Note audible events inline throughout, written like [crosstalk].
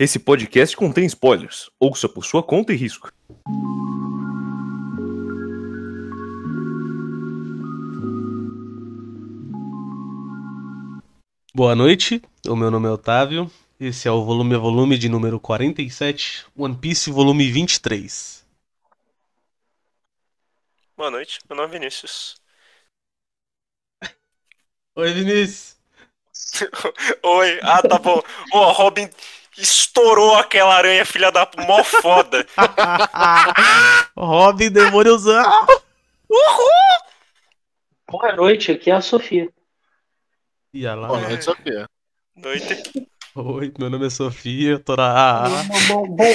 Esse podcast contém spoilers. Ouça por sua conta e risco. Boa noite, o meu nome é Otávio. Esse é o volume a volume de número 47, One Piece volume 23. Boa noite, meu nome é Vinícius. Oi, Vinícius. [laughs] Oi, ah, tá bom. Ô, Robin estourou aquela aranha, filha da mó foda. [laughs] Robin Demôniozão. Boa noite, aqui é a Sofia. Ia lá. Boa noite, Sofia. Noite. Oi, meu nome é Sofia, eu tô na AA. Bom, bom,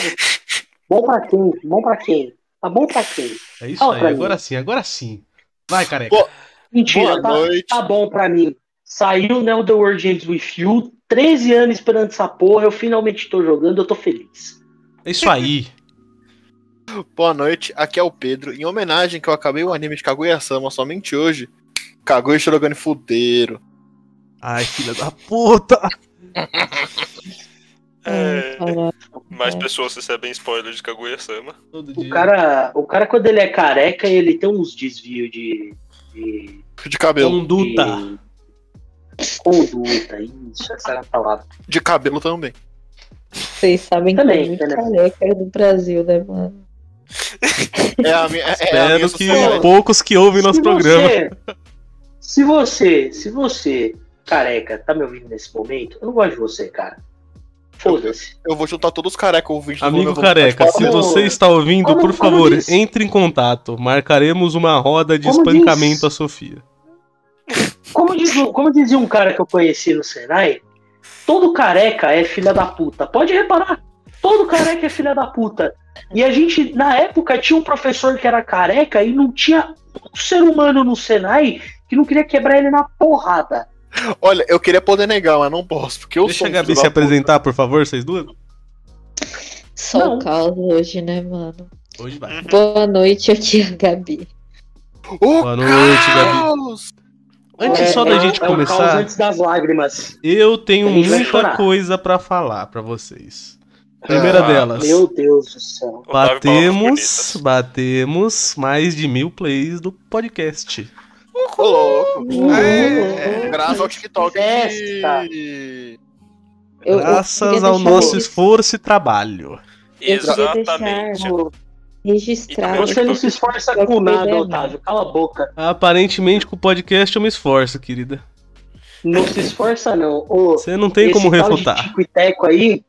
bom pra quem? Bom pra quem? Tá bom pra quem? É isso Fala aí, pra mim. agora sim, agora sim. Vai, careca. Pô, Mentira, Boa tá, noite. tá bom pra mim. Saiu Neo The World Ends With You, 13 anos esperando essa porra, eu finalmente tô jogando, eu tô feliz. É isso aí. [laughs] Boa noite, aqui é o Pedro. Em homenagem que eu acabei o anime de Kaguya-sama somente hoje, Kaguya Shirogane fudeiro. Ai, filha da puta. [laughs] É, mais pessoas recebem spoiler de Kaguya-sama. O cara, o cara quando ele é careca, ele tem uns desvios de, de, De cabelo. Conduta. de conduta, isso, essa era a palavra. De cabelo também. Vocês sabem que Também, é muito né? careca do Brasil, né, mano? É a minha, é, é a minha Espero que sociedade. poucos que ouvem nosso Se programa. Você, se você, se você, careca, tá me ouvindo nesse momento, eu não gosto de você, cara. Foda-se. Eu vou juntar todos os careca ouvintes do Amigo careca, se você está ouvindo, como- por favor, entre em contato. Marcaremos uma roda de Como espancamento disse- a Sofia. Como, diz, como dizia um cara que eu conheci no Senai, todo careca é filha da puta. Pode reparar, todo careca é filha da puta. E a gente, na época, tinha um professor que era careca e não tinha um ser humano no Senai que não queria quebrar ele na porrada. Olha, eu queria poder negar, mas não posso, porque eu Deixa sou a um Gabi se apresentar, por favor, vocês duas. Só Não. o caos hoje, né, mano? Hoje vai. Boa noite, aqui é a Gabi. Ô, Boa noite, Gabi. Antes É- só da é- gente é começar, antes das lágrimas. eu tenho muita coisa pra falar pra vocês. Primeira Ah, delas. Meu Deus do céu. Batemos, batemos mais de mil plays do podcast. Ô, louco. É. É, graças ao TikTok. Festa. de- Eu- eu Graças ao nosso regis- esforço e trabalho. Eu Exatamente. deixar registrado. Você não se esforça com nada, Otávio. Cala a boca. Aparentemente com o podcast eu me esforço, querida. Não se esforça, não. Ô, Você não tem esse como tal refutar. De tico e teco aí,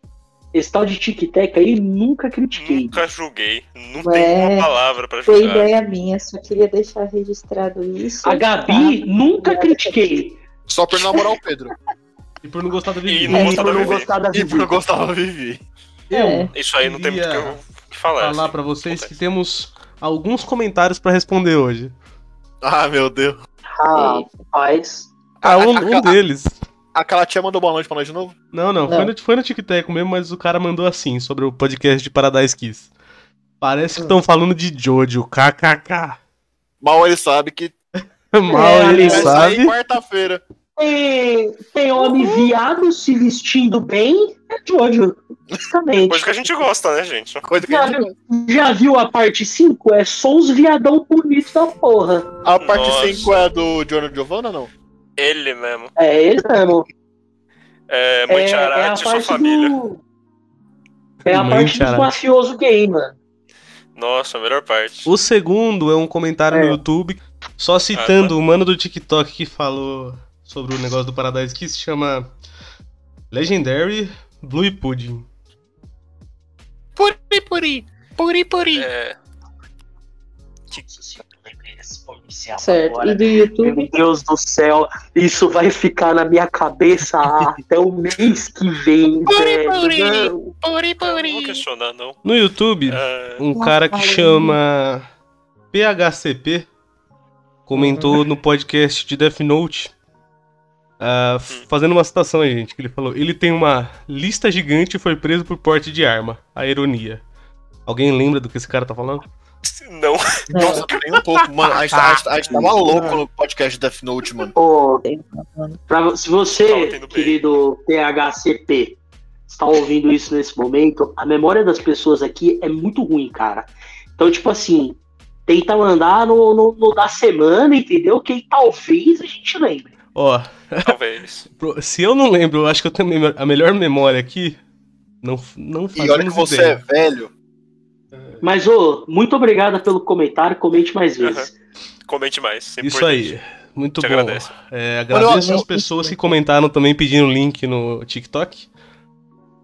esse tal de tic teco aí, nunca critiquei. Nunca julguei. Não Ué, tem uma palavra pra Foi julgar. ideia minha, só queria deixar registrado isso. A Gabi, nunca critiquei. Só por namorar o Pedro. E por não gostar da E Vivi. não E gostar por da não gostar da E Vivi. por gostar da Vivi. Eu É. Isso aí não tem muito o que, eu- que falar. falar assim. pra vocês que Acontece. temos alguns comentários pra responder hoje. Ah, meu Deus. Rapaz. Ah, um, um deles. Aquela tia mandou boa noite pra nós de novo? Não, não, Não. Foi, no, foi no TikTok mesmo, mas o cara mandou assim sobre o podcast de Paradise Kiss. Parece que estão falando de Jojo, kkk. Mal ele sabe que [laughs] Mal É, ele sabe. quarta-feira. Tem, tem homem viado se vestindo bem, é Jojo. Justamente. Coisa que a gente gosta, né, gente? Coisa que a Já, gente... já viu a parte 5? É só os viadão bonitos da porra. A parte Nossa. 5 é do Johnny Giovanna, não? Ele mesmo. É ele mesmo. É, Mãe é, é a Charate e sua parte família. do. É a Mãe parte dos Charate. mafioso gay, mano. Nossa, a melhor parte. O segundo é um comentário no É. YouTube, só citando o mano do TikTok que falou sobre o negócio do Paradise Kiss, se chama Legendary Blue Pudding. Puri, puri. Puri, puri. É, policial Certo. agora. E do Meu YouTube? Deus do céu, isso vai ficar na minha cabeça até o mês que vem, velho. Não. Puri, eu não vou questionar, não. No YouTube, É, um cara que chama PHCP comentou no podcast de Death Note, ah, fazendo uma citação aí, gente, que ele falou: ele tem uma lista gigante e foi preso por porte de arma. A ironia. Alguém lembra do que esse cara tá falando? [laughs] não. Nossa, nem um pouco, mano. A gente, tá- a gente, a gente tava louco no podcast Death Note, mano. Mano. pra- se você, querido PHCP, está ouvindo isso nesse momento, a memória das pessoas aqui é muito ruim, cara. Então, tipo assim, tenta mandar no, no, no da semana, entendeu? Que talvez a gente lembre. Ó, Talvez. [laughs] se eu não lembro, eu acho que eu tenho a me- a melhor memória aqui. Não, não E olha que você é velho. Mas, ô, muito obrigada pelo comentário, comente mais vezes. Comente mais. sempre Isso importante. aí. Muito Te bom. agradeço. É, agradeço as pessoas que comentaram também pedindo link no TikTok.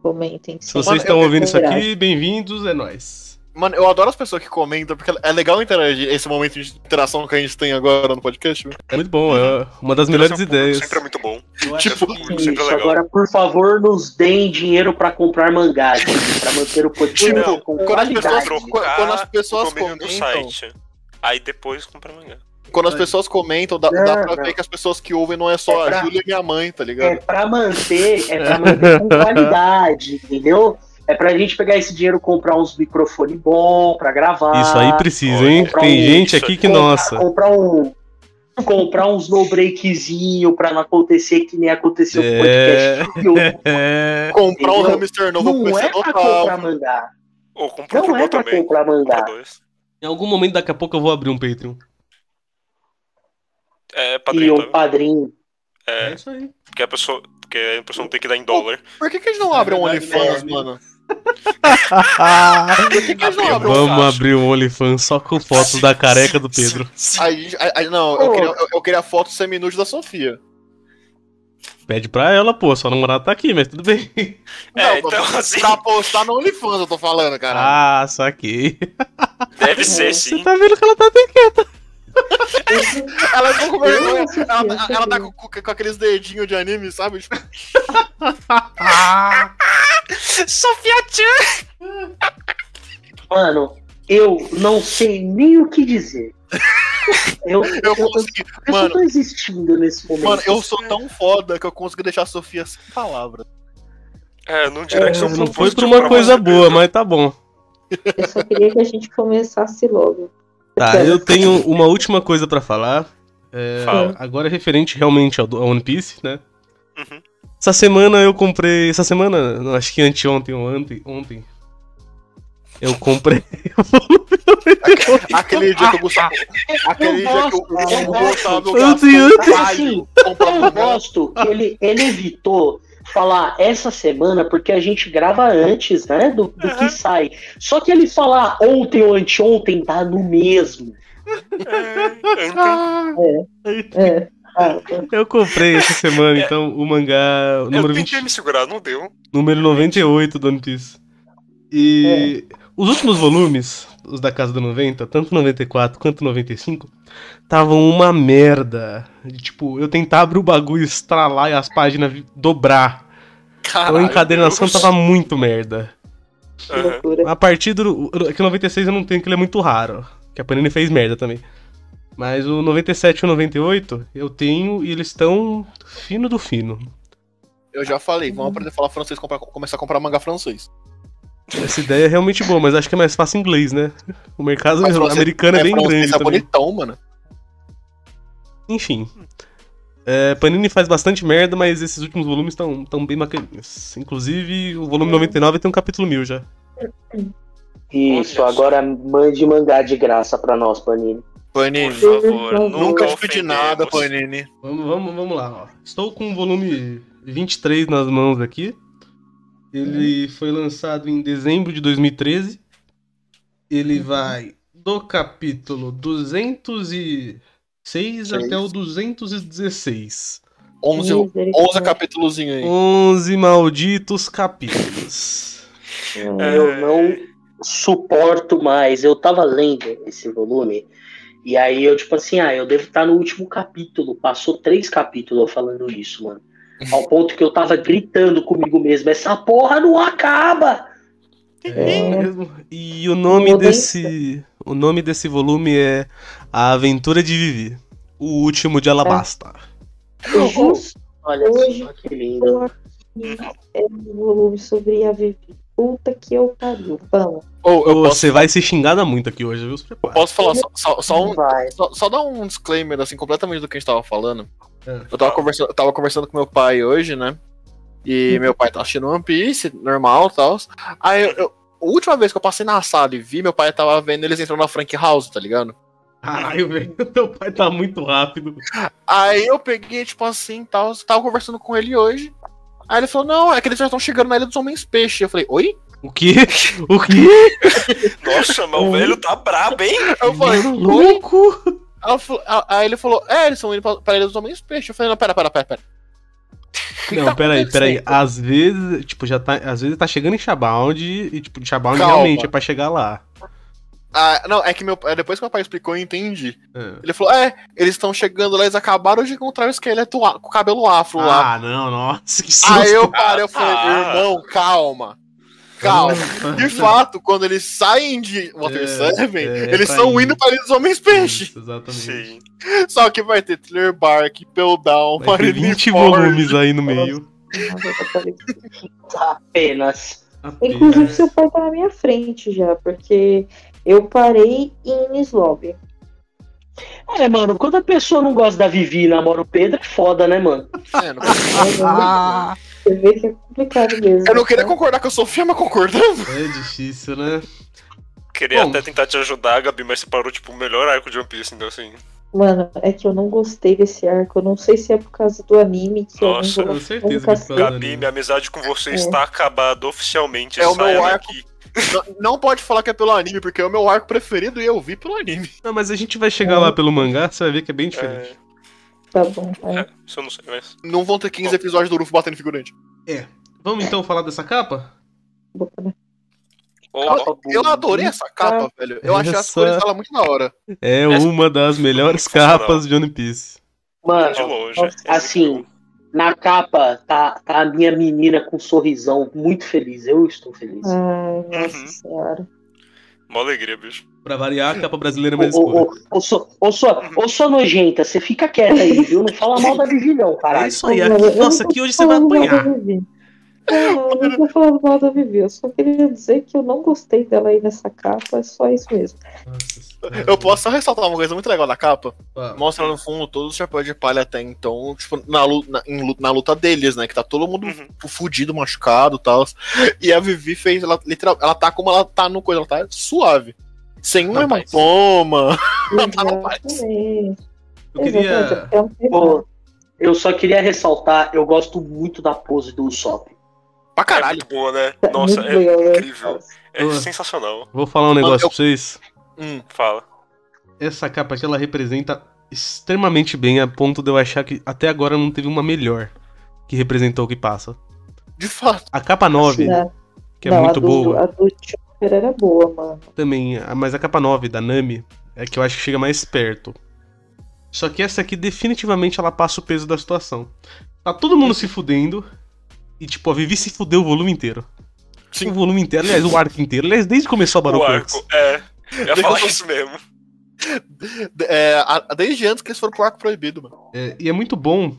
Comentem. Se vocês Mano, estão ouvindo isso aqui, bem-vindos, é nóis. Mano, eu adoro as pessoas que comentam, porque é legal interagir esse momento de interação que a gente tem agora no podcast. viu? É muito bom, é uma das melhores ideias. Sempre é muito bom. Tipo, sempre é Isso, legal. agora, por favor, nos deem dinheiro pra comprar mangá, gente, [laughs] pra manter o podcast Não, com quando as pessoas- qualidade. Quando as pessoas comentam- site. Aí depois compra mangá. Quando as pessoas comentam, dá, Não, dá pra não. ver que as pessoas que ouvem não é só É pra- a Júlia e minha mãe, tá É ligado? pra manter, é pra manter com qualidade, [laughs] entendeu? É pra gente pegar esse dinheiro, comprar uns microfone bom pra gravar. Isso aí precisa, hein? comprar Tem um- gente aqui que, nossa. Comprar um. Comprar uns no breakzinho pra não acontecer que nem aconteceu com o É. podcast. É. [laughs] Comprar um hamster novo Não com é pra total. comprar mangá. Ou compra Não é pra também. comprar dois. Em algum momento, daqui a pouco, eu vou abrir um Patreon. É E padrinho, um tá? padrinho. É É, isso aí. porque a pessoa. Porque a pessoa não tem que dar em dólar. Por que, que a gente não abre um verdade, OnlyFans, né? mano? Vamos abrir um OnlyFans só com fotos da careca do Pedro. Aí, aí- não, eu queria, eu, eu queria a foto semi-nude da Sofia. Pede pra ela, pô. Sua namorada tá aqui, mas tudo bem. É, Não, então pra- assim, Pra postar no OnlyFans, eu tô falando, cara. Ah, saquei. deve ser Você sim. tá vendo que ela tá bem quieta. ela com. Sofia, Ela, ela Sofia. tá com, com- com aqueles dedinhos de anime, sabe? [laughs] Sofia Chan! Mano, eu não sei nem o que dizer. Eu, [laughs] eu, eu eu, consegui. eu só Mano, tô existindo nesse momento. mano, eu sou tão foda que eu consigo deixar a Sofia sem palavras. É, não direct É, Não foi por positivo uma pra coisa boa, Pedro. mas tá bom. Eu só queria que a gente começasse logo. Tá, eu tenho uma última coisa pra falar. É, Fala. agora é referente realmente ao do- ao One Piece, né? Uhum. Essa semana eu comprei. Essa semana, não, acho que anteontem ou ante, ontem. Eu comprei. [laughs] Aquele dia que o Gustavo. Aquele dia que o, eu o gosto. Gustavo assim, eu gosto que ele, ele evitou falar essa semana, porque a gente grava antes, né? Do, do que sai. Só que ele falar ontem ou anteontem dá no mesmo. É, então, É. [laughs] Eu comprei essa semana, então, o mangá eu número, tentei 20, me segurar, não deu. número 98 do One Piece. E os últimos volumes, os da Casa do 90, tanto 94 quanto 95, estavam uma merda. De, Tipo, eu tentar abrir o bagulho, estralar e as páginas dobrar. Então a Caralho, encadernação Deus. tava muito merda. loucura. A partir do. É que o 96 eu não tenho, que ele é muito raro. Que a Panini fez merda também. Mas o 97 e o 98 eu tenho e eles estão fino do fino. Eu já falei, vamos aprender a falar francês, comprar- começar a comprar mangá francês. Essa ideia é realmente boa, mas acho que é mais fácil em inglês, né? O mercado Mas americano é bem francês grande é também. bonitão, mano. Enfim. É, Panini faz bastante merda, mas esses últimos volumes estão tão bem bacaninhos. Inclusive, o volume 99 tem um capítulo mil já. Isso, agora mande mangá de graça pra nós, Panini. Panini. Por favor, Nunca te pedi nada. Panini. Vamos, vamos, vamos lá, ó. Estou com o volume 23 nas mãos aqui. Ele foi lançado em dezembro de 2013. Ele vai do capítulo 206 até o 216. 11, Misericórdia. 11 capítulozinho aí. 11 malditos capítulos. É. Eu não suporto mais. Eu tava lendo esse volume. E aí eu, tipo assim, ah, eu devo estar no último capítulo. Passou três capítulos eu falando isso, mano. Ao ponto que eu tava gritando comigo mesmo, essa porra não acaba! É mesmo. E o nome desse. O nome desse volume é A Aventura de Vivi. O último de Alabasta. Justo Olha Hoje- só que lindo. eu aqui é um volume sobre a Vivi. Puta que eu pariu. Vamos. Ou eu posso, Você vai ser xingada muito aqui hoje, viu? Posso falar só, só, só um. Vai. Só, só dar um disclaimer, assim, completamente do que a gente tava falando. É. Eu tava conversando, tava conversando com meu pai hoje, né? E meu pai tá assistindo One Piece, normal e tal. Aí eu, eu- a última vez que eu passei na sala e vi, meu pai tava vendo eles entrando na Frank House, tá ligado? Caralho, velho. [laughs] Teu pai tá muito rápido. Aí eu peguei, tipo assim, tal, tava conversando com ele hoje. Aí ele falou, não, é que eles já estão chegando na Ilha dos Homens Peixe. Eu falei, oi? O quê? O quê? [laughs] Nossa, mas o velho tá brabo, hein? Eu falei? Louco! Aí ele falou, é, eles estão indo pra, pra Ilha dos Homens Peixe. Eu falei, não, pera, pera, pera, pera. Que que Não, tá peraí, peraí. Às vezes, tipo, já tá. Às vezes tá chegando em Shabound e, tipo, Shabound Calma. realmente é pra chegar lá. Ah, não, é que meu, é, depois que meu pai explicou, eu entendi. É. Ele falou, é, eles estão chegando lá, eles acabaram de encontrar o esqueleto com o cabelo afro lá. Ah, não, nossa, que susto. Aí eu parei, eu falei, Ah. irmão, calma. Calma. De fato, quando eles saem de Water É, 7, é, eles pra estão ir. indo para os Homens Peixe. Exatamente. Sim. Só que vai ter Thriller Bark, Pell Down, Vai ter Marilyn 20 Ford. volumes aí no meio. Apenas. Inclusive, seu pai tá na minha frente já, porque eu parei em Nislob. É, mano, quando a pessoa não gosta da Vivi e namora o Pedro, é foda, né, mano? É, não- Você vê [laughs] que é complicado mesmo. eu não queria tá? concordar com a Sofia, mas concordando. [laughs] É difícil, né? Queria Bom. até tentar te ajudar, Gabi, mas você parou, tipo, o melhor arco de One Piece, então assim. Mano, é que eu não gostei desse arco. Eu não sei se é por causa do anime que Nossa, eu não com certeza que é do Gabi, minha amizade com você É. está acabada oficialmente. É o meu arco. daqui. Não, pode falar que é pelo anime, porque é o meu arco preferido e eu vi pelo anime. Não, mas a gente vai chegar lá pelo mangá, você vai ver que é bem diferente. Tá bom. É, É. isso eu não sei, mas. Não vão ter 15 episódios do Rufo batendo figurante. Vamos então falar dessa capa? Capa Eu adorei essa capa, velho. Eu achei as Essa- cores dela muito da hora. É Essa- uma das melhores Sensacional. capas de One Piece. Mano, de longe. Nossa, é assim, na capa tá, tá a minha menina com um sorrisão muito feliz. Eu estou feliz. Ai, nossa Uhum. senhora. Mó alegria, bicho. Pra variar, a capa brasileira é mais escura. ô, ô, ô, sua, ô, sua, ô, sua nojenta, você fica quieta aí, viu? Não fala mal da Vivi, não, É caralho. isso aí. Aqui- nossa, aqui hoje você vai apanhar. Não, eu não tô falando mal da Vivi. Eu só queria dizer que eu não gostei dela aí nessa capa. É só isso mesmo. Eu posso só ressaltar uma coisa muito legal da capa. Ah, Mostra no fundo todos os chapéus de palha até então, tipo, na luta, na, na luta deles, né? Que tá todo mundo Uhum. fudido, machucado e tal. E a Vivi fez, ela literal, ela tá como ela tá no coisa, ela tá suave. Sem um paz. hematoma. [laughs] Tá na paz. Exatamente. Eu queria. É eu só queria ressaltar, eu gosto muito da pose do Usopp. Pra É caralho. muito boa, né? Tá Nossa, é legal, né? incrível. É sensacional. Vou falar um negócio eu- pra vocês. Hum, Fala. Essa capa aqui ela representa extremamente bem, a ponto de eu achar que até agora não teve uma melhor que representou o que passa. de fato. A capa 9, Não, que é não, muito a do, boa, A do Chopper era boa, mano. também, a- mas a capa 9 da Nami é que eu acho que chega mais perto. Só que essa aqui definitivamente ela passa o peso da situação. Tá todo mundo se fudendo e tipo, a Vivi se fudeu o volume inteiro. Sim. O volume inteiro, aliás, o arco inteiro, aliás, desde que começou a O Baroque arco, é. Eu ia falar isso mesmo. É, desde antes que eles foram pro arco proibido, mano. É, e é muito bom.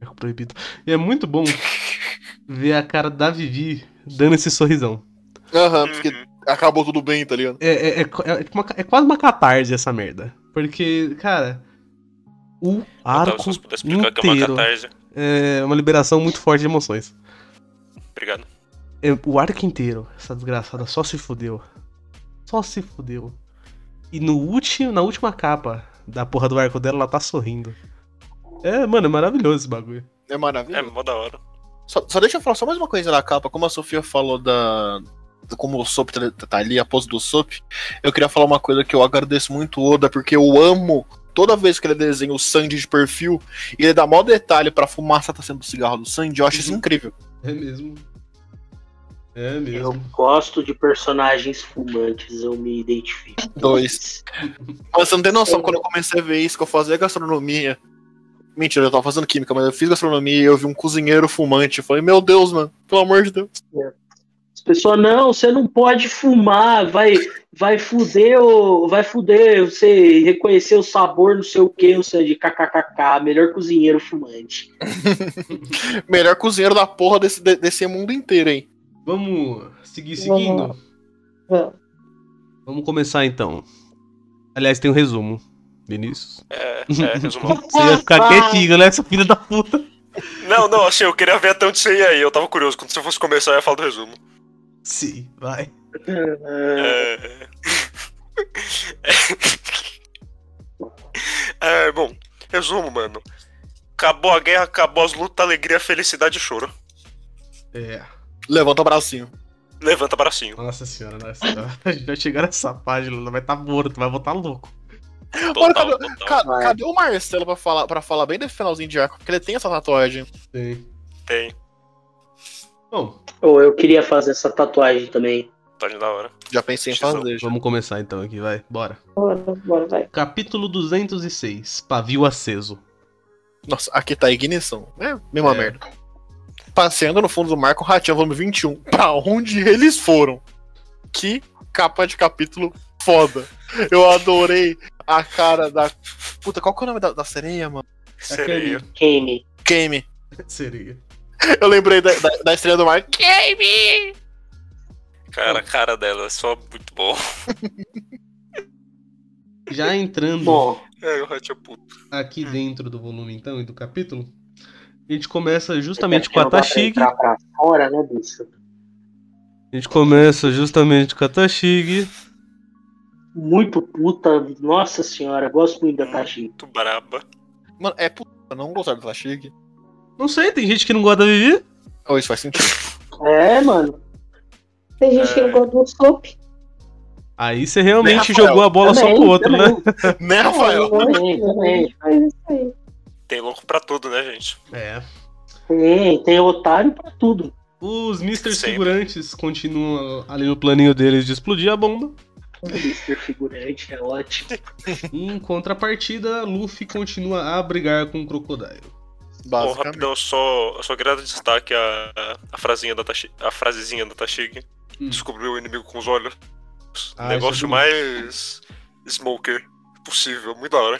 Arco proibido. E é muito bom [laughs] ver a cara da Vivi dando esse sorrisão. Aham, porque Uhum. acabou tudo bem, tá ligado? É, é, é, é uma- é quase uma catarse essa merda. Porque, cara, o arco se você puder explicar que é uma inteiro catarse. é uma liberação muito forte de emoções. Obrigado. É, o arco inteiro, essa desgraçada só se fudeu. Só se fudeu. E no último, na última capa da porra do arco dela, ela tá sorrindo. É, mano, é maravilhoso esse bagulho. É É maravilhoso. mó da hora. Só, só deixa eu falar só mais uma coisa da capa. Como a Sofia falou da. Como o Sop tá, tá ali, a pose do Sop, eu queria falar uma coisa que eu agradeço muito o Oda, porque eu amo toda vez que ele desenha o Sandy de perfil e ele dá maior detalhe pra fumaça tá sendo o cigarro do Sandy, eu acho isso incrível. É mesmo. É Eu mesmo. gosto de personagens fumantes, eu me identifico. Dois. Mas [laughs] você não tem noção, quando eu comecei a ver isso, que eu fazia gastronomia. Mentira, eu tava fazendo química, mas eu fiz gastronomia e eu vi um cozinheiro fumante. Eu falei, meu Deus, mano, pelo amor de Deus. As pessoas, não, você não pode fumar, vai, vai fuder, o, vai fuder você reconhecer o sabor, não sei o que, seja, de kkkk, melhor cozinheiro fumante. [laughs] Melhor cozinheiro da porra desse, de- desse mundo inteiro, hein? Vamos seguir seguindo? Vamos. Vamos começar então. Aliás, tem um resumo. Vinícius. É, é, [laughs] resumão. Você ia ficar quietinho, né, essa filha da puta? Não, não, assim, eu queria ver até onde você ia aí. Eu tava curioso. Quando você fosse começar, eu ia falar do resumo. Sim, vai. É... [laughs] é, bom, resumo, mano. Acabou a guerra, acabou as lutas, alegria, felicidade e choro. É. Levanta o bracinho. Levanta bracinho. Nossa senhora, nossa [laughs] senhora. A gente vai chegar nessa página, vai estar tá morto, vai voltar louco. Olha, Total, cadê, total. ca- cadê o Marcelo pra falar, pra falar bem desse finalzinho de arco? Porque ele tem essa tatuagem. Sim. Tem. Bom, Ou eu queria fazer essa tatuagem também. Tá de da hora. Já pensei em fazer. já. vamos começar então aqui, vai. Bora. Bora, bora, vai. Capítulo 206. Pavio aceso. Nossa, aqui tá a ignição. É, mesma É. merda. Passeando no fundo do mar com o Ratinho, volume 21. Pra onde eles foram? Que capa de capítulo foda. Eu adorei a cara da. Puta, qual que é o nome da, da sereia, mano? Sereia. Kame. Game. [laughs] Seria. Eu lembrei da, da, da estrela do mar. Game! Cara, a cara dela é só muito bom. Já entrando Bom, É, o Hatch é puto. aqui dentro do volume então e do capítulo, a gente começa justamente é com a Tashig. pra fora, né, bicho? A gente começa justamente com a Tashig. Muito puta. Nossa senhora, gosto muito da Tashig. Muito braba. Mano, é puta, não gostar do Tashig. Não sei, tem gente que não gosta da Vivi. Oh, isso faz sentido. É, mano. Tem gente que não gosta do Sop. Aí você realmente Rafael? jogou a bola só Também, pro outro, né? também, né, [laughs] Rafael? Também, também. Faz isso aí. Tem louco pra tudo, né, gente? É. Tem, tem otário pra tudo. Os Mr. Sempre. Segurantes continuam ali no planinho deles de explodir a bomba. Mr. Figurante é ótimo. Em contrapartida, Luffy continua a brigar com o Crocodile. Bom, rapidão, só, eu só queria dar destaque a, a, a frasinha da Tashi, a frasezinha da Tashig. Hum. Descobriu o inimigo com os olhos. Ah, Negócio é mais smoker possível, muito da hora.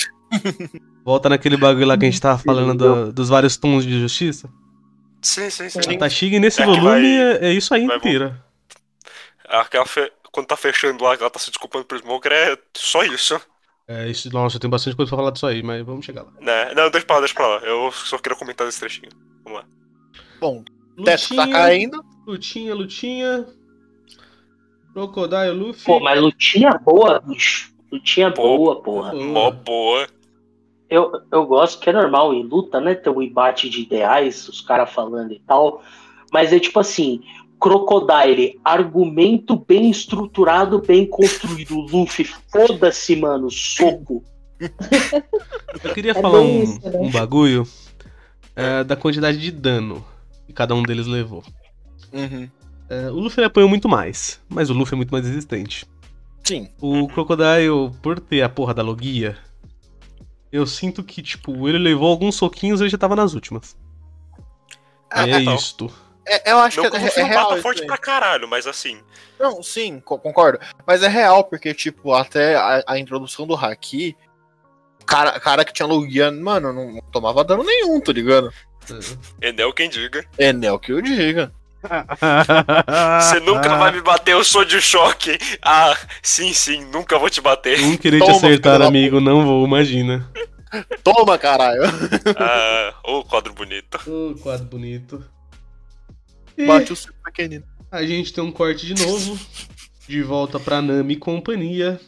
Volta naquele bagulho lá que a gente tava falando do- dos vários tons de justiça. Sim, sim, sim. A Tashig nesse É volume vai- é, é isso aí inteira. Aquela fe- Quando tá fechando lá, que ela tá se desculpando pro smoker, é só isso. É, isso, nossa, tenho bastante coisa pra falar disso aí, mas vamos chegar lá. Né? Não, deixa pra lá, deixa pra lá. Eu só queria comentar desse trechinho. Bom, o teto tá Lutinha, caindo. lutinha, lutinha. Crocodile, Luffy. Pô, mas lutinha boa, bicho. Lutinha Pô, boa, porra. boa. Mó boa. Eu, eu gosto que é normal em luta, né? Ter um embate de ideais, os caras falando e tal. Mas é tipo assim: Crocodile, argumento bem estruturado, bem construído. Luffy, foda-se, mano, soco. [laughs] Eu queria É falar um, isso, né? um bagulho é, da quantidade de dano que cada um deles levou. Uhum. É, o Luffy apanhou muito mais, mas o Luffy é muito mais resistente. Sim. O Crocodile, por ter a porra da logia, eu sinto que, tipo, ele levou alguns soquinhos e ele já tava nas últimas. Ah, é então. isto. É, eu acho Não que é, é não real. bata forte pra caralho, mas assim. Não, sim, co- concordo. Mas é real, porque, tipo, até a, a introdução do Haki, cara, cara que tinha Logia, mano, não tomava dano nenhum, tá ligado? Enel quem diga. É Nel que eu diga. Você nunca vai me bater, eu sou de choque. Ah, sim, sim, nunca vou te bater. Um querer te acertar, amigo, não vou, imagina. Toma, caralho. Ah, ô quadro bonito. Ô, quadro bonito. E Bate o seu pequenino. a gente tem um corte de novo. De volta pra Nami e companhia.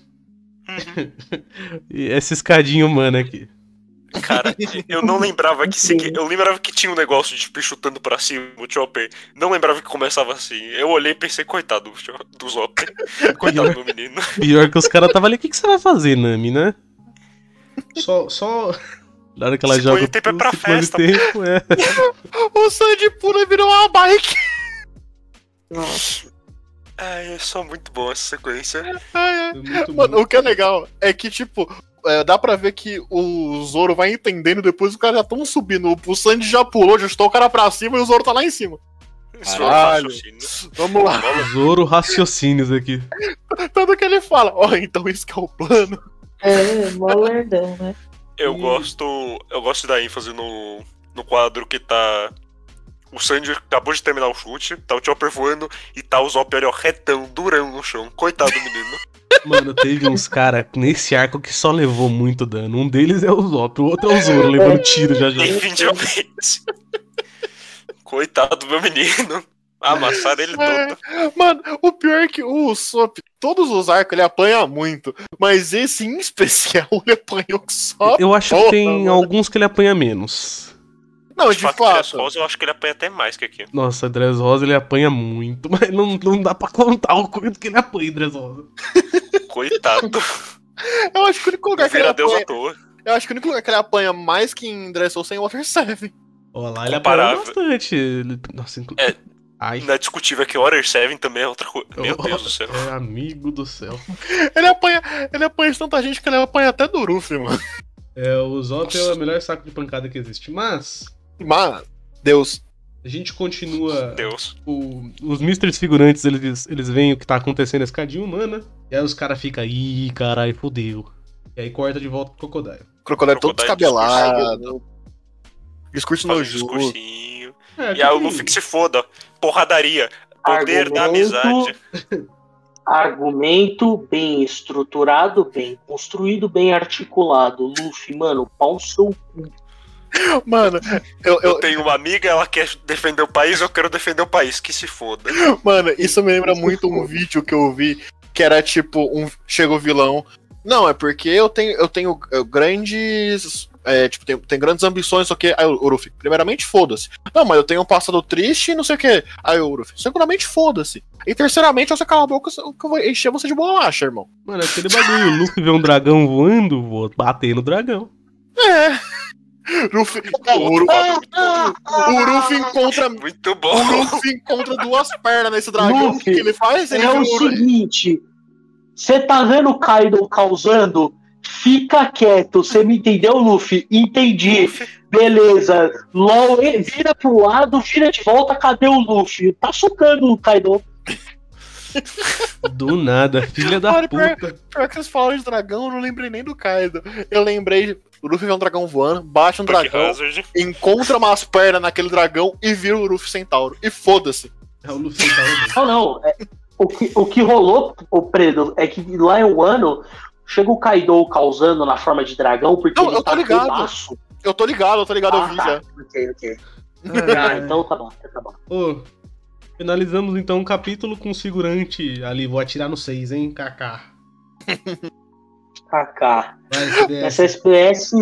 [laughs] e essa escadinha humana aqui. Cara, eu não lembrava que segui... Eu lembrava que tinha um negócio de tipo, chutando pra cima, o Chopper. Não lembrava que começava assim. Eu olhei e pensei, coitado do, Cho- do Zopper. [laughs] Coitado do menino. Pior que os caras tava ali, o que, que você vai fazer, Nami, né? Só, só. Na hora que ela Se joga põe tempo é pra festa, tempo, é. [laughs] O Sandy Pula virou uma bike. Nossa. Ai, é só muito bom essa sequência. Ai, muito Mano, o que é legal é que, tipo, é, dá pra ver que o Zoro vai entendendo depois os caras já estão subindo. O Sandy já pulou, já estou o cara pra cima e o Zoro tá lá em cima. Isso Caralho. Vamos lá. Zoro raciocínios aqui. [laughs] Tanto que ele fala, ó, então isso que é o plano. É, mó lerdão, né? Eu gosto. Eu gosto da ênfase no, no quadro que tá. O Sandy acabou de terminar o chute, tá o Chopper voando e tá o Zop ali, ó, retão, durão no chão. Coitado do menino. Mano, teve uns cara nesse arco que só levou muito dano. Um deles é o Zop, o outro é o Zoro, levando tiro já já. Definitivamente. Coitado do meu menino. Amassaram ele É. todo. Mano, o pior é que o Usopp, todos os arcos ele apanha muito, mas esse em especial [laughs] ele apanhou só. Eu acho que porra, tem mano. alguns que ele apanha menos. Não, De de fato, fato. Dress Rosa, eu acho que ele apanha até mais que aqui. Nossa, Dress Rosa ele apanha muito, [laughs] mas não, não dá pra contar o quanto que ele apanha, Dress Rosa. Coitado. [laughs] Eu acho que o único lugar que ele apanha. à toa. Eu acho que o único lugar que ele apanha mais que em Dressrosa é em Water 7. Ó lá, ele apanha bastante. Ele- Nossa, inclu... É. Ai, Não é discutível que Order 7 também é outra coisa. Meu Oh, Deus do céu. É amigo do céu. [laughs] Ele apanha. Ele apanha de tanta gente que ele apanha até do Ruffy, mano. É, o Zop é o melhor saco de pancada que existe. Mas, Mano, Deus. a gente continua. Deus. o- os Misters figurantes, eles, eles veem o que tá acontecendo nesse cadinho humana. E aí os caras ficam, ih, caralho, fodeu. E aí corta de volta pro Crocodile. Crocodile todo descabelado. Discurso nojusto. discursinho. É, E aí o Luffy que se foda. Porradaria. Poder da Argumento. amizade. Argumento bem estruturado, bem construído, bem articulado. Luffy, mano, pau seu Mano, eu, Eu eu, tenho uma amiga, ela quer defender o país, eu quero defender o país. Que se foda. mano, isso me lembra muito um vídeo que eu vi que era tipo um chega o vilão. Não, é porque eu tenho eu tenho eh, grandes é, tipo, tem, tem grandes ambições, só que aí o Luffy, primeiramente foda-se. Não, mas eu tenho um passado triste e não sei o que. Aí o Luffy, segundamente foda-se. E terceiramente, você cala a boca que eu vou encher você de bolacha, irmão. Mano, aquele bagulho, o Luffy vê um dragão voando, vou bater no dragão. É. Luffy, o, Ru- o Luffy encontra Muito O bom. Luffy encontra duas pernas nesse dragão. O Luffy, que, que ele faz? Ele É o seguinte, você tá vendo o Kaido causando? Fica quieto, você me entendeu, Luffy? Entendi. Beleza. LOL, vira pro lado, vira de volta, cadê o Luffy? Tá socando o Kaido. Do nada, filha da Olha, pior- puta. Pior que vocês falaram de dragão, eu não lembrei nem do Kaido. Eu lembrei. O Luffy vê um dragão voando, bate um dragão, Hazard. encontra umas pernas naquele dragão e vira o Luffy Centauro. E foda-se. É o Luffy bem. Não, não. é- o, que, o que rolou, o Predo, é que lá em Wano chega o Kaido causando na forma de dragão, porque Não, ele eu tô tá ligado. bebaço. Eu tô ligado, eu tô ligado, eu Ah, vi tá. já. Ok, ok. Ah, Ah, então tá bom, tá bom. Ô, finalizamos então o capítulo com o figurante ali. Vou atirar no 6, hein, Kaká. [laughs] Kaká. [laughs] Essa SPS,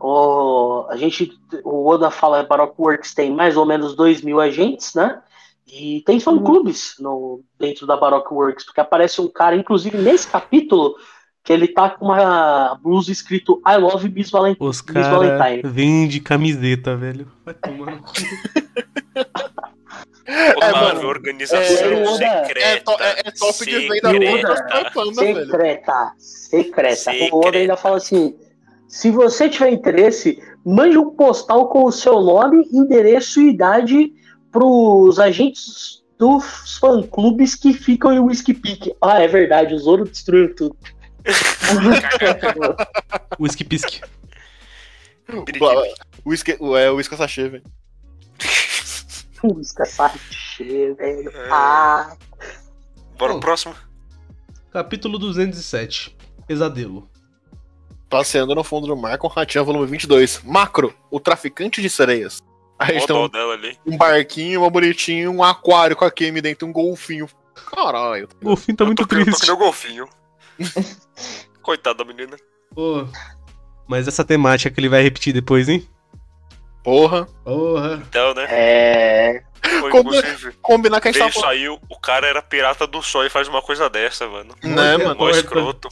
o, a gente, o Oda fala que Baroque Works tem mais ou menos 2 mil agentes, né? E tem fã-clubes no, dentro da Baroque Works, porque aparece um cara, inclusive nesse capítulo, que ele tá com uma blusa escrito I love Miss, Valent Os Miss caras Valentine. vendem camiseta, velho. Vai tomar [laughs] Uma mano, organização é, Oda- secreta. É, é- é top de venda secreta. da Panda, velho. Secreta, secreta. Secreta. O Oda ainda fala assim: se você tiver interesse, mande um postal com o seu nome, endereço e idade pros agentes dos fã-clubes que ficam em Whiskey Peak. Ah, é verdade, o Zoro destruiu tudo. [laughs] Whisky. O Whisky, o- é, o Whisky Sachê, velho. Música sachê, velho. É. Ah, Bora pro próximo? Capítulo 207. Pesadelo. Passeando no fundo do mar com Ratinha, volume 22. Macro, o traficante de sereias. Aí a Ó gente o tem dó um, dela ali. um barquinho, uma bonitinho, um aquário com a Kemi dentro, um golfinho. Caralho. O Golfinho tá Eu muito tô, eu tô triste. que nem o golfinho. [laughs] Coitado da menina. Pô. Mas essa temática que ele vai repetir depois, hein? Porra. Porra. Então, né? é. Foi inclusive. Combinar que a gente Veio, tava saiu, o cara era pirata do sol e faz uma coisa dessa, mano. Né, mano? Mó escroto.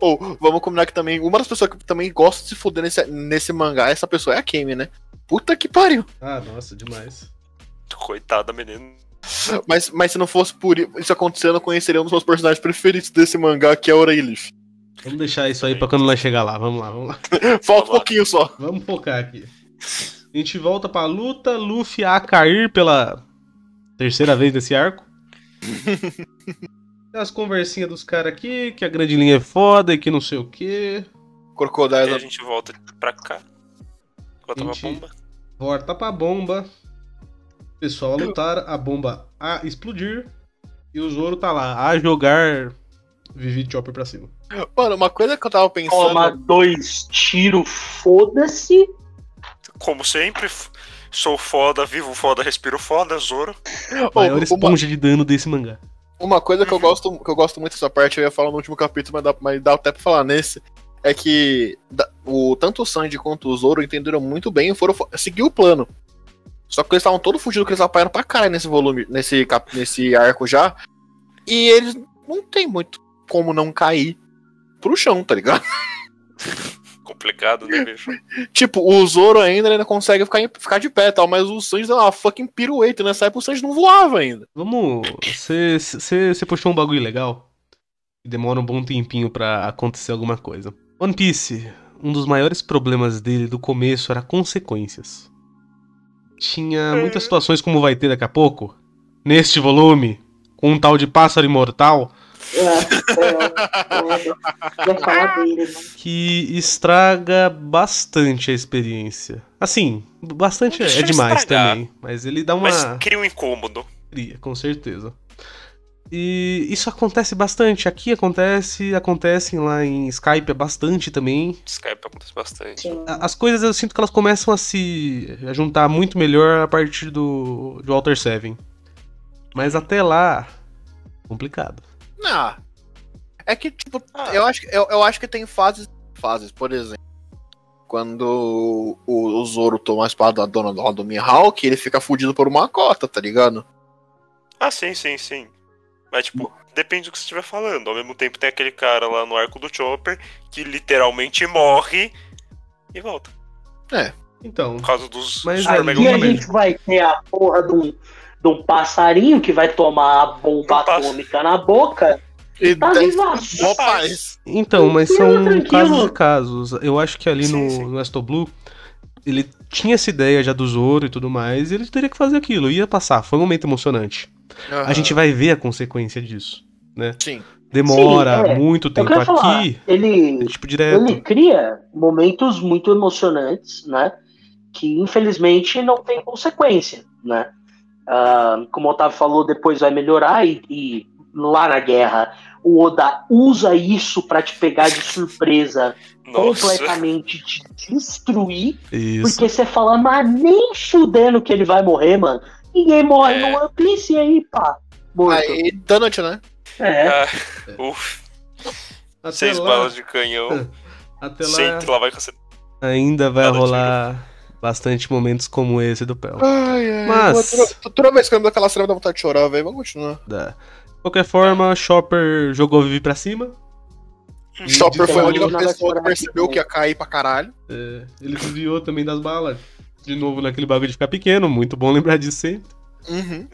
Ou, vamos combinar que também. Uma das pessoas que também gosta de se fuder nesse, nesse mangá, essa pessoa é a Kemi, né? Puta que pariu. Ah, nossa, demais. Coitado da menina. Mas, mas se não fosse por isso acontecendo, eu conheceria um dos meus personagens preferidos desse mangá, que é o Oreilif. Vamos deixar isso aí pra quando nós chegar lá. Vamos lá, vamos lá. [laughs] Falta um pouquinho só. Vamos focar aqui. A gente volta pra luta. Luffy a cair pela terceira vez nesse arco. [laughs] Tem as conversinhas dos caras aqui, que a grande linha é foda e que não sei o que. Aí a Crocodile. gente volta pra cá. Volta pra Gente. bomba. Volta pra bomba. O pessoal a lutar, a bomba a explodir. E o Zoro tá lá a jogar Vivi Chopper pra cima. Mano, uma coisa que eu tava pensando. Toma dois tiros, foda-se. Como sempre, Sou foda, vivo foda, respiro foda, Zoro. Maior uma, esponja de dano desse mangá. uma coisa que eu gosto, que eu gosto muito dessa parte, eu ia falar no último capítulo, mas dá, mas dá até pra falar nesse. É que o, tanto o Sanji quanto o Zoro entenderam muito bem e foram fo- seguir o plano. Só que eles estavam todos fugindo, que eles apanharam pra caralho nesse volume, nesse, cap- nesse arco já. E eles não tem muito como não cair pro chão, tá ligado? [laughs] Complicado, né, bicho? Tipo, o Zoro ainda, ainda consegue ficar, ficar de pé e tal, mas o Sanji deu uma fucking pirueta nessa época, o Sanji não voava ainda. Vamos. Você puxou um bagulho legal. E demora um bom tempinho pra acontecer alguma coisa. One Piece, um dos maiores problemas dele do começo era consequências. Tinha muitas situações como vai ter daqui a pouco. Neste volume, com um tal de pássaro imortal, É, é, é, dele, né? que estraga bastante a experiência. Assim, bastante é, é demais estragar. também. Mas ele dá uma. Mas cria um incômodo. Cria, com certeza. E isso acontece bastante. Aqui acontece, acontecem lá em Skype é bastante também. Skype acontece bastante. Sim. As coisas eu sinto que elas começam a se a juntar muito melhor a partir do, do Walter Seven. Mas até lá, complicado. Não. É que, tipo, Ah. eu, acho, que- eu, eu acho que tem fases fases, por exemplo. Quando o, o Zoro toma a espada da dona do, do Mihawk, ele fica fudido por uma cota, tá ligado? Ah, sim, sim, sim. Mas, tipo, depende do que você estiver falando. Ao mesmo tempo, tem aquele cara lá no arco do Chopper que literalmente morre e volta. Então, Por causa dos Mas aí- a gente vai ter a porra de um, de um passarinho que vai tomar a bomba Um atômica na boca E tá vivaço. paz. então, mas são tranquilo. casos e casos. Eu acho que ali Sim, no, sim. no Astro Blue, ele tinha essa ideia já do Zoro e tudo mais, e ele teria que fazer aquilo, ia passar, foi um momento emocionante. A gente vai ver a consequência disso. Sim. Demora Sim, é. muito Eu tempo quero falar, aqui, ele, é tipo direto. ele cria momentos muito emocionantes, né? Que infelizmente não tem consequência, né? Ah, como o Otávio falou, depois vai melhorar e, e lá na guerra o Oda usa isso pra te pegar de surpresa, Nossa. completamente te destruir, Isso. porque você fala, mas nem fudendo que ele vai morrer, mano. Ninguém morre É. no One Piece e aí, pá. Morto. Aí, Donut, né? É. Ah, Até seis lá, balas de canhão. [laughs] até lá Sempre lá vai com essa. ainda vai Cada rolar bastante momentos como esse do Pel. Ai, ai. Mas- Toda, toda vez que eu lembro daquela cena dá vontade de chorar, velho. Vamos continuar. Da- De qualquer forma, Chopper jogou Vivi pra cima. E Chopper foi a única pessoa que percebeu que ia cair pra caralho. É, ele desviou também das balas. De novo naquele bagulho de ficar pequeno, muito bom lembrar disso sempre. Uhum.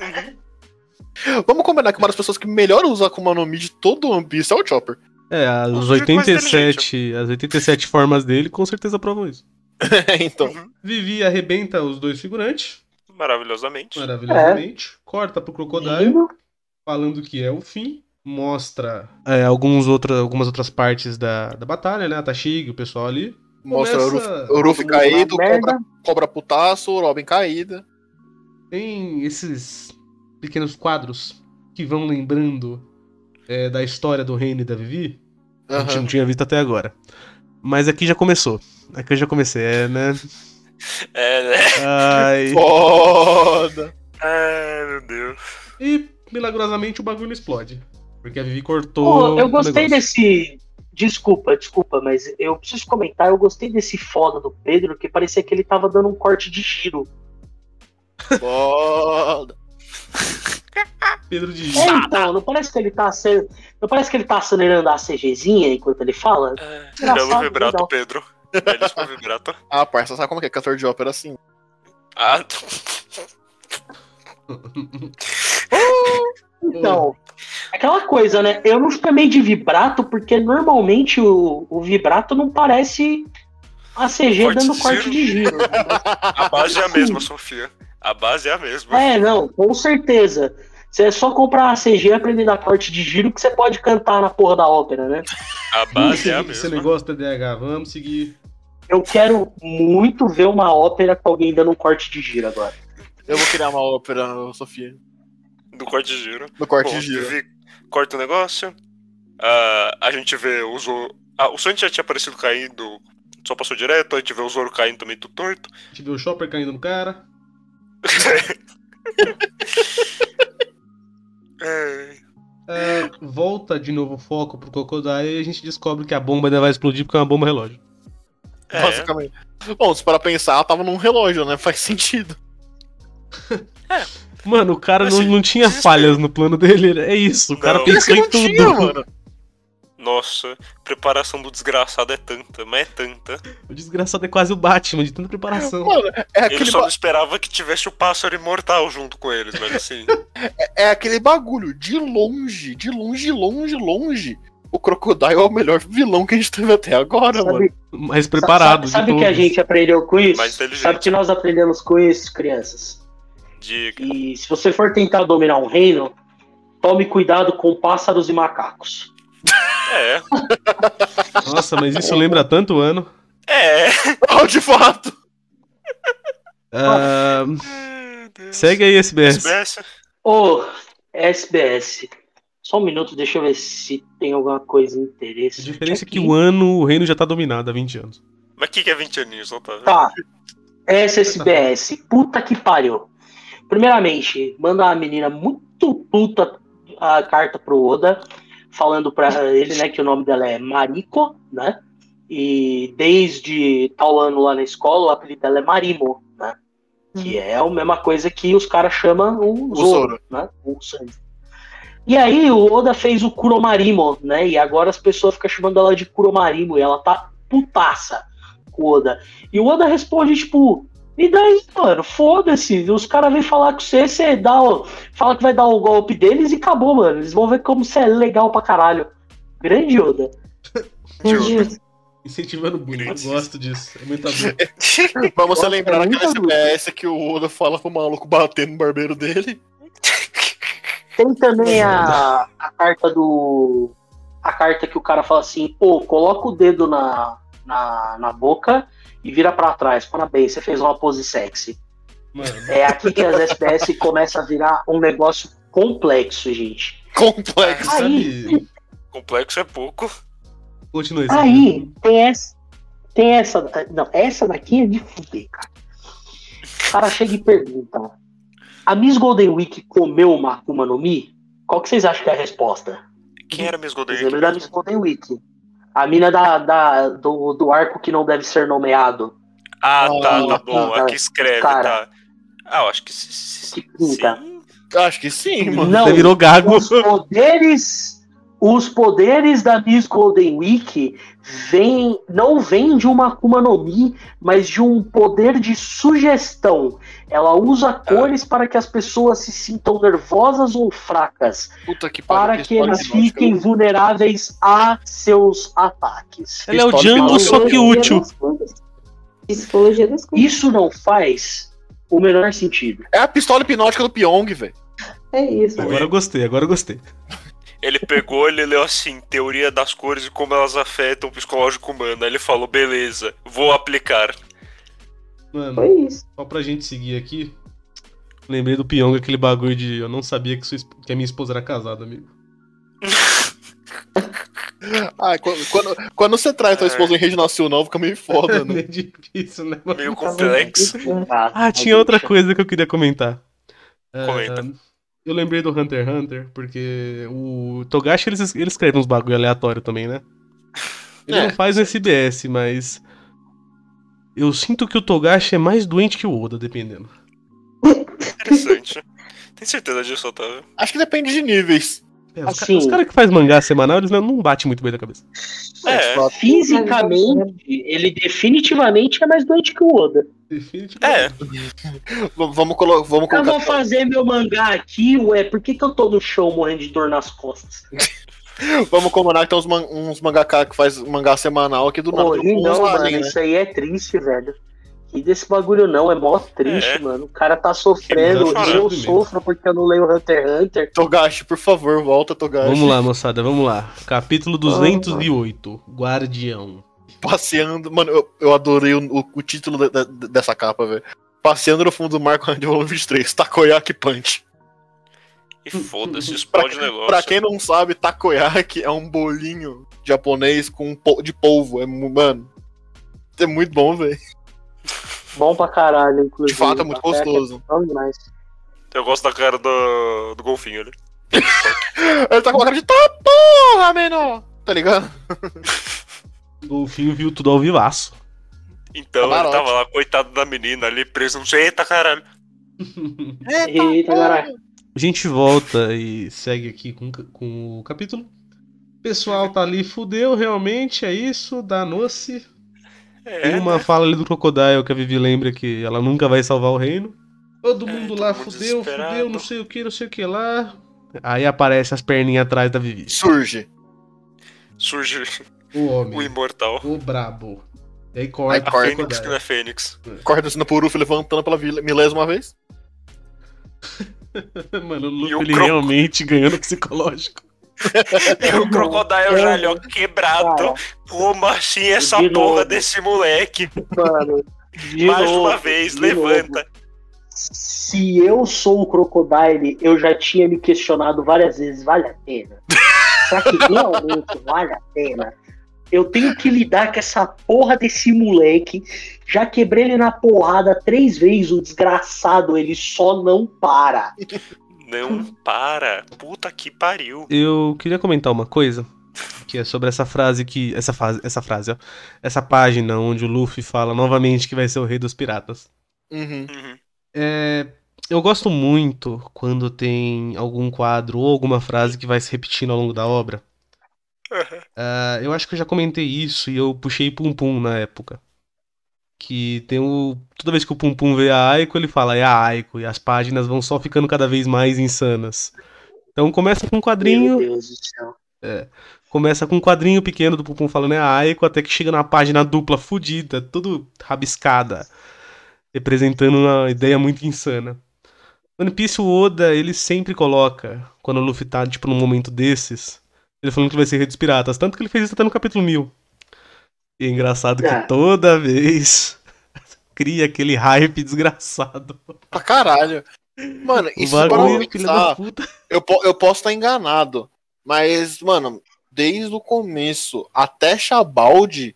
Vamos combinar que uma das pessoas que melhor usa Akuma no Mi de todo o One Piece é o Chopper. É, as O sujeito mais 87, as 87 formas dele com certeza provam isso. [laughs] então. Uhum. Vivi arrebenta os dois figurantes, Maravilhosamente. maravilhosamente. Corta pro Crocodile, Lindo. falando que é o fim. Mostra é, alguns outra, algumas outras partes da, da batalha, né? A Tashig, o pessoal ali. Mostra Começa- Ruffy caído, cobra, cobra putaço, o Robin caída. Tem esses pequenos quadros que vão lembrando é, da história do reino e da Vivi. A gente não tinha visto até agora. Mas aqui já começou. Aqui eu já comecei, é, né? É, né? Ai. [laughs] Foda. Ai, meu Deus. E milagrosamente o bagulho explode. Porque a Vivi cortou. Pô, eu gostei desse. Desculpa, desculpa, mas eu preciso comentar. Eu gostei desse foda do Pedro, que parecia que ele tava dando um corte de giro. Foda. [laughs] [laughs] Pedro de. É, então, não parece que ele tá acel- Não parece que ele tá acelerando a CGzinha enquanto ele fala? É, belo vibrato, legal. Pedro. Belíssimo vibrato. [laughs] Ah, parça, sabe como é que é cantor de ópera assim? Ah, [laughs] Então, aquela coisa, né? Eu não chamei de vibrato porque normalmente o, o vibrato não parece a CG Corte dando de corte giro. de giro. né? a base é a mesma, Sofia. A base é a mesma. É, não, com certeza. Você é só comprar a CG e aprender a dar corte de giro que você pode cantar na porra da ópera, né? A base é a Esse mesma. negócio da DH, vamos seguir. Eu quero muito ver uma ópera com alguém dando um corte de giro agora. Eu vou criar uma ópera, Sofia. Do corte de giro. No corte Bom, de giro. Vivi corta o negócio. Ah, a gente vê o Zoro. Ah, o Sanji já tinha aparecido caindo, só passou direto. A gente vê o Zoro caindo também tudo torto. A gente vê o Chopper caindo no cara. [laughs] É, É, volta de novo o foco pro Crocodile e a gente descobre que a bomba ainda vai explodir porque é uma bomba relógio. é. Basicamente. Bom, se para pensar, ela tava num relógio, né? Faz sentido. Mano, o cara Mas não, não tinha falhas no plano dele, é isso. O cara Não. pensou em tudo. tinha, mano. Nossa, preparação do desgraçado é tanta, mas é tanta. O desgraçado é quase o Batman, de tanta preparação. Mano, é Ele aquele, só ba- não esperava que tivesse o pássaro imortal junto com eles, mas assim. [laughs] é aquele bagulho. De longe, de longe, longe, longe. O Crocodile é o melhor vilão que a gente teve até agora, mano. Sabe, Mais preparado. sabe, sabe o que a gente aprendeu com isso? Sabe o que nós aprendemos com isso, crianças? Diga. E se você for tentar dominar um reino, tome cuidado com pássaros e macacos. É. Nossa, mas isso lembra tanto o ano. É. [laughs] Oh, de fato. Ah, segue aí, SBS. SBS. Ô, SBS. Só um minuto, deixa eu ver se tem alguma coisa A interessante. diferença é que aqui. o ano, o reino já tá dominado há 20 anos. Mas o que, que é 20 aninhos, Otávio? Tá. SSBS. Puta que pariu. Primeiramente, manda uma menina muito puta a carta pro Oda, falando pra ele, né, que o nome dela é Mariko, né? E desde tal ano lá na escola, o apelido dela é Marimo, né? Que é a mesma coisa que os caras chamam o O Zoro, Zoro. né? O Sanji. E aí o Oda fez o Kuromarimo, né? E agora as pessoas ficam chamando ela de Kuromarimo e ela tá putaça com o Oda. E o Oda responde, tipo, e daí, mano, foda-se. Os caras vêm falar com você, você dá o, fala que vai dar o golpe deles e acabou, mano. Eles vão ver como você é legal pra caralho. Grande Oda. [laughs] Incentivando o bullying. Eu gosto disso. É muito adulto. Vamos Nossa, lembrar é aquela muito SBS que o Oda fala pro maluco bater no barbeiro dele. Tem também a, a carta do. A carta que o cara fala assim, pô, coloca o dedo na, na, na boca e vira pra trás. Parabéns, você fez uma pose sexy. Mano, É aqui que as SPS [laughs] começam a virar um negócio complexo, gente. Complexo. Aí. Complexo é pouco. Continua esse aí tem essa. Tem essa. Não, essa daqui é de fuder, cara. O cara chega e pergunta: A Miss Golden Week comeu uma Akuma no Mi? Qual que vocês acham que é a resposta? Quem era Miss Golden Vocês lembram da Miss Golden Week? A mina da, da- do, do arco que não deve ser nomeado. Ah, tá, Ah, tá bom. tá. Aqui escreve, Cara. tá. Ah, eu acho que sim. sim, Que pinta. sim. Acho que sim, mano. Não, Você virou gago. os poderes. Os poderes da Miss Golden Week vêm, não vêm de uma Akuma no Mi, mas de um poder de sugestão. Ela usa cores para que as pessoas se sintam nervosas ou fracas, Puta que para que história eles fiquem vulneráveis a seus ataques. Ele é o Django, só que útil. Psicologia das coisas. Isso não faz o menor sentido. É a pistola hipnótica do Pyong, velho. É isso. Agora eu gostei, agora eu gostei. Ele pegou, ele leu assim, teoria das cores e como elas afetam o psicológico humano. Aí ele falou, beleza, vou aplicar. Mano, Foi isso. só pra gente seguir aqui. Lembrei do Pyong, aquele bagulho de eu não sabia que, sua que a minha esposa era casada, amigo. [laughs] Ah, quando, quando, quando você traz tua É. esposa em rede nacional, fica meio foda, É [laughs] né? meio difícil, né, mano? Meio complexo. Ah, tinha outra coisa que eu queria comentar. Ah, Comenta. Eu lembrei do Hunter x Hunter, porque o Togashi ele, ele escreve uns bagulho aleatório também, né? Ele É, não faz no SBS, mas. Eu sinto que o Togashi é mais doente que o Oda, dependendo. Interessante. Tem certeza disso, Otávio? Acho que depende de níveis. É, os, ca- Assim- os caras que fazem mangá semanal, eles não, não batem muito bem da cabeça. É. tipo, Fisicamente, ele definitivamente é mais doente que o Oda. Definitivamente. É, Vamos, colo vamos Eu vou colocar. fazer meu mangá aqui, ué, por que, que eu tô no chão morrendo de dor nas costas? [laughs] Vamos combinar que tem uns, man uns mangaka que faz mangá semanal aqui do nada. Pô, não, mano, né? isso aí é triste, velho. E desse bagulho não, é mó triste, É. mano. O cara tá sofrendo, tá eu sofro porque eu não leio Hunter x Hunter. Togashi, por favor, volta, Togashi. Vamos lá, moçada, vamos lá. Capítulo 208, Guardião. Passeando. Mano, eu, eu adorei o, o- o título da- da- dessa capa, velho. Passeando no fundo do mar com a de volume 23, Takoyaki Punch. e foda-se, [laughs] Pra, explode o negócio. pra quem não sabe, Takoyaki é um bolinho japonês com um po- de polvo. É, mano, é muito bom, velho. Bom pra caralho, De inclusive. fato, é muito Café gostoso. é demais. Eu gosto da cara do, do golfinho ali. [laughs] Ele tá com uma cara de tá porra, menor! Tá ligado? O [laughs] golfinho viu tudo ao vivaço. Então ele tava lá, coitado da menina ali, preso no Eita, caralho. [laughs] Eita, caralho. A gente volta e segue aqui com, com o capítulo. O pessoal tá ali, fudeu, realmente, é isso, danou-se. É, Tem uma né? fala ali do Crocodile que a Vivi lembra que ela nunca vai salvar o reino. Todo É, mundo lá fudeu, fudeu, não sei o que, não sei o que lá. Aí aparece as perninhas atrás da Vivi. Surge. Surge O o homem, imortal. o brabo. E aí Aí corta A corta. o Fênix que não é Fênix. Corre descendo por Uruf levantando pela vila- milésima vez. [laughs] Mano, o Luffy o ele Croco- realmente ganhando psicológico. E [laughs] o Crocodile já ali, ó, quebrado. Como assim essa De porra novo. desse moleque? mano. De Mais novo, uma vez, de levanta. novo. Se eu sou o Crocodile, eu já tinha me questionado várias vezes, vale a pena? Será que realmente vale a pena? Eu tenho que lidar com essa porra desse moleque. Já quebrei ele na porrada três vezes, o desgraçado, ele só não para. Não para. Puta que pariu. Eu queria comentar uma coisa. Que é sobre essa frase que. Essa, fase, essa frase, ó. Essa página onde o Luffy fala novamente que vai ser o rei dos piratas. Uhum. Uhum. É, eu gosto muito quando tem algum quadro ou alguma frase que vai se repetindo ao longo da obra. Uhum. Ah, eu acho que eu já comentei isso e eu puxei Pum Pum na época. Que tem o. Toda vez que o Pum Pum vê a Aiko, ele fala, é a Aiko, e as páginas vão só ficando cada vez mais insanas. Então começa com um quadrinho. Meu Deus do céu. Começa com um quadrinho pequeno do Pupum falando é a Aiko, até que chega na página dupla fudida, tudo rabiscada, representando uma ideia muito insana. One Piece, o Oda, ele sempre coloca, quando o Luffy tá, tipo, num momento desses, ele falando que vai ser Rei dos Piratas, tanto que ele fez isso até no capítulo 1000. E é engraçado É. que toda vez [laughs] cria aquele hype desgraçado. Pra caralho. Mano, isso para bagulho, da pensar, puta. eu, eu posso estar enganado. Mas, mano, desde o começo até Chabaldi,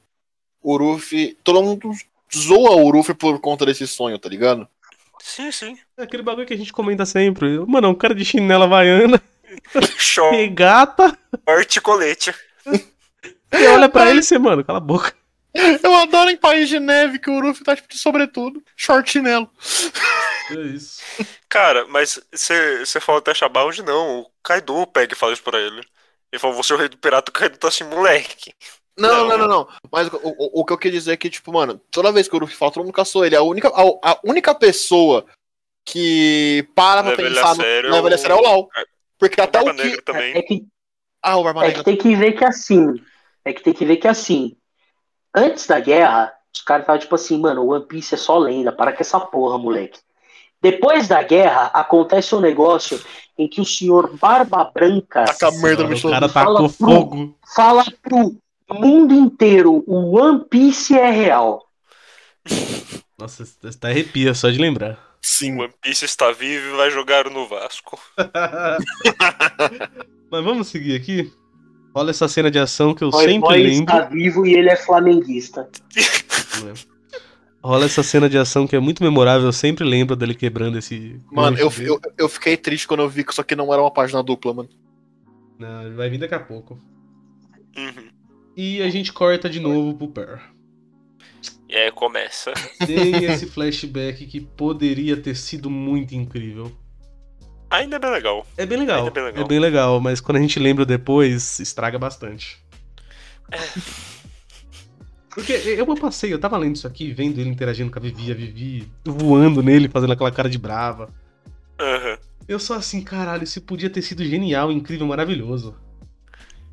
o Ruffy. Todo mundo zoa o Ruffy por conta desse sonho, tá ligado? Sim, sim. É aquele bagulho que a gente comenta sempre. Mano, é um cara de chinela havaiana, [laughs] Short, regata, colete. Você olha pra ele e você, mano, cala a boca. Eu adoro em país de neve que o Ruffy tá tipo de sobretudo, short chinelo. É isso. Cara, mas você falou até Shabound, não. O Kaido pega e fala isso pra ele. Ele falou, você é o rei do pirata, o Kaido tá assim, moleque. Não, Não. não, não, não. Mas o, o, o que eu queria dizer é que, tipo, mano, toda vez que o Ruffy fala, todo mundo caçou ele. A única, a, a única pessoa que para pra pensar no sério ele a sério é o Lau. Porque O até o que. Também. É que, Ah, o Barba é Negra. que tem que ver que assim. É que tem que ver que assim. Antes da guerra, os caras estavam tipo assim, mano, o One Piece é só lenda, para com essa porra, moleque. Depois da guerra, acontece um negócio em que o senhor Barba Branca Taca a merda no cara Fala tacou pro- fogo. fala pro mundo inteiro: o One Piece é real. Nossa, você tá arrepia só de lembrar. Sim. One Piece está vivo e vai jogar no Vasco. [laughs] Mas vamos seguir aqui. Olha essa cena de ação que eu Roy sempre Boy lembro. está vivo e ele é flamenguista. Rola essa cena de ação que é muito memorável, eu sempre lembro dele quebrando esse. Mano, eu, eu, eu fiquei triste quando eu vi que isso aqui não era uma página dupla, mano. Não, ele vai vir daqui a pouco. Uhum. E a gente corta de novo pro Pearl. E aí começa. Tem esse flashback que poderia ter sido muito incrível. Ainda é bem legal. É bem legal. É bem legal. É bem legal, mas quando a gente lembra depois, estraga bastante. É. Porque eu passei, eu tava lendo isso aqui, vendo ele interagindo com a Vivi, a Vivi voando nele, fazendo aquela cara de brava. Aham. Eu só assim, caralho, isso podia ter sido genial, incrível, maravilhoso.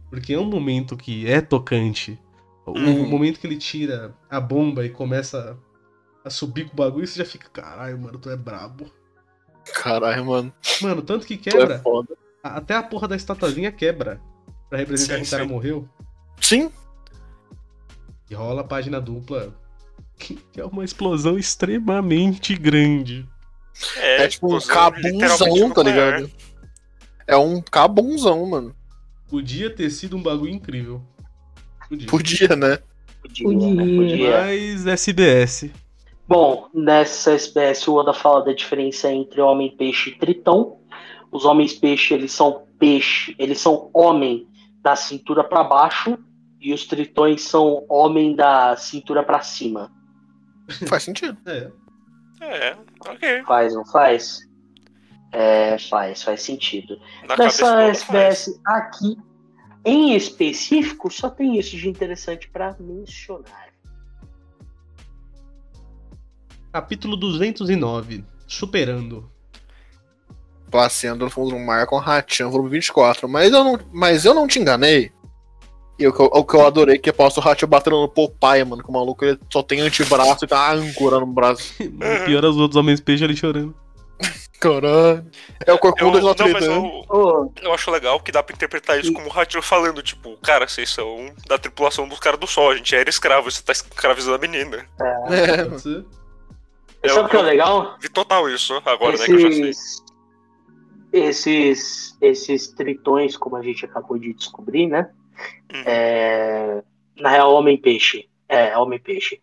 Porque é um momento que é tocante. O Uhum. momento que ele tira a bomba e começa a subir com o bagulho, você já fica, caralho, mano, tu é brabo. Caralho, mano. Mano, tanto que é quebra, foda. a- até a porra da estatuazinha quebra. Pra representar Sim, que o cara sim. morreu. Sim, E rola a página dupla. Que é uma explosão extremamente grande. É, é, tipo um cabunzão, tá ligado? É um cabunzão, mano. Podia ter sido um bagulho incrível. Podia. Podia, né? Podia, né? Podia. Podia. Mas SBS. Bom, nessa SBS o Oda fala da diferença entre homem, peixe e tritão. Os homens peixe, eles são peixe, eles são homem da cintura para baixo e os tritões são homem da cintura para cima. Faz sentido. É. É, ok. Faz, não faz? É, faz, faz sentido. Na Nessa Oda faz. SBS aqui, em específico, só tem isso de interessante para mencionar. Capítulo 209. Superando. Passeando no fundo do mar com Hachan, volume 24. Mas eu não, mas eu não te enganei. E o que eu, o que eu adorei que após o Hachan batendo no Popeye, mano. Que o maluco ele só tem antebraço e tá âncora no braço. [laughs] O pior é os outros homens peixe ali chorando. Caralho. É o Eu, corcunda de não, mas Dame. eu, eu acho legal que dá pra interpretar isso como o Hachiro falando, tipo, cara, vocês são da tripulação dos caras do sol, a gente era escravo, você tá escravizando a menina. É, Pode ser. Eu- sabe o que é legal? Vi total isso agora, né, que eu já sei. esses, esses, esses tritões, como a gente acabou de descobrir, né? Uhum. É, na real, homem-peixe. É, homem-peixe.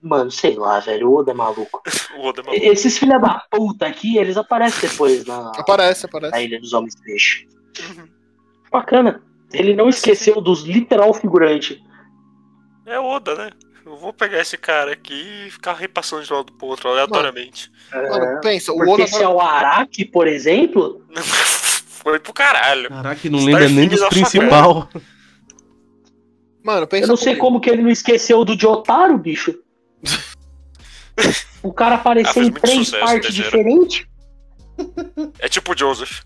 Mano, sei lá, velho, o Oda é maluco. [laughs] O Oda é maluco. Esses filha da puta aqui, eles aparecem depois na, aparece, aparece. na Ilha dos Homens-Peixe. Uhum. Bacana. Ele não esqueceu dos literal figurante. É o Oda, né? Vou pegar esse cara aqui e ficar repassando de um lado pro outro aleatoriamente. Mano, pensa, o Porque Oda. se é o Araki, por exemplo, [laughs] Foi pro caralho. Caraca, não lembra nem dos principal. Mano, pensa eu não sei comigo. como que ele não esqueceu do Jotaro, bicho. [laughs] O cara Ah, apareceu fez em três sucesso, partes diferentes. É tipo o Joseph.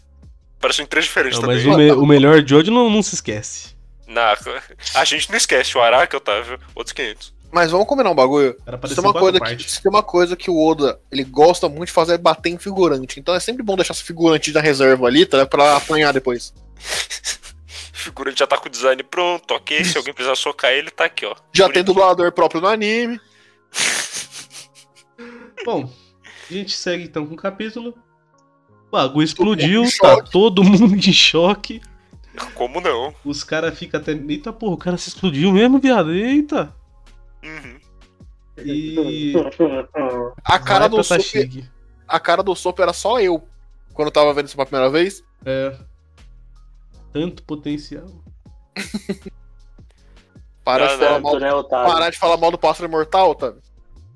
Parecem em três diferentes Não, mas também. o, me- o melhor hoje não, não se esquece. Na, a gente não esquece o Araki, Otávio, outros 500. Mas vamos combinar um bagulho. Era Se parecer tem, uma coisa que, tem uma coisa que o Oda ele gosta muito de fazer é bater em figurante. Então é sempre bom deixar esse figurante da reserva ali, tá? Pra apanhar depois. O [laughs] figurante já tá com o design pronto, ok? Se alguém precisar socar ele, tá aqui, ó. Já tem dublador próprio no anime. [laughs] Bom, a gente segue então com o capítulo. O bagulho explodiu, tá todo mundo em choque. Como não? Os caras ficam até. Eita porra, o cara se explodiu mesmo, viado. Eita! Uhum. E. A cara vai do Sop, a cara do Sop era só eu. Quando eu tava vendo isso pela primeira vez. É. Tanto potencial. [laughs] Parar, Não, de, falar não, mal, né, Otávio? parar de falar mal do pássaro imortal, tá?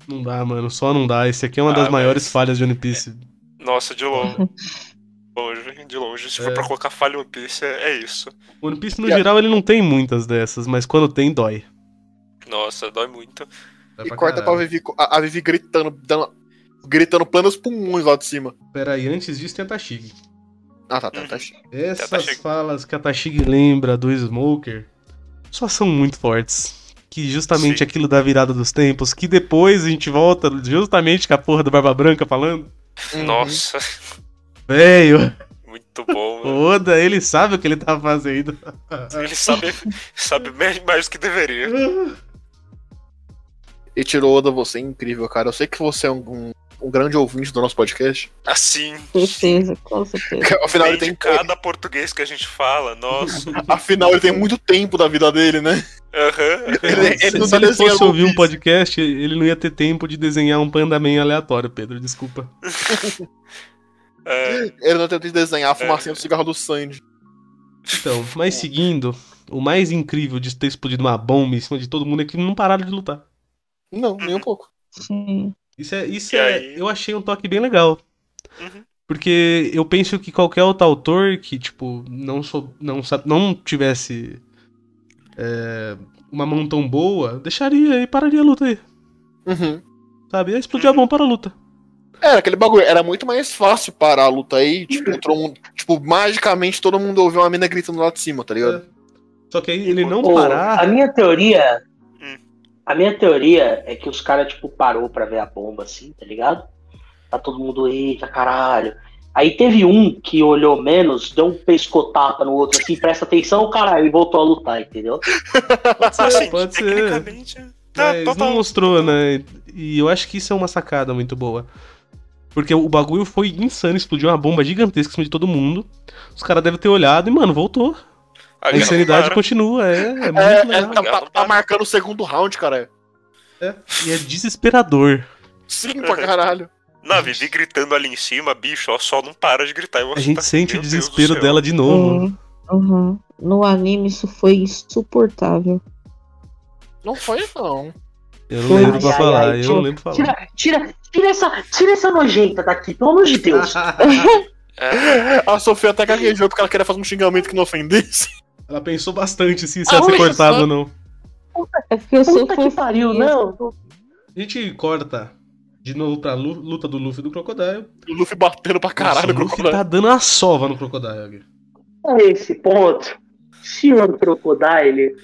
Não dá, mano. Só não dá. Esse aqui é uma das Ah, maiores mas- falhas de One Piece. Nossa, de longe. [laughs] longe, de longe. Se for É. pra colocar falha One Piece, é é isso. One Piece, no E a- geral, ele não tem muitas dessas, mas quando tem, dói. Nossa, dói muito. Dói E corta pra caralho. Vivi, a, a Vivi gritando, dando, gritando planos pulmões lá de cima. Pera aí, antes disso tem a Tashig. Ah, tá, tá, tá. Essas Tashig. falas que a Tashig lembra do Smoker só são muito fortes. Que justamente Sim. aquilo da virada dos tempos, que depois a gente volta justamente com a porra do Barba Branca falando. Uhum. Nossa, Velho, muito bom. mano. Oda, ele sabe o que ele tá fazendo. Ele sabe, sabe mais mais do que deveria. [laughs] E tirou Oda, você é incrível, cara. Eu sei que você é um, um, um grande ouvinte do nosso podcast. Assim, Certeza, com certeza. [laughs] Afinal bem ele, tem, cada português que a gente fala, nossa. [laughs] afinal, ele tem muito tempo da vida dele, né? Aham. Ele, ele se não se tá ele fosse ouvir um podcast, ele não ia ter tempo de desenhar um Panda Man aleatório, Pedro, desculpa. [laughs] É, Ele não tem tempo de desenhar a fumacinha do cigarro do Sandy. Então, mas seguindo, o mais incrível de ter explodido uma bomba em cima de todo mundo é que não pararam de lutar. Não, nem um pouco. Sim. Isso é, isso é, eu achei um toque bem legal. Uhum. Porque eu penso que qualquer outro autor que, tipo, não, sou, não, não tivesse é, uma mão tão boa, deixaria e pararia a luta aí. Uhum. Sabe? Ia explodir a bomba para a luta. Era aquele bagulho, era muito mais fácil parar a luta aí, tipo, [laughs] todo mundo- tipo, magicamente todo mundo ouviu uma mina gritando lá de cima, tá ligado? Só que aí ele não Ô, parar. A minha teoria. A minha teoria é que os caras, tipo, parou pra ver a bomba, assim, tá ligado? Tá todo mundo, eita, caralho. Aí teve um que olhou menos, deu um pescotapa no outro, assim, presta atenção, caralho, e voltou a lutar, entendeu? Pode ser, assim, pode ser. tecnicamente. Tá, Mas total. não mostrou, né? E eu acho que isso é uma sacada muito boa. Porque o bagulho foi insano, explodiu uma bomba gigantesca em cima de todo mundo. Os caras devem ter olhado e, mano, voltou. A guerra insanidade para. continua, é, é muito É, é, tá, tá- tá marcando o segundo round, cara. É. E é desesperador. Sim, pra caralho. [laughs] Na Vivi gritando ali em cima, bicho, ó, só não para de gritar. A gente tá- sente o Meu desespero dela de novo. Uhum. Uhum. No anime isso foi insuportável. Não foi, não. Eu não Foi. lembro pra Ai, ai, falar, ai, eu tira- não lembro pra falar. Tira, tira, tira, essa, tira essa nojenta daqui, pelo amor de Deus. É, [laughs] A Sofia até gaguejou porque ela queria fazer um xingamento que não ofendesse. Ela pensou bastante se isso ia ser cortado ou não. É porque eu sou Puta que pariu, não. A gente corta de novo pra lu- luta do Luffy e do Crocodile. O Luffy batendo pra caralho Nossa, no o Luffy crocodilo. tá dando a sova no Crocodile. aqui. A esse ponto, senhor Crocodile,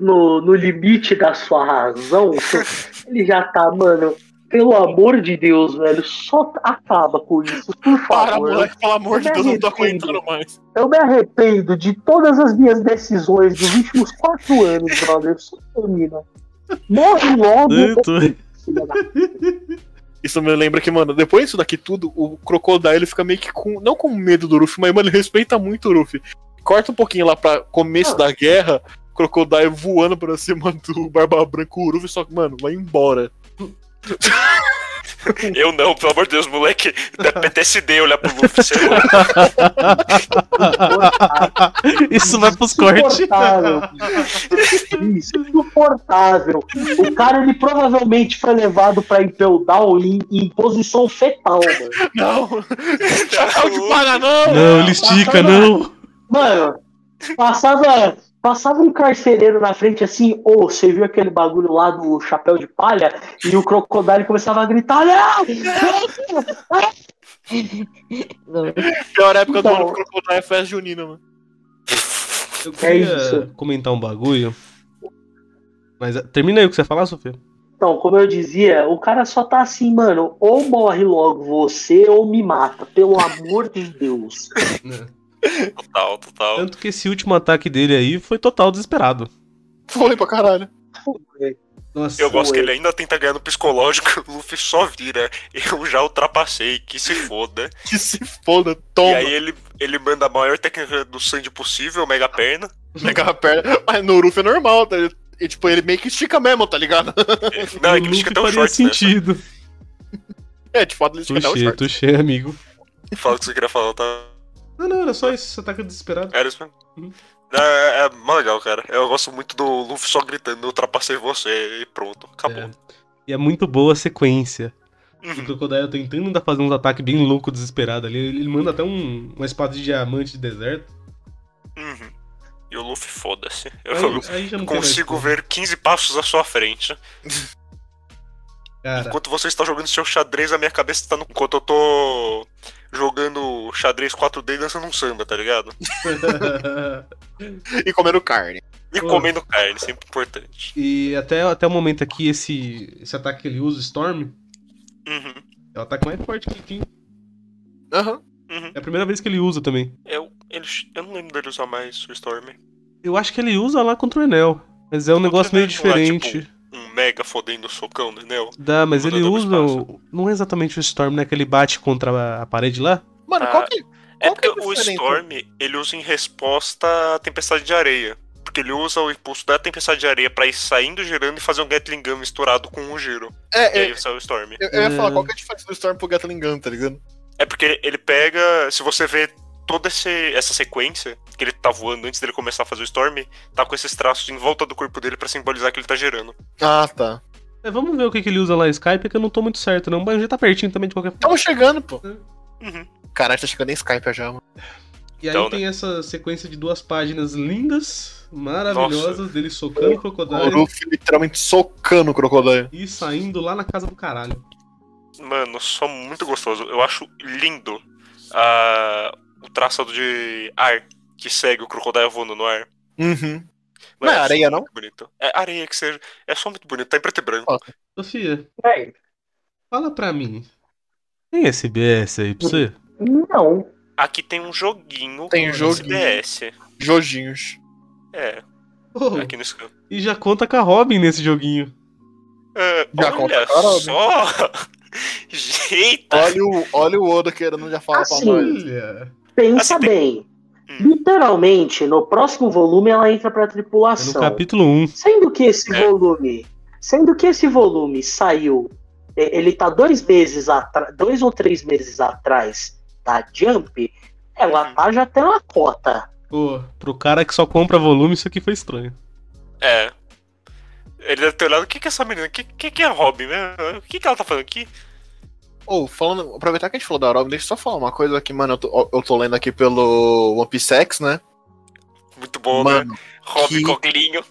no, no limite da sua razão, [laughs] ele já tá, mano. Pelo amor de Deus, velho, só acaba com isso, por Para, favor. moleque, pelo amor de Eu Deus, eu não tô aguentando mais. Eu me arrependo de todas as minhas decisões dos últimos quatro anos, brother. Só termina. Morre logo. [laughs] Isso me lembra que, mano, depois disso daqui tudo, o Crocodile ele fica meio que com. Não com medo do Luffy, mas, mano, ele respeita muito o Luffy. Corta um pouquinho lá pra começo Ah. da guerra, Crocodile voando pra cima do Barba Branca, o Luffy só que, mano, vai embora. [laughs] eu não, pelo amor de Deus, moleque. Da PTSD olhar pro Luffy, você é louco. Isso vai pros cortes. Insuportável. O cara, ele provavelmente foi levado pra Impel Down em, em posição fetal, mano. Não! Chapéu de palha, não! Não, ele estica, não. Mano, passava, passava um carcereiro na frente assim, ô, você viu aquele bagulho lá do chapéu de palha? E o crocodilo começava a gritar, não! Não, Pior época do Então. ano pro Crocodile é festa junina, mano. Eu É queria isso. comentar um bagulho. Mas eh, termina aí o que você ia falar, Sofia. Então, como eu dizia, o cara só tá assim, mano, ou morre logo você ou me mata, pelo amor de Deus. [laughs] Total, total. Tanto que esse último ataque dele aí foi total desesperado. Foi pra caralho. Nossa, Eu gosto que Foi. ele ainda tenta ganhar no psicológico, o Luffy só vira. Eu já ultrapassei, que se foda. Que se foda, E toma. aí ele, ele manda a maior técnica do Sandy possível, mega perna. Pega a perna. Mas no Luffy é normal, tá? E, tipo, ele meio que estica mesmo, tá ligado? Não, é que ele Luffy fica até o faria short, né? sentido. É, tipo, ele estica até o short. tuxê, amigo. Fala o que você queria falar, tá? Não, não, era só isso. Você ataca desesperado. Era isso mesmo. Uhum. É, é mó legal, cara. Eu gosto muito do Luffy só gritando, eu ultrapassei você e pronto, acabou. É. E é muito boa a sequência. O Uhum. Crocodile tentando ainda fazer uns ataques bem loucos, desesperado ali. Ele manda até um, uma espada de diamante de deserto. Uhum. E o Luffy, foda-se. Eu Aí, consigo ver 15 passos à sua frente. Cara, Enquanto você está jogando seu xadrez, a minha cabeça está no. Enquanto eu tô jogando xadrez 4D dançando um samba, tá ligado? [laughs] E comendo carne. E Pô. comendo carne, sempre importante. e até, até o momento aqui, esse, esse ataque que ele usa, o Storm, Uhum. é o ataque mais forte que ele tem. Aham. Uhum. É a primeira vez que ele usa também. Eu, ele, eu não lembro dele usar mais o Storm. Eu acho que ele usa lá contra o Enel. Mas é um negócio meio Enel não é, diferente. Um mega fodendo socão do Enel. Dá, mas ele usa. o- Não é exatamente o Storm, né? Que ele bate contra a- parede lá. Mano, Ah, qual que. É Qual que é a porque o diferença? Storm, ele usa em resposta à tempestade de areia. Porque ele usa o impulso da tempestade de areia pra ir saindo, girando e fazer um Gatling Gun misturado com um giro. E É, aí é, sai o Storm. eu, eu ia falar, É. qual que é a diferença do Storm pro Gatling Gun, tá ligado? É porque ele pega. Se você vê toda esse- essa sequência que ele tá voando antes dele começar a fazer o Storm, tá com esses traços em volta do corpo dele pra simbolizar que ele tá girando. Ah, tá. É, vamos ver o que, que ele usa lá no Skype, que eu não tô muito certo, não. Mas já tá pertinho também de qualquer forma. Tamo chegando, pô. Uhum. Caralho, tá chegando em Skype já, mano. E aí Então, né? tem essa sequência de duas páginas lindas, maravilhosas, dele socando o O crocodilo Luffy literalmente socando o Crocodile. e saindo lá na casa do caralho. Mano, só muito gostoso. Eu acho lindo ah, o traçado de ar que segue o crocodilo voando no ar. Uhum. Mano, Não é só areia, não? muito Bonito. É areia que seja. É só muito bonito. Tá em preto e branco. Sofia, Véi, fala pra mim. Tem SBS aí pra você? não. Aqui tem um joguinho Tem com joguinho. SBS. Jojinhos. É, Oh, aqui no e já conta com a Robin nesse joguinho. É, Já olha conta, cara, só! [laughs] Eita! Olha o, olha o Oda querendo já falar Assim, pra nós. Olha. Pensa Assim, bem. Hum. Literalmente, no próximo volume ela entra pra É no tripulação. capítulo 1. Sendo que esse É. volume. Sendo que esse volume saiu e- ele tá dois meses atrás, dois ou três meses atrás da Jump, ela Uhum. tá já tem uma cota. Pô, pro cara que só compra volume, isso aqui foi estranho. É. Ele deve ter olhado, o que que é essa menina? O que, que que é a Robin, né? O que que ela tá fazendo aqui? Ou, falando, aproveitar que a gente falou da Robin, deixa eu só falar uma coisa aqui, mano. Eu tô, eu tô lendo aqui pelo One Piece X, né? Muito bom, né? Mano, Robin que- Coglinho.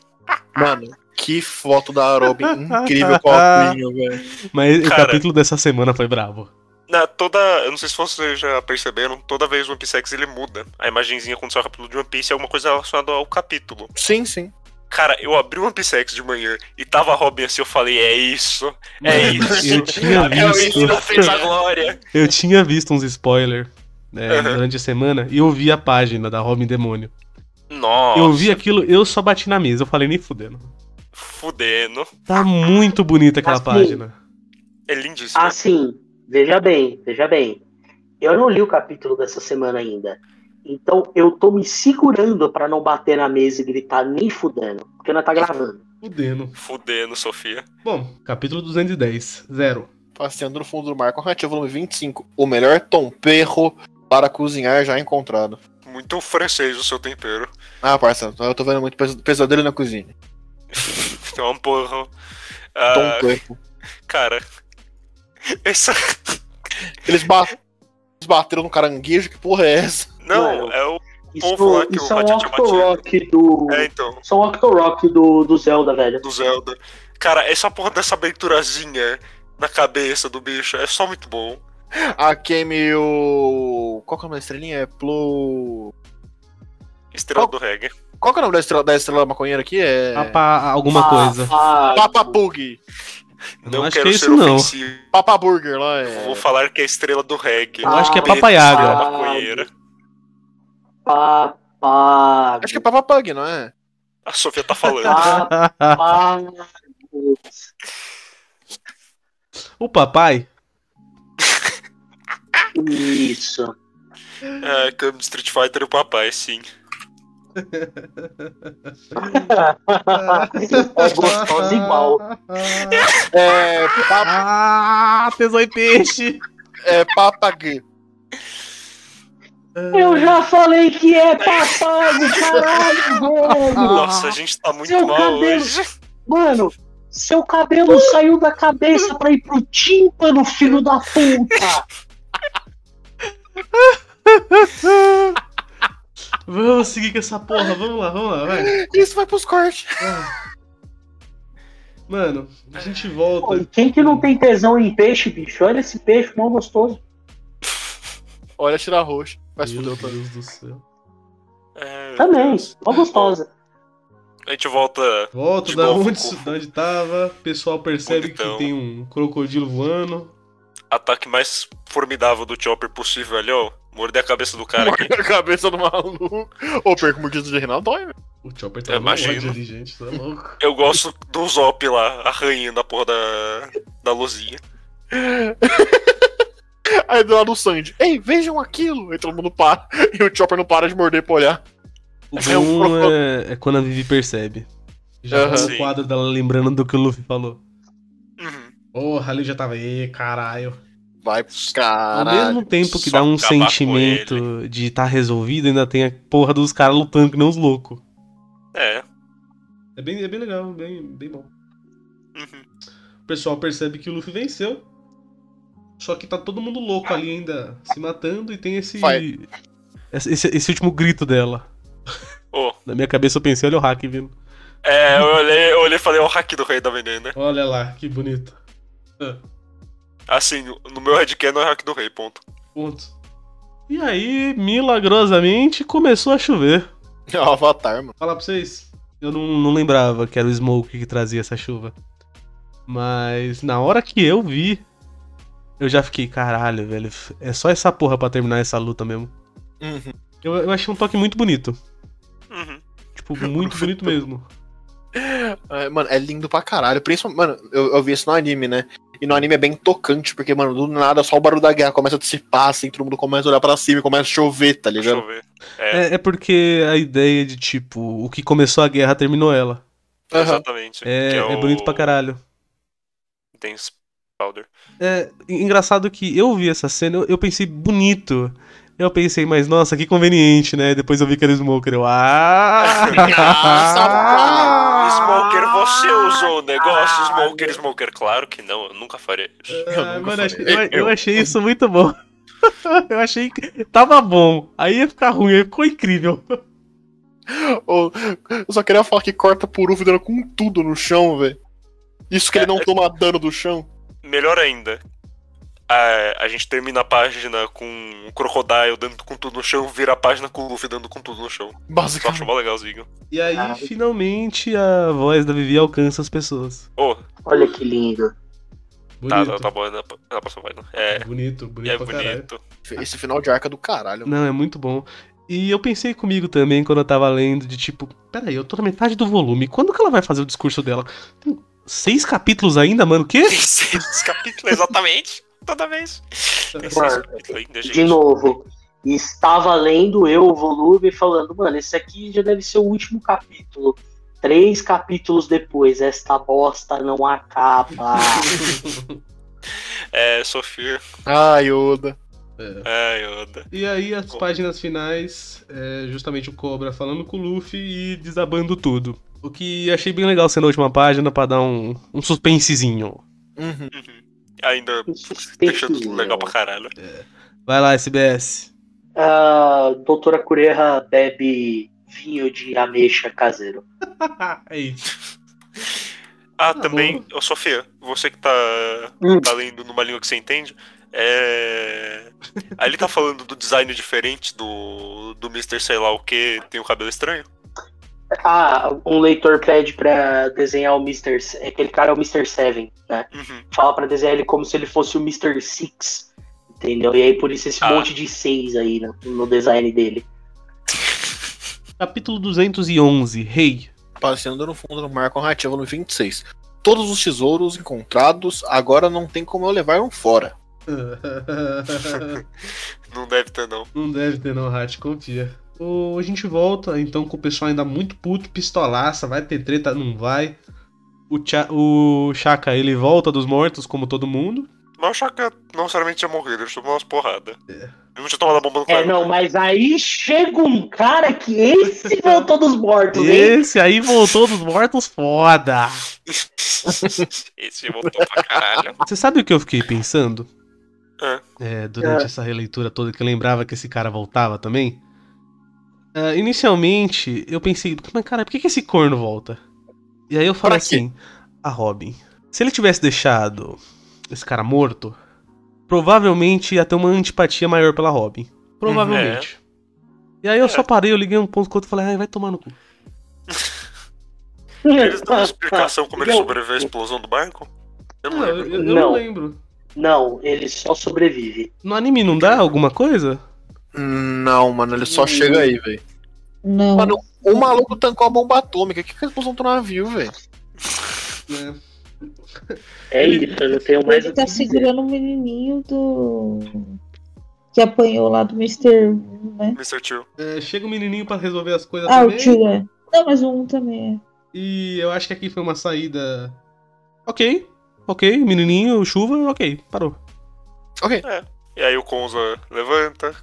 mano, que foto da Robin [laughs] incrível Queen, velho. Mas o Cara. capítulo dessa semana foi bravo. Na, toda. Eu não sei se vocês já perceberam, toda vez o One Piece X ele muda. A imagenzinha quando sai o capítulo de One Piece é alguma coisa relacionada ao capítulo. Sim, sim. Cara, eu abri o One Piece X de manhã e tava a Robin assim, eu falei, é isso. É Mano, isso. [laughs] Eu tinha É visto. fez a glória. Eu tinha visto uns spoilers né, Aham. durante a semana e eu vi a página da Robin Demônio. Nossa. Eu vi aquilo, eu só bati na mesa, eu falei nem fudendo. Fudendo. Tá muito bonita aquela Assim, página. É lindíssimo. Assim, veja bem, veja bem. Eu não li o capítulo dessa semana ainda. Então eu tô me segurando pra não bater na mesa e gritar nem fudendo, porque nós tá gravando. Fudendo. Fudendo, Sofia. Bom, capítulo 210, zero. Passeando no fundo do mar com Ratia volume 25. O melhor tomperro para cozinhar já encontrado. Muito francês o seu tempero. Ah, parça, eu tô vendo muito pes- pesadelo na cozinha. [laughs] Então, um porra. Ah, Tomperro. cara. Essa. Eles, ba eles bateram no caranguejo, que porra é essa? Não, é o. Lá que isso o é tinha Octorok do. É, então. Isso é um Octorok do, do Zelda, velho. Do Zelda. Cara, essa porra dessa aberturazinha na cabeça do bicho é só muito bom. A Kemi o. Qual que é o nome da estrelinha? É Plo. Estrela Qual- do reggae. Qual que é o nome da estrela, da estrela maconheira aqui? É. Papa alguma coisa. Papa Pug. Eu Não, não acho quero que é ser isso não. ofensivo. Papa Burger lá é. Vou falar que é a estrela do reggae. Eu acho que é papaiaga. Estrela maconheira. Papá. Acho que é Papa Pug, não é? A Sofia tá falando. O papai Isso. É, Cam Street Fighter e o papai, sim. é gostoso igual. É. Papa, Ah, tesão e peixe. é Papag. Eu já falei que é [laughs] papai, caralho, velho. Nossa, a gente tá muito Seu mal cabelo. hoje. Mano, seu cabelo saiu da cabeça pra ir pro tímpano, filho da puta. Vamos seguir com essa porra, vamos lá, vamos lá, vai. Isso vai pros cortes. Mano, a gente Pô, volta. e quem que não tem tesão em peixe, bicho? Olha esse peixe mó gostoso. Olha, tirar roxo. Vai se Meu fuder, Deus do céu. É, Também, mó gostosa. A gente volta. Volta De da novo, onde, da onde tava. O pessoal percebe Bonitão. que tem um crocodilo voando. Ataque mais formidável do Chopper possível ali, ó. Morder a cabeça do cara aqui. Morde a cabeça do maluco. Ô, perco mordida de Reinaldo dói, velho. O Chopper tá ódio imagino. ali, gente. Tá louco. Eu gosto do Zop lá, arranhando a porra da, da luzinha. [laughs] Aí do lado do Sandy. Ei, vejam aquilo! Aí todo mundo para. [laughs] E o Chopper não para de morder pra olhar. O É um é, é quando a Vivi percebe. Já tá no Sim. quadro dela lembrando do que o Luffy falou. Uhum. Porra, ali já tava. Ê, caralho. Vai, Ao caralho. mesmo tempo que só dá um sentimento de tá resolvido, ainda tem a porra dos caras lutando que nem os loucos. É. É bem, é bem legal, bem, bem bom. Uhum. O pessoal percebe que o Luffy venceu. Só que tá todo mundo louco ali ainda se matando e tem esse. Esse, esse- esse último grito dela. Ô, Na minha cabeça eu pensei, olha o hack vindo. é, eu olhei, eu olhei e falei, ó, o hack do rei da veneno, né? Olha lá, que bonito. Ah, Assim, no meu headcanon é hack do rei, ponto. ponto. E aí, milagrosamente, começou a chover. É o Avatar, mano. Falar pra vocês, eu não, não lembrava que era o Smoke que trazia essa chuva. Mas na hora que eu vi, eu já fiquei, caralho, velho. É só essa porra pra terminar essa luta mesmo. Uhum. Eu, eu achei um toque muito bonito. Uhum. Tipo, muito bonito [laughs] mesmo. É, mano, é lindo pra caralho. Principalmente, mano, eu, eu vi isso no anime, né? E no anime é bem tocante, porque, mano, do nada só o barulho da guerra começa a dissipar, assim, todo mundo começa a olhar pra cima e começa a chover, tá ligado? eu ver. É, É, é porque a ideia de, tipo, o que começou a guerra terminou ela. Aham. exatamente. É, que é bonito pra caralho. Tem, Powder. É engraçado que eu vi essa cena, eu, eu pensei bonito. Eu pensei, mas nossa, que conveniente, né? Depois eu vi que era Smoker. Eu, ah! [laughs] Smoker, você usou o negócio, Smoker, Smoker. Claro que não, eu nunca faria isso. Ah, nunca mano, eu achei- eu, eu achei isso muito bom. [laughs] eu achei que tava bom. Aí ia ficar ruim, aí ficou incrível. [laughs] Ô, Eu só queria falar que corta por Uff dando com tudo no chão, velho. Isso que ele não toma dano do chão. Melhor ainda, a, a gente termina a página com o Crocodile dando com tudo no chão, vira a página com o Luffy dando com tudo no chão. Eu acho Basicamente. mó legalzinho. E aí, Ah. finalmente, a voz da Vivi alcança as pessoas. Oh, Olha que lindo. tá, Bonito. tá, tá bom, na, na próxima página. É, Bonito, bonito é pra caralho. bonito. Esse final de arca é do caralho. Não, é muito bom. E eu pensei comigo também quando eu tava lendo, de tipo, peraí, eu tô na metade do volume. Quando que ela vai fazer o discurso dela? Tem seis capítulos ainda, mano? O quê? Tem seis capítulos, exatamente. Toda vez. Tem seis Mano, capítulos ainda, gente. De novo, estava lendo eu o volume falando, mano, esse aqui já deve ser o último capítulo. Três capítulos depois, esta bosta não acaba. [laughs] É, Sofia. Ai, Oda. É, Yoda. E aí as Pô. páginas finais, é justamente o Cobra falando com o Luffy e desabando tudo. O que achei bem legal sendo a última página pra dar um, um suspensezinho. Uhum. Uhum. Ainda deixando tudo legal pra caralho. Vai lá, SBS. A doutora Cureha bebe vinho de ameixa caseiro. [laughs] é isso. Ah, Tá também, ô Sofia, você que tá, Hum. tá lendo numa língua que você entende, é. Aí ele tá falando do design diferente do, do Mr. sei lá o que, tem o cabelo estranho. Ah, um leitor pede pra desenhar o Mr. Aquele cara é o Mr. Seven, né? Uhum. Fala pra desenhar ele como se ele fosse o Mr. Six. Entendeu? E aí por isso esse Ah. monte de seis aí no, no design dele. [laughs] Capítulo 211, Rei. Passeando no fundo do mar com a narrativa no 26. Todos os tesouros encontrados, agora não tem como eu levar um fora. [laughs] [laughs] Não deve ter, não. Não deve ter não, Hat, confia. O, a gente volta, então, com o pessoal ainda muito puto, pistolaça, vai ter treta, não vai. O, Cha- o Chaka, ele volta dos mortos, como todo mundo. Mas o Chaka não necessariamente tinha morrido, ele tomou umas porradas. Ele não tinha tomado a bomba no É, cara. não, mas aí chega um cara que esse [laughs] voltou dos mortos, hein? Esse aí voltou dos mortos foda. [laughs] Esse voltou pra caralho. Você sabe o que eu fiquei pensando? É. É, durante É. essa releitura toda, que eu lembrava que esse cara voltava também. É, inicialmente, eu pensei, mas cara, por que, que esse corno volta? E aí eu Pra quê? assim, a Robin, se ele tivesse deixado esse cara morto, provavelmente ia ter uma antipatia maior pela Robin. Provavelmente. E aí eu só parei, eu liguei um ponto com o outro e falei, ai, vai tomar no cu. [laughs] Eles dão uma [laughs] explicação como ele Eu- sobreviveu à explosão do barco? Eu não Não, lembro. eu- eu não Não. lembro. Não, ele só sobrevive. No anime não dá alguma coisa? Não, mano, ele só chega aí, velho. Não. Mano, o maluco tancou a bomba atômica. O que que eles usam do navio, velho? né? É isso, eu não tenho mais Ele o tá segurando o menininho do. que apanhou lá do Mr. Né? Mr. Tio. É, chega o menininho pra resolver as coisas Ah, o também. tio é. Não, mas o um também é. E eu acho que aqui foi uma saída. Ok, ok, menininho, chuva, ok, parou. Ok. E aí o Konza levanta,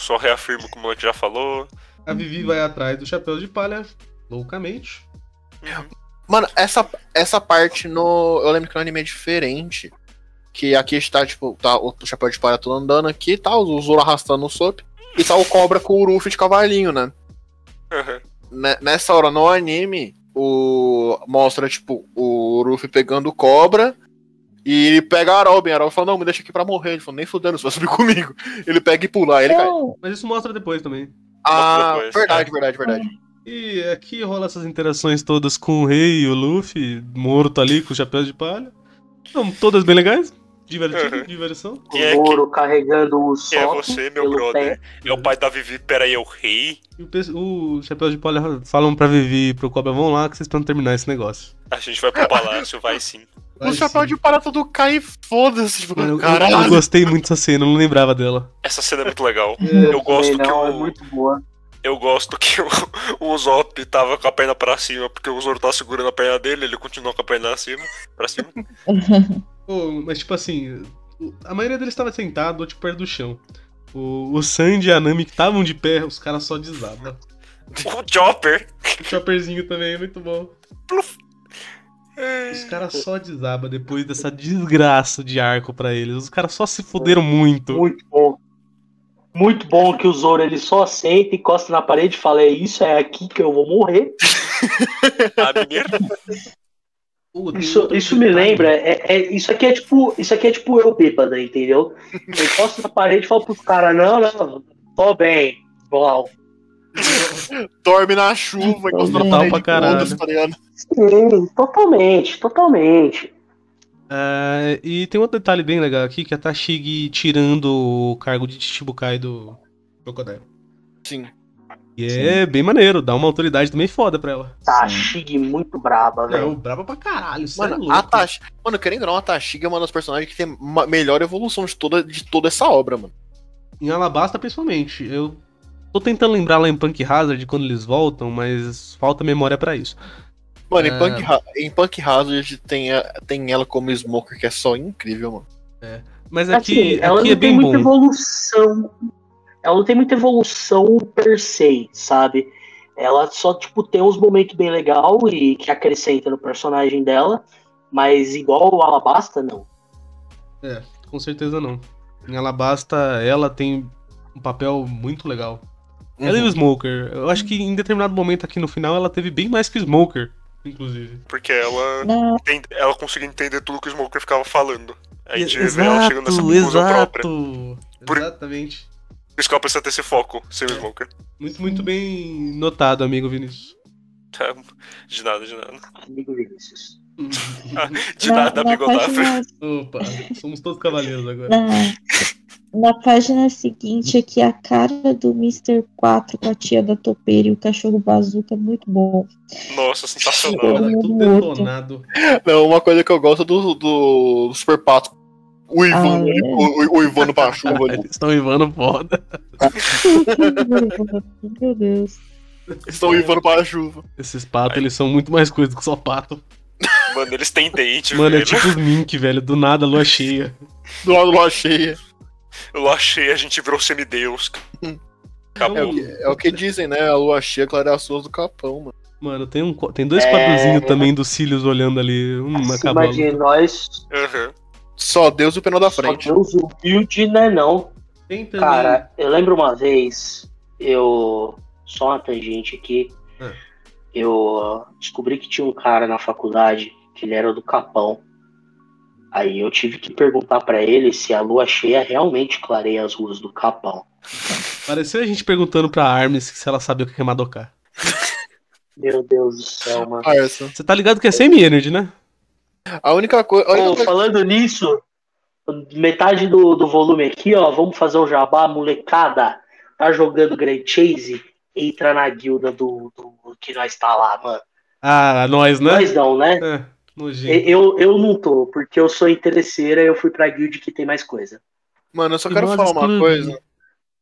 só reafirma o que o moleque já falou. A Vivi vai atrás do chapéu de palha, loucamente. Mano, essa, essa parte no. Eu lembro que no anime é diferente. Que aqui está, tipo, tá o chapéu de palha todo andando aqui, tá o Zoro arrastando o Sop. E tá o cobra com o Ruffy de cavalinho, né? Uhum. Ne- Nessa hora no anime, o. Mostra, tipo, o Ruffy pegando o cobra. E ele pega a Robin. A Robin fala, não, me deixa aqui pra morrer. Ele falou, nem fudendo, você vai subir comigo. Ele pega e pula, aí ele cai. Não, Mas isso mostra depois também. Ah, depois, verdade, verdade, verdade. E aqui rola essas interações todas com o rei e o Luffy, morto ali com o chapéu de palha. São todas bem legais. Divertido, Uhum. diversão. Quem é O Moro carregando o Quem é sol. você, meu brother? É o pai da Vivi, peraí, é o rei? E o, pe- o chapéu de palha falam pra Vivi e pro Cobra, vão lá que vocês precisam terminar esse negócio. A gente vai pro palácio, vai sim. Vai o chapéu sim. de palha tudo cai e foda-se. Tipo, eu, eu caralho. gostei muito dessa cena, eu não lembrava dela. Essa cena é muito legal. Eu Eu gosto também que não, o- é muito boa. Eu gosto que o, [laughs] o Usopp tava com a perna pra cima, porque o Zoro tá segurando a perna dele, ele continua com a perna acima, pra cima. [laughs] Pô, mas tipo assim, a maioria deles estava sentado, tipo, perto do chão. O, o Sandy e a Nami que estavam de pé, os caras só desabam. [laughs] O Chopper. O Chopperzinho também é muito bom. Os caras só desabam depois dessa desgraça de arco pra eles. Os caras só se fuderam muito. Muito bom. Muito bom que o Zoro ele só senta, encosta na parede e fala: É isso, é aqui que eu vou morrer. [laughs] Isso, isso me lembra, é, é- isso aqui é tipo, isso aqui é tipo eu bêbada, entendeu? Eu encosto na parede e falo pros caras, não, não, tô bem. Bom. Dorme na chuva, encostando Total na parede pra caralho. tá ligado? Sim, totalmente, totalmente. É, e tem outro detalhe bem legal aqui, que é a Tashigi tirando o cargo de Chichibukai do Crocodile. Sim. E é bem maneiro, dá uma autoridade também foda pra ela. Tá, Shig muito braba, velho. braba pra caralho, isso é Mano, louco. a Tash... Mano, querendo ou não, a Tashiga é uma das personagens que tem uma melhor evolução de toda, de toda essa obra, mano. Em Alabasta, principalmente. Eu tô tentando lembrar lá em Punk Hazard quando eles voltam, mas falta memória pra isso. Mano, É. em, Punk, Ha- em Punk Hazard tem, a- tem ela como Smoker, que é só incrível, mano. Mas Assim, aqui, ela aqui não é tem bem muita bom. evolução. Ela não tem muita evolução per se, sabe? Ela só, tipo, tem uns momentos bem legal e que acrescenta no personagem dela, mas igual o Alabasta, não. Com certeza não. Em Alabasta, ela tem um papel muito legal. Ela e o Uhum. Smoker. Eu acho que em determinado momento aqui no final ela teve bem mais que o Smoker, inclusive. Porque ela, Não, entende- ela conseguia entender tudo que o Smoker ficava falando. Aí a gente vê ela chegando nessa conclusão própria. Por- Exatamente. Por isso que ela precisa ter esse foco, sem o Smoker. Muito, muito bem notado, amigo Vinícius. Tá, [laughs] De nada, de nada. Amigo Vinícius. [laughs] De na, nada, na amigo Opa, somos todos cavaleiros agora. Na, na página seguinte aqui, a cara do Mr. 4 com a tia da topeira e o cachorro bazuca é muito bom. Nossa, sensacional. Todo Tudo detonado. Não, uma coisa que eu gosto é do, do Super Pato. O Ivan, Ah, é? o, o, o Ivan no Pachuva ali. Eles estão ivando foda. [laughs] Meu Deus. Eles estão Ivan no Pachuva. Esses patos, eles são muito mais coisa do que só pato. Mano, eles têm dente, Mano, é velho. tipo os Mink, velho. Do nada, lua cheia. Do lado do lua cheia. Eu achei, a gente virou semideus. É Acabou. o, que, é o que dizem, né? A lua cheia clareia as suas do capão, mano. Mano, tem, um, tem dois É. quadrozinhos também dos cílios olhando ali. Hum, acabou. a Acima de nós, Uhum. Só Deus e o pneu da só frente. Deus humilde, né, não? Tem também. Cara, eu lembro uma vez, eu. Só uma tangente aqui. Ah. Eu descobri que tinha um cara na faculdade que ele era do Capão. Aí eu tive que perguntar pra ele se a lua cheia realmente clareia as ruas do Capão. Pareceu a gente perguntando pra Armes se ela sabia o que é Madoka. Meu Deus do céu, mano. Parça. Você tá ligado que é semi-energy, né? A única coisa. única coisa- falando nisso, metade do, do volume aqui, ó. Vamos fazer o jabá, molecada. Tá jogando Grand Chase? Entra na guilda do, do que nós tá lá, mano. Ah, nós, né? Nós não, né? É, nojento. Eu, eu não tô, porque eu sou interesseira e eu fui pra guild que tem mais coisa. Mano, eu só quero falar uma coisa.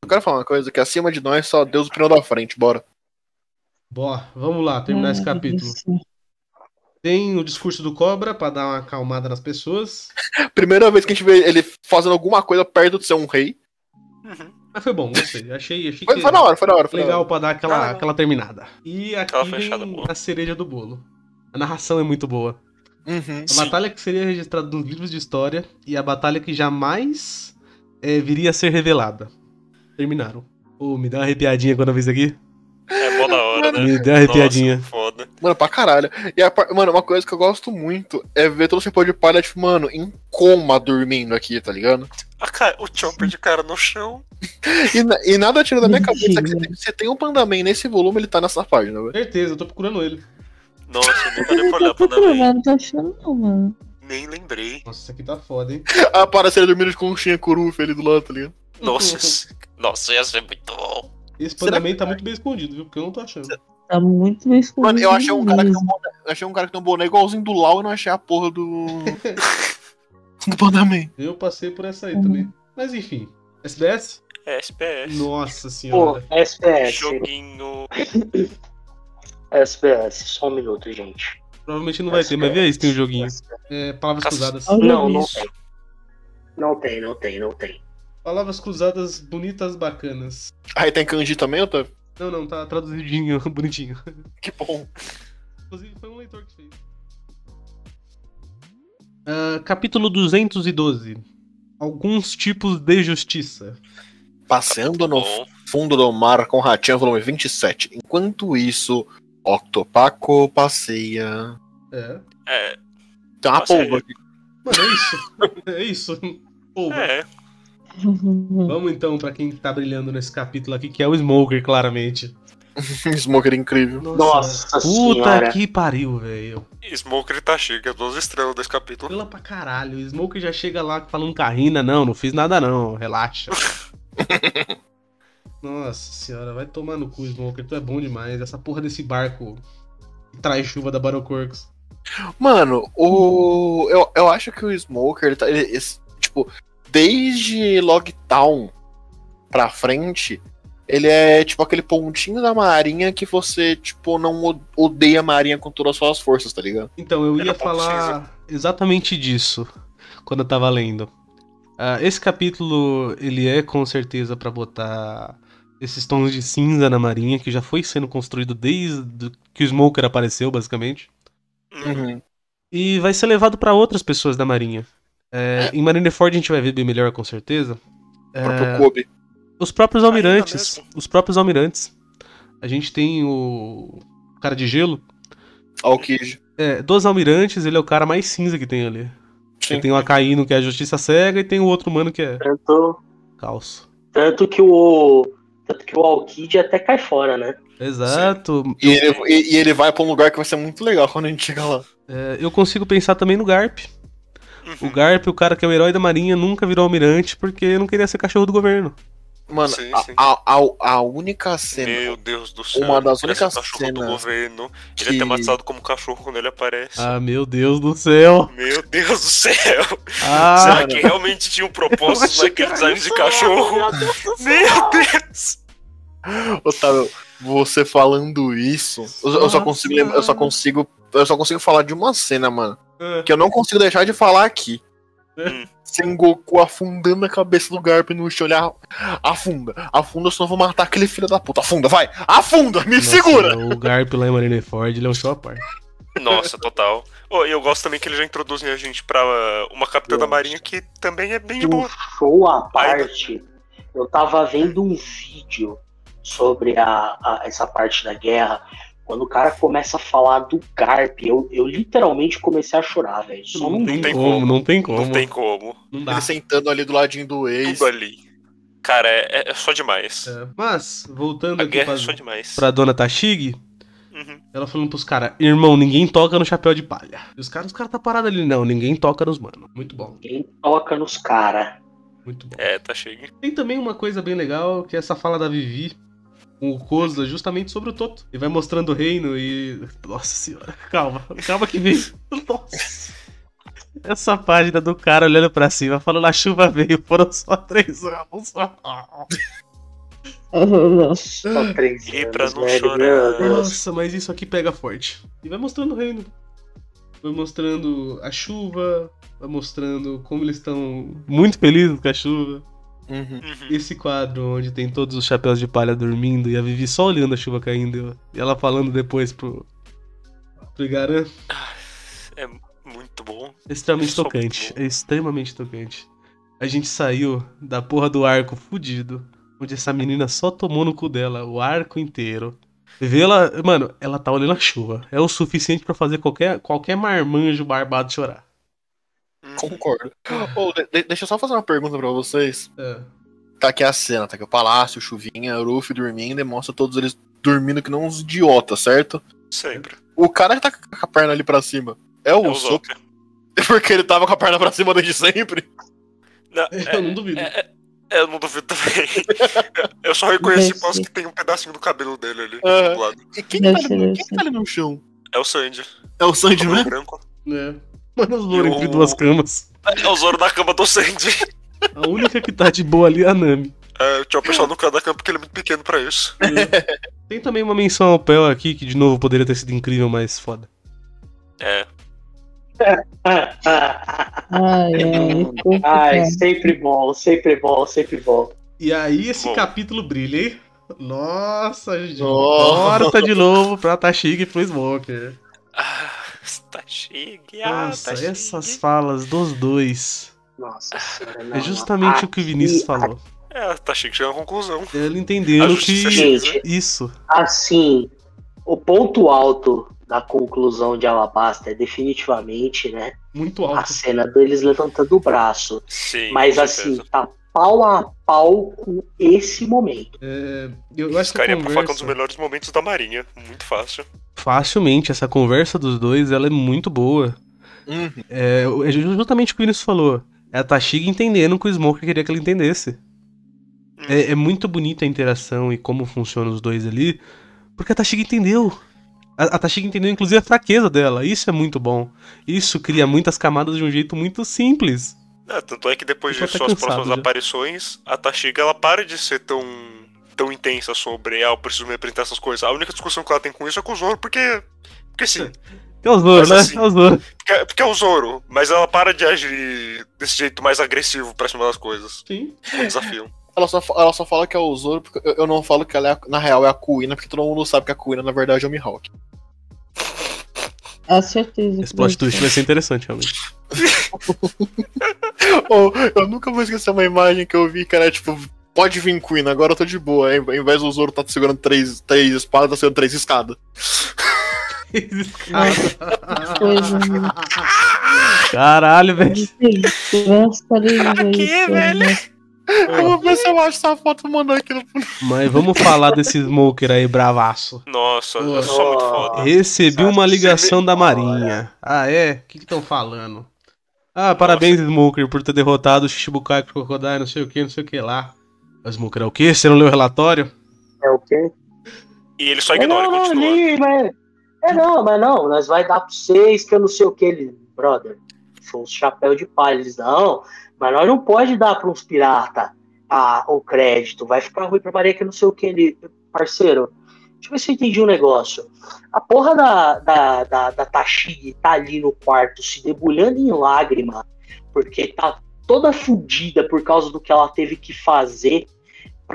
Eu quero falar uma coisa, que acima de nós só Deus o pneu da frente, bora. Bora, vamos lá, terminar esse capítulo. Tem o discurso do Cobra pra dar uma acalmada nas pessoas. [laughs] Primeira vez que a gente vê ele fazendo alguma coisa perto de ser um rei. Uhum. Mas foi bom, gostei. Achei, achei Foi, que foi na hora, foi na hora. Foi legal hora. pra dar aquela, Ah, aquela terminada. E aqui a cereja do bolo. A narração é muito boa. Uhum. A batalha que seria registrada nos livros de história e a batalha que jamais é, viria a ser revelada. Terminaram. Pô, me deu uma arrepiadinha quando eu vi isso aqui. É mó da hora, né? Me deu uma arrepiadinha. Nossa, foda. Mano, pra caralho. E, a mano, uma coisa que eu gosto muito é ver todo o chapéu de palha, tipo, mano, em coma dormindo aqui, tá ligado? Ah, cara, o Chopper de cara no chão. E, na- e nada tira da minha cabeça que você tem, você tem um Pandaman nesse volume, ele tá nessa página, velho. Certeza, eu tô procurando ele. Nossa, eu nem parei pra olhar pra não tô achando não, mano. Nem lembrei. Nossa, isso aqui tá foda, hein? Aparece ele dormindo de conchinha corufa ali do lado, tá ligado? Nossa, nossa, ia ser muito bom. Esse Pandaman tá muito bem escondido, viu? Porque eu não tô achando. Tá muito mais Mano, eu achei um cara que tem um boné, achei um cara que tem um boné igualzinho do Lau e não achei a porra do. [laughs] do Pandaman. Eu passei por essa aí Uhum. também. Mas enfim. SBS? É, SPS. Nossa Pô, senhora. SPS. Joguinho. [laughs] SPS, só um minuto, gente. Provavelmente não vai ter, mas vê aí se tem um joguinho. É, palavras Caça- cruzadas. Olha Não, não tem. Não tem, não tem, não tem. Palavras cruzadas bonitas, bacanas. Aí tem kanji também, Otávio? Não, não, tá traduzidinho, [laughs] bonitinho. Que bom. Inclusive foi um leitor que fez. Ah, capítulo 212. Alguns tipos de justiça. Passeando no fundo do mar com Ratinho, volume 27. Enquanto isso, Octopaco passeia. É. é, Tem uma Passeia. polva aqui. Mano, é isso. É isso. Pô, é. [laughs] Vamos então pra quem tá brilhando nesse capítulo aqui, que é o Smoker, claramente. [laughs] Smoker incrível. Nossa Puta senhora. que pariu, velho. Smoker tá é duas estrelas desse capítulo. Pela pra caralho. O Smoker já chega lá falando carrina. Não, não fiz nada não. Relaxa. [laughs] Nossa senhora, vai tomar no cu, Smoker. Tu é bom demais. Essa porra desse barco que traz chuva da Battlecorks. Mano, o. Eu, eu acho que o Smoker, ele tá. ele- esse- tipo, desde Logtown pra frente, ele é tipo aquele pontinho da marinha que você, tipo, não odeia a marinha com todas as suas forças, tá ligado? Então, eu ia falar exatamente disso quando eu tava lendo. Ah, esse capítulo, ele é com certeza pra botar esses tons de cinza na marinha, que já foi sendo construído desde que o Smoker apareceu, basicamente. Uhum. E vai ser levado pra outras pessoas da marinha. É, em Marineford a gente vai ver bem melhor, com certeza. O É, próprio Kobe. os próprios Ainda almirantes. Os próprios almirantes. A gente tem o cara de gelo. Aokiji. É, dos almirantes, ele é o cara mais cinza que tem ali. Sim. Tem o Acaíno, que é a justiça cega, e tem o outro mano que é Tanto, calço. tanto que o. Tanto que o Alkid até cai fora, né? Exato. E ele, e- e ele vai pra um lugar que vai ser muito legal quando a gente chegar lá. É, eu consigo pensar também no Garp. O Uhum. Garp, o cara que é o herói da marinha, nunca virou almirante porque não queria ser cachorro do governo. Mano, Sim, a- sim. A, a, a única cena. Meu Deus do céu. Uma das únicas cachorro do cenas governo. Ele que- é tematizado como cachorro quando ele aparece. Ah, meu Deus do céu. Meu Deus do céu! Ah, Será que realmente tinha um propósito naquele design de cachorro? Meu Deus! Otávio, você falando isso, eu, eu só consigo lembrar, eu só consigo. Eu só consigo falar de uma cena, mano. Ah, Que eu não consigo deixar de falar aqui. Hum. Sengoku afundando a cabeça do Garp no chão. Ele afunda, afunda, senão eu vou matar aquele filho da puta. Afunda, vai! Afunda! Me nossa, segura! O Garp lá em Marineford, ele é um show à parte. Nossa, total. Oh, e eu gosto também que eles já introduzem a gente pra uh, uma capitã da marinha que também é bem um boa. show à parte, eu tava vendo um vídeo sobre a, a- essa parte da guerra. Quando o cara começa a falar do Garp, eu, eu literalmente comecei a chorar, velho. Só não, Não tem tem como, como. não tem como. Não tem como. Não dá. Ele sentando ali do ladinho do ex. Tudo ali. Cara, é, é só demais. É, Mas, voltando A aqui guerra pra, é só demais. pra dona Tashig, Uhum. ela falando pros caras, irmão, ninguém toca no chapéu de palha. E os caras, os caras tá parado ali, não, ninguém toca nos mano. Muito bom, Ninguém toca nos caras. muito bom. É, tá cheio. Tem também uma coisa bem legal, que é essa fala da Vivi com o Kozla justamente sobre o Toto. E vai mostrando o reino e. Nossa senhora, calma, calma que vem. [laughs] Nossa. Essa página do cara olhando pra cima, falando a chuva veio, foram só três anos. [laughs] Nossa. Só três E anos, pra não velho, chorar. Meu Deus. Nossa, mas isso aqui pega forte. E vai mostrando o reino. Vai mostrando a chuva, vai mostrando como eles estão muito felizes com a chuva. Uhum. Uhum. Esse quadro onde tem todos os chapéus de palha dormindo e a Vivi só olhando a chuva caindo e ela falando depois pro, pro Igaran. É muito bom. É extremamente Só tocante. bom. É extremamente tocante. A gente saiu da porra do arco fudido, onde essa menina só tomou no cu dela o arco inteiro. Vê ela, mano, ela tá olhando a chuva. É o suficiente pra fazer qualquer, qualquer marmanjo barbado chorar. Uhum. Concordo. Ô, de- de- deixa eu só fazer uma pergunta pra vocês. É. Tá aqui a cena, tá aqui o palácio, chuvinha, Ruffy dormindo e mostra todos eles dormindo que não uns idiotas, certo? Sempre. O cara que tá com a perna ali pra cima é o É o Usopp, [laughs] porque ele tava com a perna pra cima desde sempre. Não, [laughs] Eu não duvido. é, é, é, eu não duvido também. eu só reconheci ser. que tem um pedacinho do cabelo dele ali do lado. E quem, tá quem tá ali no chão? É o Sandy. É o Sandy, né? branco. É. Mano, os louros entre duas camas. É o Zoro na cama do Sandy. A única que tá de boa ali é a Nami. É, tinha o pessoal no canto da cama porque ele é muito pequeno pra isso. Tem também uma menção ao Pel aqui, que de novo poderia ter sido incrível, mas foda. É. Ai, [laughs] ai, sempre bom, sempre bom, sempre bom. E aí esse Bom. capítulo brilha, hein? Nossa, gente. Nossa. Corta de novo pra Tashig e pro Smoker. Ah, tá. Ah, Nossa, tá chique. essas falas dos dois. Nossa senhora, não, É justamente não. o que o Vinícius Aqui- falou. É, tá chique chegando à conclusão. Ele A justiça que. Gente, Isso. assim, o ponto alto da conclusão de Alabasta é definitivamente, né, Muito a alto. cena deles levantando o braço. Sim. Mas assim, tá pau a pau com esse momento. É, eu acho que a Ficaria pra falar que é um dos conversa, melhores momentos da Marinha. Muito fácil. Facilmente, essa conversa dos dois, ela é muito boa. Uhum. É, é justamente o que o Vinícius falou. É a Tashig entendendo que o Smoker queria que ela entendesse. É, é muito bonita a interação e como funcionam os dois ali, porque a Tashig entendeu. A, a Tashig entendeu, inclusive, a fraqueza dela. Isso é muito bom. Isso cria muitas camadas de um jeito muito simples. É, tanto é que depois Eu tô disso, até as próximas já. aparições, a Tashiga ela para de ser tão, tão intensa sobre, ah, eu preciso me apresentar essas coisas. A única discussão que ela tem com isso é com o Zoro, porque. Porque sim, [laughs] É o Zoro, Mas né? assim- É o Zoro. porque, porque é o Zoro, mas ela para de agir desse jeito mais agressivo pra cima das coisas. Sim. Um desafio. [laughs] Ela só, ela só fala que é o Zoro, porque eu, eu não falo que ela é, a- na real é a Kuina, porque todo mundo sabe que a Kuina na verdade é o Mihawk. A certeza. Esse plot twist vai ser interessante, realmente. [laughs] Oh, eu nunca vou esquecer uma imagem que eu vi, cara, tipo, pode vir Kuina, agora eu tô de boa. Ao invés do Zoro tá segurando três, três espadas, tá segurando três escadas. né? Caralho, velho. Graça Que, velho? Eu vou ver se eu acho essa foto e mandar aqui no. Mas vamos falar desse Smoker aí, bravaço. Nossa, é só muito foda. Recebi Sabe, uma ligação da Marinha. Ah, é? O que estão falando? Ah, parabéns, Smoker, por ter derrotado o Shichibukai Crocodile, não sei o que, não sei o que lá. O Smoker é o quê? Você não leu o relatório? É o quê? E ele só É, ignora e não, não, continua. li, mas... É não, mas não, nós vai dar pra vocês que eu não sei o que. Ele, brother, foi um chapéu de palha. Eles, não, mas nós não pode dar pra uns pirata a, o crédito. Vai ficar ruim pra Maria que eu não sei o que. Ele, parceiro, deixa eu ver se eu entendi um negócio. A porra da, da, da, da tá ali no quarto se debulhando em lágrima, porque tá toda fudida por causa do que ela teve que fazer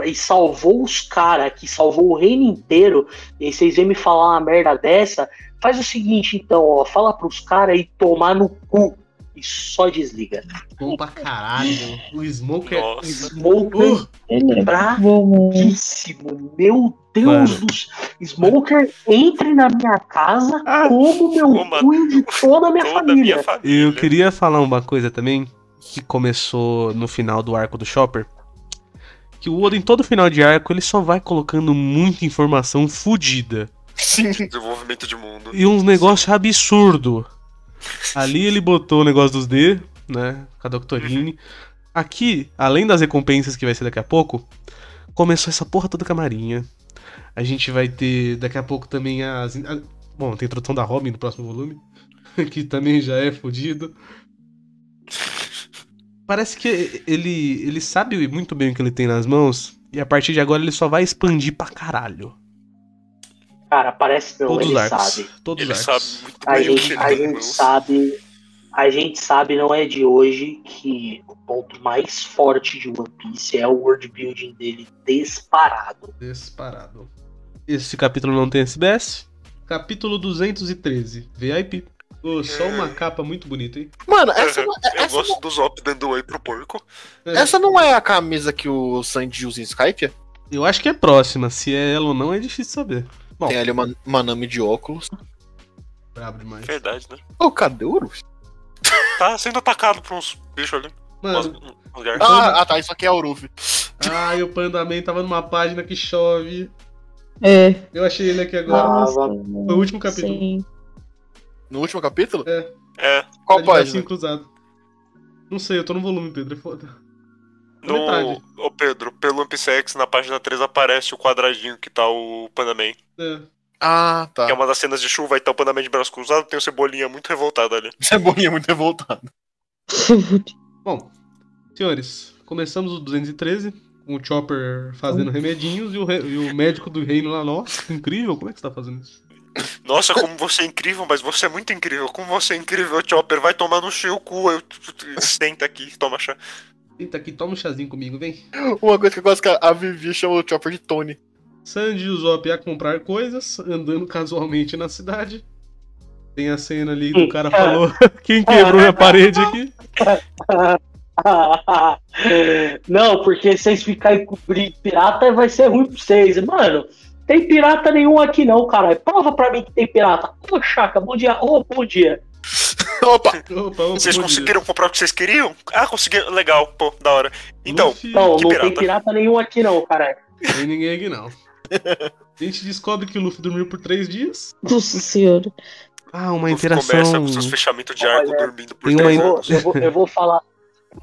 e salvou os caras, que salvou o reino inteiro, e aí vocês vêm me falar uma merda dessa, faz o seguinte então, ó, fala pros caras e tomar no cu e só desliga. Bom pra caralho. O Smoker. Nossa. Smoker Uh, Ele é. Pouquíssimo. Meu Deus do céu. Smoker, entre na minha casa, Ah. como meu Coma cu e de toda a minha Toda família. minha família. eu queria falar uma coisa também, que começou no final do arco do Chopper. Que o Oda, em todo final de arco, ele só vai colocando muita informação fodida. Sim. Desenvolvimento de mundo. E uns negócios absurdo. Ali [laughs] ele botou o negócio dos D, né? Com a Doctorine. Aqui, além das recompensas que vai ser daqui a pouco, começou essa porra toda com a Marinha. A gente vai ter daqui a pouco também as. a- bom, tem a introdução da Robin no próximo volume. [laughs] Que também já é fodido. Parece que ele, ele sabe muito bem o que ele tem nas mãos. E a partir de agora ele só vai expandir pra caralho. Cara, parece não, Todos ele os arcos. sabe. Todos Ele os sabe arcos. muito A bem o que gente, ele a gente mãos. sabe, a gente sabe, não é de hoje, que o ponto mais forte de One Piece é o world building dele disparado. Disparado. Esse capítulo não tem SBS. Capítulo 213, VIP. Ô, só uma capa muito bonita, hein? Mano, essa, Uhum. não- Eu essa, gosto do Zop dando oi pro porco. É, essa não é a camisa que o Sandy usa em Skype? Eu acho que é próxima. Se é ela ou não, é difícil saber. Bom, Tem ali uma Manami de óculos. brabo demais. Verdade, né? Ô, cadê o Urus? [laughs] Tá sendo atacado por uns bichos ali. Uns- Mano, garçons. Ah, ah, tá, isso aqui é o Uruf. ai, o Pandaman tava numa página que chove. É. Eu achei ele aqui agora. Foi o último capítulo. Sim. No último capítulo? É. Qual de bracinho página? cruzado. Não sei, eu tô no volume, Pedro. É foda. No... Metade. Ô Pedro, pelo Ampisex, na página 3 aparece o quadradinho que tá o Pandaman. É. Ah, tá. Que é uma das cenas de chuva e tá o Pandaman de braço cruzado, tem o Cebolinha muito revoltado ali. [laughs] Cebolinha é muito revoltado. [laughs] Bom, senhores, começamos o 213 com o Chopper fazendo remedinhos e o, re- e o médico do reino lá, nossa, incrível, como é que você tá fazendo isso? Nossa, como você é incrível, mas você é muito incrível. Como você é incrível, Chopper. Vai tomar no seu cu. Eu... Senta aqui, toma chá. Senta aqui, toma um chazinho comigo, vem. Uma coisa que eu gosto é que a Vivi chama o Chopper de Tony. Sandy e o Zop a comprar coisas, andando casualmente na cidade. Tem a cena ali que o cara falou: [laughs] Quem quebrou minha parede aqui? [laughs] Não, porque vocês ficarem cobrindo pirata vai ser ruim pra vocês. Mano, tem pirata nenhum aqui não, cara. Prova pra mim que tem pirata. Ô, Chaca, bom dia. Ô, bom dia. [laughs] [laughs] Opa! Opa, opa, Vocês bom dia. conseguiram comprar o que vocês queriam? Ah, conseguiram. Legal, pô, da hora. Então, Luffy, Não, Que não pirata? tem pirata nenhum aqui não, cara. tem ninguém aqui não. [laughs] A gente descobre que o Luffy dormiu por três dias. Nossa senhora. Ah, uma interação. começa com seus fechamentos de arco Olha, dormindo por tem uma 10 in- Eu vou, eu vou, eu vou falar.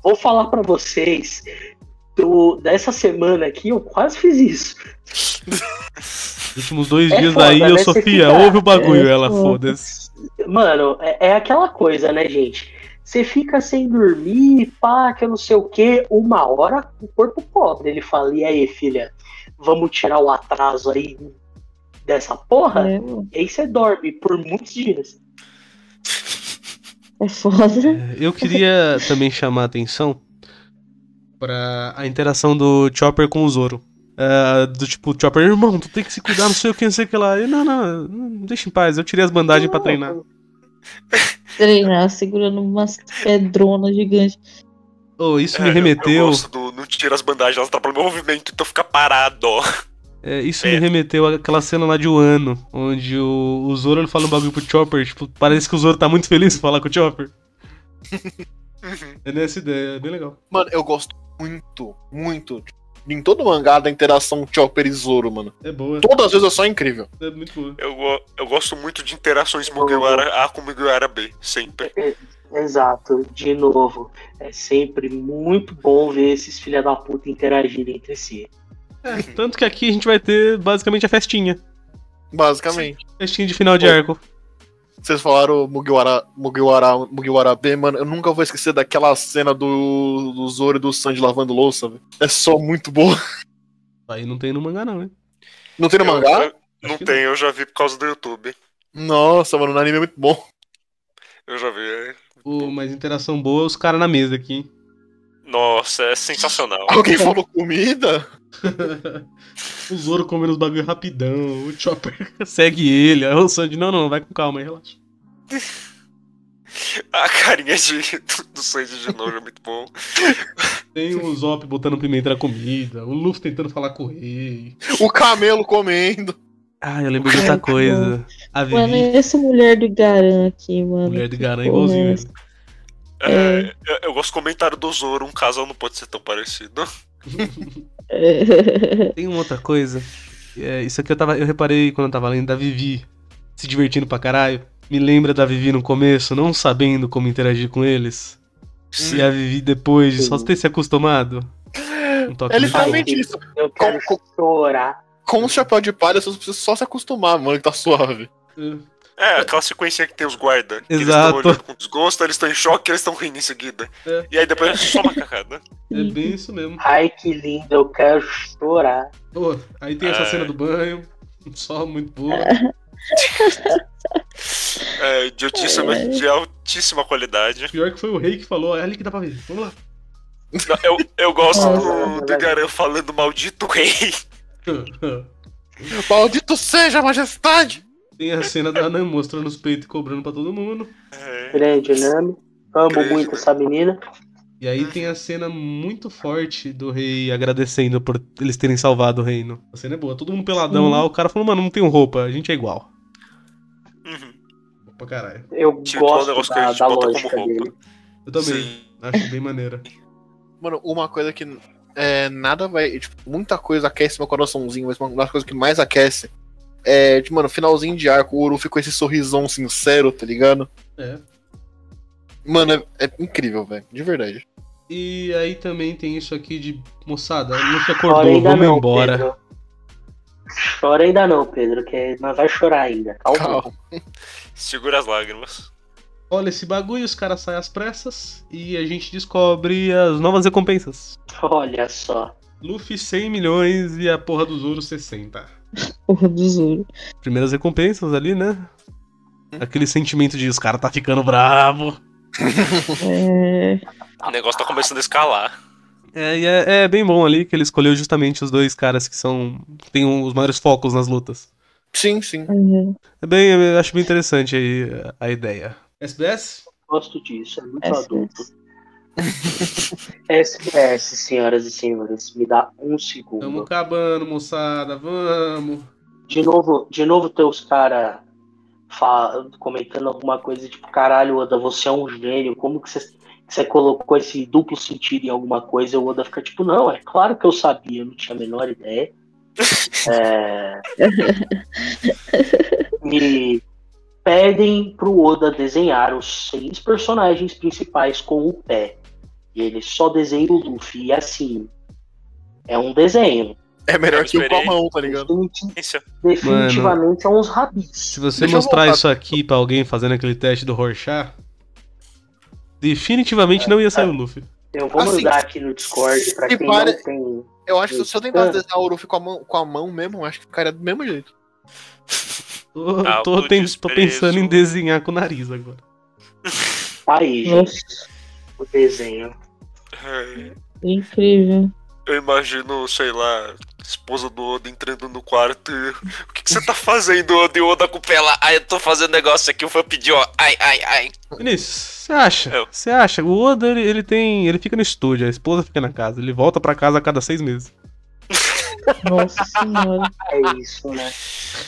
Vou falar pra vocês. Do, dessa semana aqui, eu quase fiz isso. Os últimos dois É dias foda, daí, né? eu, Sofia, fica- ouve o bagulho. É Ela, foda. foda-se. Mano, é, é aquela coisa, né, gente? Você fica sem dormir, pá, que eu não sei o quê. Uma hora, o corpo pobre. Ele fala: e aí, filha, vamos tirar o atraso aí dessa porra? É. E aí você dorme por muitos dias. É foda. Eu queria também chamar a atenção pra a interação do Chopper com o Zoro. Ah, do tipo, Chopper, irmão, tu tem que se cuidar, não sei o que, não sei o que lá. Ele, não, não, não, deixa em paz, eu tirei as bandagens pra treinar. [laughs] Treinar segurando umas pedronas gigantes. Oh, isso É, me eu- Eu, remeteu. gosto do. Não tira as bandagens, elas atrapalham o meu movimento, então fica parado, ó. é, isso É. me remeteu àquela cena lá de Wano, onde o, o Zoro ele fala um bagulho pro Chopper, tipo, parece que o Zoro tá muito feliz em falar com o Chopper. [laughs] Uhum. É nessa ideia, é bem legal. Mano, eu gosto muito, muito. Em todo mangá da interação Chopper e Zoro, mano. É boa, Todas as vezes é só incrível. é muito boa. Eu, eu gosto muito de interações Mugiwara A com Mugiwara B, sempre. Exato, de novo. É sempre muito bom ver esses filha da puta interagirem entre si. É, tanto que aqui a gente vai ter basicamente a festinha. Basicamente. Festinha de final de arco. Vocês falaram Mugiwara, Mugiwara, Mugiwara B, mano. Eu nunca vou esquecer daquela cena do, do Zoro e do Sanji lavando louça, velho. É só muito boa. Aí não tem no mangá, não, hein? Não tem no Eu- mangá? eu- não tem, eu já vi por causa do YouTube. Nossa, mano, no anime é muito bom. Eu já vi. é. Pô, mas interação boa, os caras na mesa aqui, hein? Nossa, é sensacional. Alguém falou comida? [laughs] o Zoro comendo os bagulho rapidão, o Chopper [laughs] segue ele, aí o Sandy, não, não, vai com calma aí, relaxa. [laughs] A carinha de, do, do Sanji de novo é muito bom. Tem o Zop botando pimenta na comida, o Luffy tentando falar com o rei. O camelo comendo. Ah, eu lembrei de outra coisa. A Mano, Vivi, essa mulher do Garan aqui, mano. mulher de Garan, que igualzinho é ele. É, eu, eu gosto do comentário do Zoro, um casal não pode ser tão parecido. [laughs] Tem uma outra coisa. é, isso aqui eu, tava, eu reparei quando eu tava lendo da Vivi se divertindo pra caralho. Me lembra da Vivi no começo, não sabendo como interagir com eles. E a Vivi depois de só ter se acostumado. Um toque É literalmente isso. Eu quero Com- chorar. Com o chapéu de palha, você precisa só se acostumar, mano, que tá suave. É, aquela sequência que tem os guarda. que Eles Exato. estão olhando com desgosto, eles estão em choque, eles estão rindo em seguida. É. E aí depois é só uma cacada. É bem isso mesmo. Ai, que lindo, eu quero chorar. Pô, aí tem essa É. cena do banho, só muito boa. [laughs] É, idiotíssima, de altíssima qualidade. Pior que foi o rei que falou, é ali que dá pra ver. Vamos lá. Não, Eu, eu gosto Nossa. do, do Garan falando maldito rei. [laughs] Maldito seja a majestade! Tem a cena da Nan mostrando os peitos e cobrando pra todo mundo. É, Grande Nami. Amo Grande, muito né? essa menina. E aí tem a cena muito forte do rei agradecendo por eles terem salvado o reino. A cena é boa, todo mundo peladão Sim. lá, o cara falou, mano, não tenho roupa, a gente é igual. uhum. Pra caralho. Eu Tipo, gosto negócio que a da, gente da lógica roupa. dele. Eu também, Sim. acho bem maneira. Mano, uma coisa que é, nada vai. Tipo, muita coisa aquece meu coraçãozinho, mas uma das coisas que mais aquece é, tipo, mano, finalzinho de arco, o Uru ficou esse sorrisão sincero, tá ligado? É. Mano, é, é incrível, velho. De verdade. E aí também tem isso aqui de, moçada, não se acordou, ainda vamos não, embora. Pedro. Chora ainda não, Pedro, que nós vai chorar ainda. Calma. Calma. Segura as lágrimas. Olha esse bagulho, os caras saem às pressas e a gente descobre as novas recompensas. Olha só. Luffy 100 milhões e a porra do Zoro 60. Porra do Zoro. Primeiras recompensas ali, né? Aquele sentimento de os caras tá ficando bravo. É, O negócio tá começando a escalar. É, e é, é bem bom ali que ele escolheu justamente os dois caras que são. que têm os maiores focos nas lutas. Sim, sim. é, É bem, eu acho bem interessante aí a, ideia. SBS? Gosto disso, é muito é, adulto. SBS, [laughs] senhoras e senhores, me dá um segundo. Tamo acabando, moçada, vamos. De novo, de novo teus cara comentando alguma coisa tipo, caralho, Oda, você é um gênio, como que você, que você colocou esse duplo sentido em alguma coisa? E o Oda fica tipo, não, é claro que eu sabia, eu não tinha a menor ideia. [laughs] É... Me pedem pro Oda desenhar os seis personagens principais com o pé. E ele só desenha o Luffy, e assim, é um desenho. É melhor que o com a mão, tá ligado? Definitivamente, definitivamente é uns rabis. Se você Deixa mostrar isso aqui pra alguém fazendo aquele teste do Rorschach, definitivamente não ia sair o Luffy. Eu vou Assim, mandar aqui no Discord pra quem para- não tem. Eu acho que se eu tentasse desenhar o Luffy com a mão, com a mão mesmo, eu acho que ficaria do mesmo jeito. Tô, tô, tô pensando em desenhar com o nariz agora. Aí, gente, o desenho. É, incrível. Eu imagino, sei lá, esposa do Oda entrando no quarto. e, O que, que você tá fazendo, Oda? E o Oda com o pé lá. Ai, eu tô fazendo negócio aqui, o fã pediu, ó. Ai, ai, ai. Vinícius, você acha? Você acha? O Oda, ele, ele tem. Ele fica no estúdio, a esposa fica na casa. Ele volta pra casa a cada seis meses. Nossa senhora. É isso, né?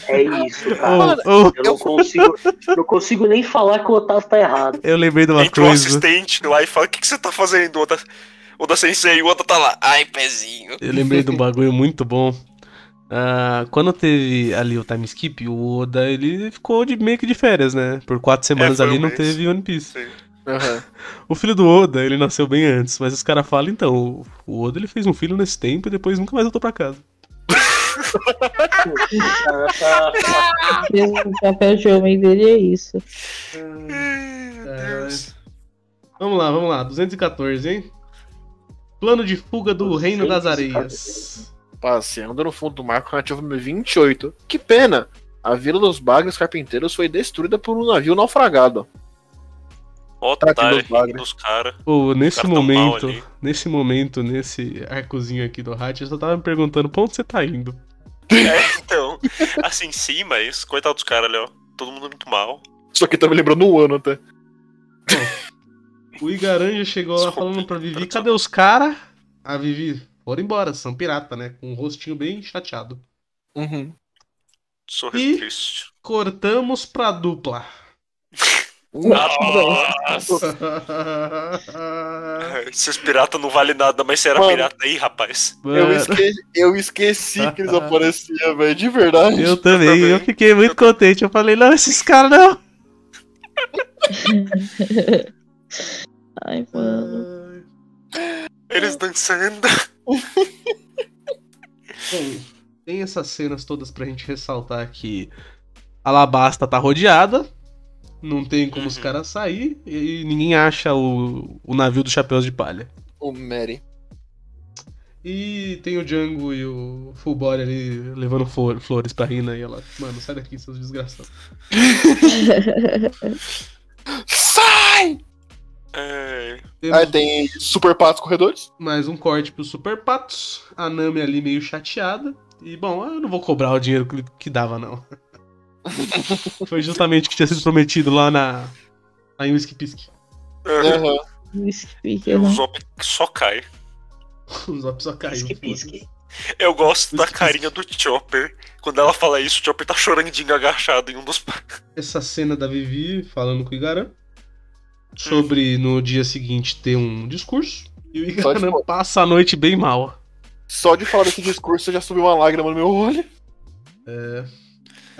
É isso, cara. ô, Eu não consigo, não consigo nem falar que o Otávio tá errado. eu lembrei de uma Entra o coisa. assistente lá e fala: O que, que você tá fazendo, Oda? Oda Sensei, e o Oda tá lá. Ai, pezinho. Eu lembrei de um bagulho muito bom. Ah, quando teve ali o time skip, o Oda ele ficou de, meio que de férias, né? Por quatro semanas foi ali um não mês. teve One Piece. Sim. Aham. O filho do Oda, ele nasceu bem antes, mas os caras falam então, o- Oda ele fez um filho nesse tempo e depois nunca mais voltou pra casa. O papel de homem dele é isso. É, Vamos lá, vamos lá. 214, hein? Plano de fuga do Reino das Areias. Passeando no fundo do mar com a nativa número 28. Que pena! A Vila dos Bagres Carpinteiros foi destruída por um navio naufragado. Otário dos caras. Pô, nesse Cara momento, nesse momento, nesse arcozinho aqui do Hatch, eu só tava me perguntando pra onde você tá indo. É, então. Assim, sim, mas coitado dos caras ali, ó. Todo mundo muito mal. Isso aqui tá me lembrando um ano até. O Igaranja chegou lá falando pra Vivi, cadê os caras? A Vivi, foram embora, são pirata, né? Com um rostinho bem chateado. Uhum. Sorriso E- triste. Cortamos pra dupla. [laughs] Nossa! [laughs] Esses piratas não valem nada, mas você era Mano. pirata aí, rapaz. Eu, Mano, esque... eu esqueci que eles apareciam, velho. De verdade. eu também, também. eu fiquei muito Eu também. contente. Eu falei, não, esses caras não. [laughs] Ai, mano. Eles dançando. [laughs] Bom, tem essas cenas todas pra gente ressaltar que Alabasta tá rodeada, não tem como os Uhum. caras sair e ninguém acha o, o navio dos chapéus de palha. O Mary. E tem o Django e o Full Body ali levando flor- flores pra Rina e ela, mano, sai daqui, seus desgraçados. [laughs] Sai! É, Temos Aí tem Super Patos Corredores. mais um corte pro Super Patos, a Nami ali meio chateada. E bom, eu não vou cobrar o dinheiro que, que dava, não. [laughs] Foi justamente o que tinha sido prometido lá na. Lá em Whisky é, Aham. Whisky o né? Zop só cai. O Zop só caiu. Pisque, pisque. Eu gosto da carinha do Chopper. Quando ela fala isso, o Chopper tá chorandinho agachado em um dos. [laughs] Essa cena da Vivi falando com o Igaran sobre no dia seguinte ter um discurso. E o Igaran passa a noite bem mal. Só de falar desse discurso já subiu uma lágrima no meu olho.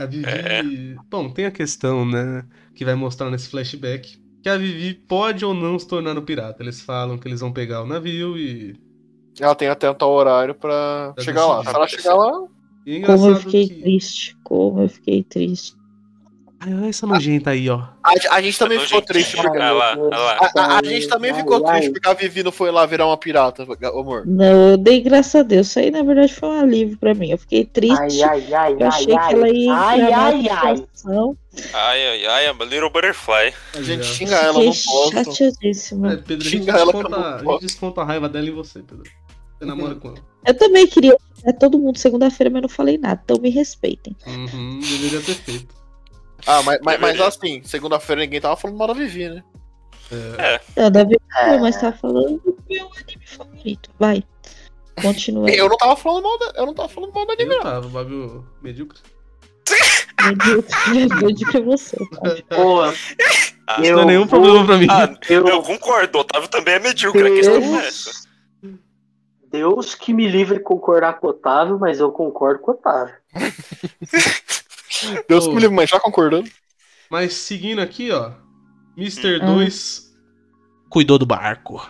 A Vivi. É. Bom, tem a questão, né? Que vai mostrar nesse flashback. Que a Vivi pode ou não se tornar um pirata. Eles falam que eles vão pegar o navio e. Ela tem até um tal horário pra Pra chegar lá. decidir. Se ela chegar lá, Como eu fiquei que. triste. Como eu fiquei triste. Ai, olha essa nojenta aí, ó. A, a gente também Não, ficou triste porque. Ah lá, lá. A, a- a gente também ficou Ai, triste ai. porque a Vivi não foi lá virar uma pirata, amor. Não, eu dei graças a Deus. Isso aí, na verdade, foi um alívio pra mim. Eu fiquei triste. Ai, ai, ai, eu achei ai, que ela ia ai, ai, ai. situação. Ai, ai, ai, a little butterfly. A gente xinga ela, não posso. É. Pedro, a gente, Xinga ela desconta, a gente desconta a raiva dela em você, Pedro. Você namora com ela. Eu também queria é todo mundo segunda-feira, mas não falei nada. Então me respeitem. Uhum, deveria ter feito. Ah, mas, mas, mas assim, segunda-feira ninguém tava falando mal da Vivi, né? Não, da vez mas tá falando do meu anime favorito. Vai. Continua. Eu não tava falando mal da, eu não tava falando mal da anime, Eu não. tava, bagulho medíocre. Medíocre. Medíocre é você. tá? Pô, Ah, Isso não é nenhum problema pra mim. Ah, eu, eu concordo, o Otávio também é medíocre, a questão é essa. Deus, Deus que me livre de concordar com o Otávio, mas eu concordo com o Otávio. [laughs] Deus Ô. que me livre, mas já concordando. Mas seguindo aqui, ó. Mr. Ah. 2 cuidou do barco.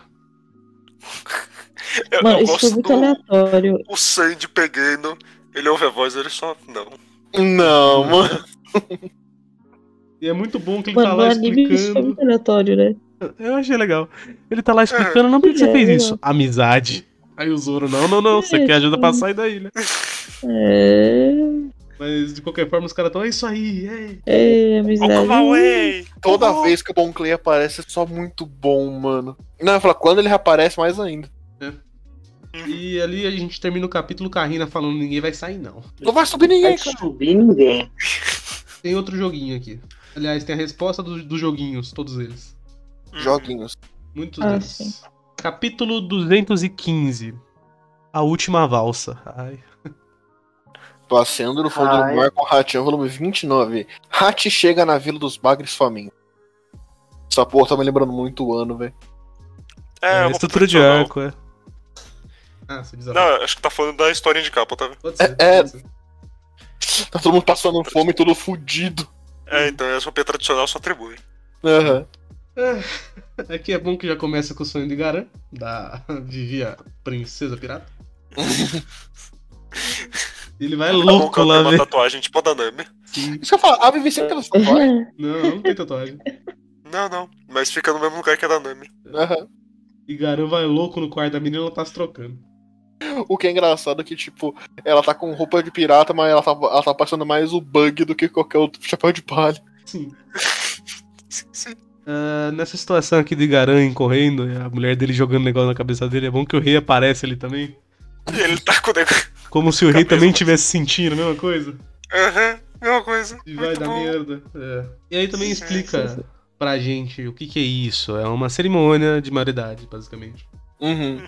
[laughs] Eu, Mano, eu isso foi muito do aleatório. o Sandy pegando, ele ouve a voz, ele só. Não. Não, mano. [laughs] E é muito bom que ele tá Mano, no lá anime isso foi explicando. muito aleatório, né? Eu achei legal. Ele tá lá explicando, não, por que você É, fez é. isso? Amizade. Aí o Zoro, não, não, não, você É, quer ajuda pra sair daí, né? É. Mas de qualquer forma os caras tão, é isso aí, é. É, amizade. Toda Oh. vez que o Bon Clay aparece é só muito bom, mano. Não, eu falo, quando ele reaparece, mais ainda. E ali a gente termina o capítulo com a Rina falando ninguém vai sair, não. Não vai subir ninguém, Vai cara. subir ninguém. [laughs] Tem outro joguinho aqui. Aliás, tem a resposta do- dos joguinhos, todos eles. Joguinhos. Muitos Ah, deles. sim. Capítulo 215. A última valsa. Ai. Passeando no fundo Ai. do mar com Ratinho, volume 29. Hat chega na Vila dos Bagres famintos. Essa porra tá me lembrando muito o ano, velho. É, É, estrutura de tradicional. arco, é. Ah. Não, acho que tá falando da historinha de capa. Pode ser. É, pode ser. Tá todo mundo passando fome, todo fudido. É, então essa roupa tradicional só atribui. Aham. Aqui é bom que já começa com o sonho de Garan, da [laughs] Vivi, a princesa pirata. [laughs] Ele vai que louco ela lá, tem uma velho. tatuagem tipo a da Nami. Sim. Isso que eu falo, a Vivi sempre tá tatuagem. Não, não tem tatuagem. Não, não. Mas fica no mesmo lugar que a da Nami. Aham. E Garan vai louco no quarto da menina e ela tá se trocando. O que é engraçado é que, tipo, ela tá com roupa de pirata, mas ela tá, ela tá passando mais o bug do que qualquer outro chapéu de palha. Sim. Ah, nessa situação aqui de Garan correndo, e a mulher dele jogando negócio na cabeça dele, é bom que o rei aparece ali também. E ele tá com o negócio. Como se o rei também tivesse sentindo a mesma coisa. Aham, mesma coisa. E vai dar merda. É. E aí também Sim, explica pra gente o que, que é isso. É uma cerimônia de maioridade, basicamente. Uhum.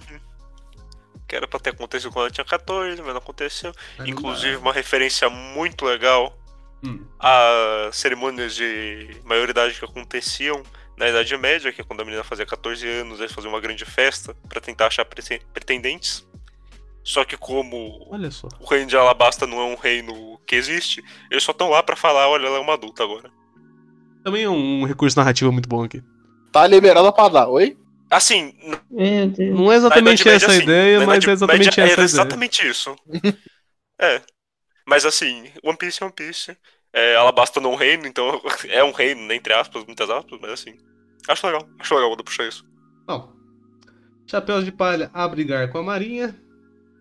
Que era pra ter acontecido quando ela tinha 14, mas não aconteceu. Inclusive, uma referência muito legal Hum. a cerimônias de maioridade que aconteciam na Idade Média, que é quando a menina fazia 14 anos, eles faziam uma grande festa pra tentar achar preten- pretendentes. Só que como Olha só. o reino de Alabasta não é um reino que existe, eles só estão lá pra falar, olha, ela é uma adulta agora. Também é um recurso narrativo muito bom aqui. Tá liberada pra dar, oi? Assim. Não é exatamente essa a Média, sim. ideia, Na mas Idade é exatamente Média essa a era ideia. exatamente isso. é. Mas assim, One Piece é One Piece. É, Alabasta não é um reino, então [laughs] é um reino, né, entre aspas, muitas aspas, mas assim. Acho legal, acho legal quando puxar isso. Bom, Chapéus de Palha a brigar com a Marinha.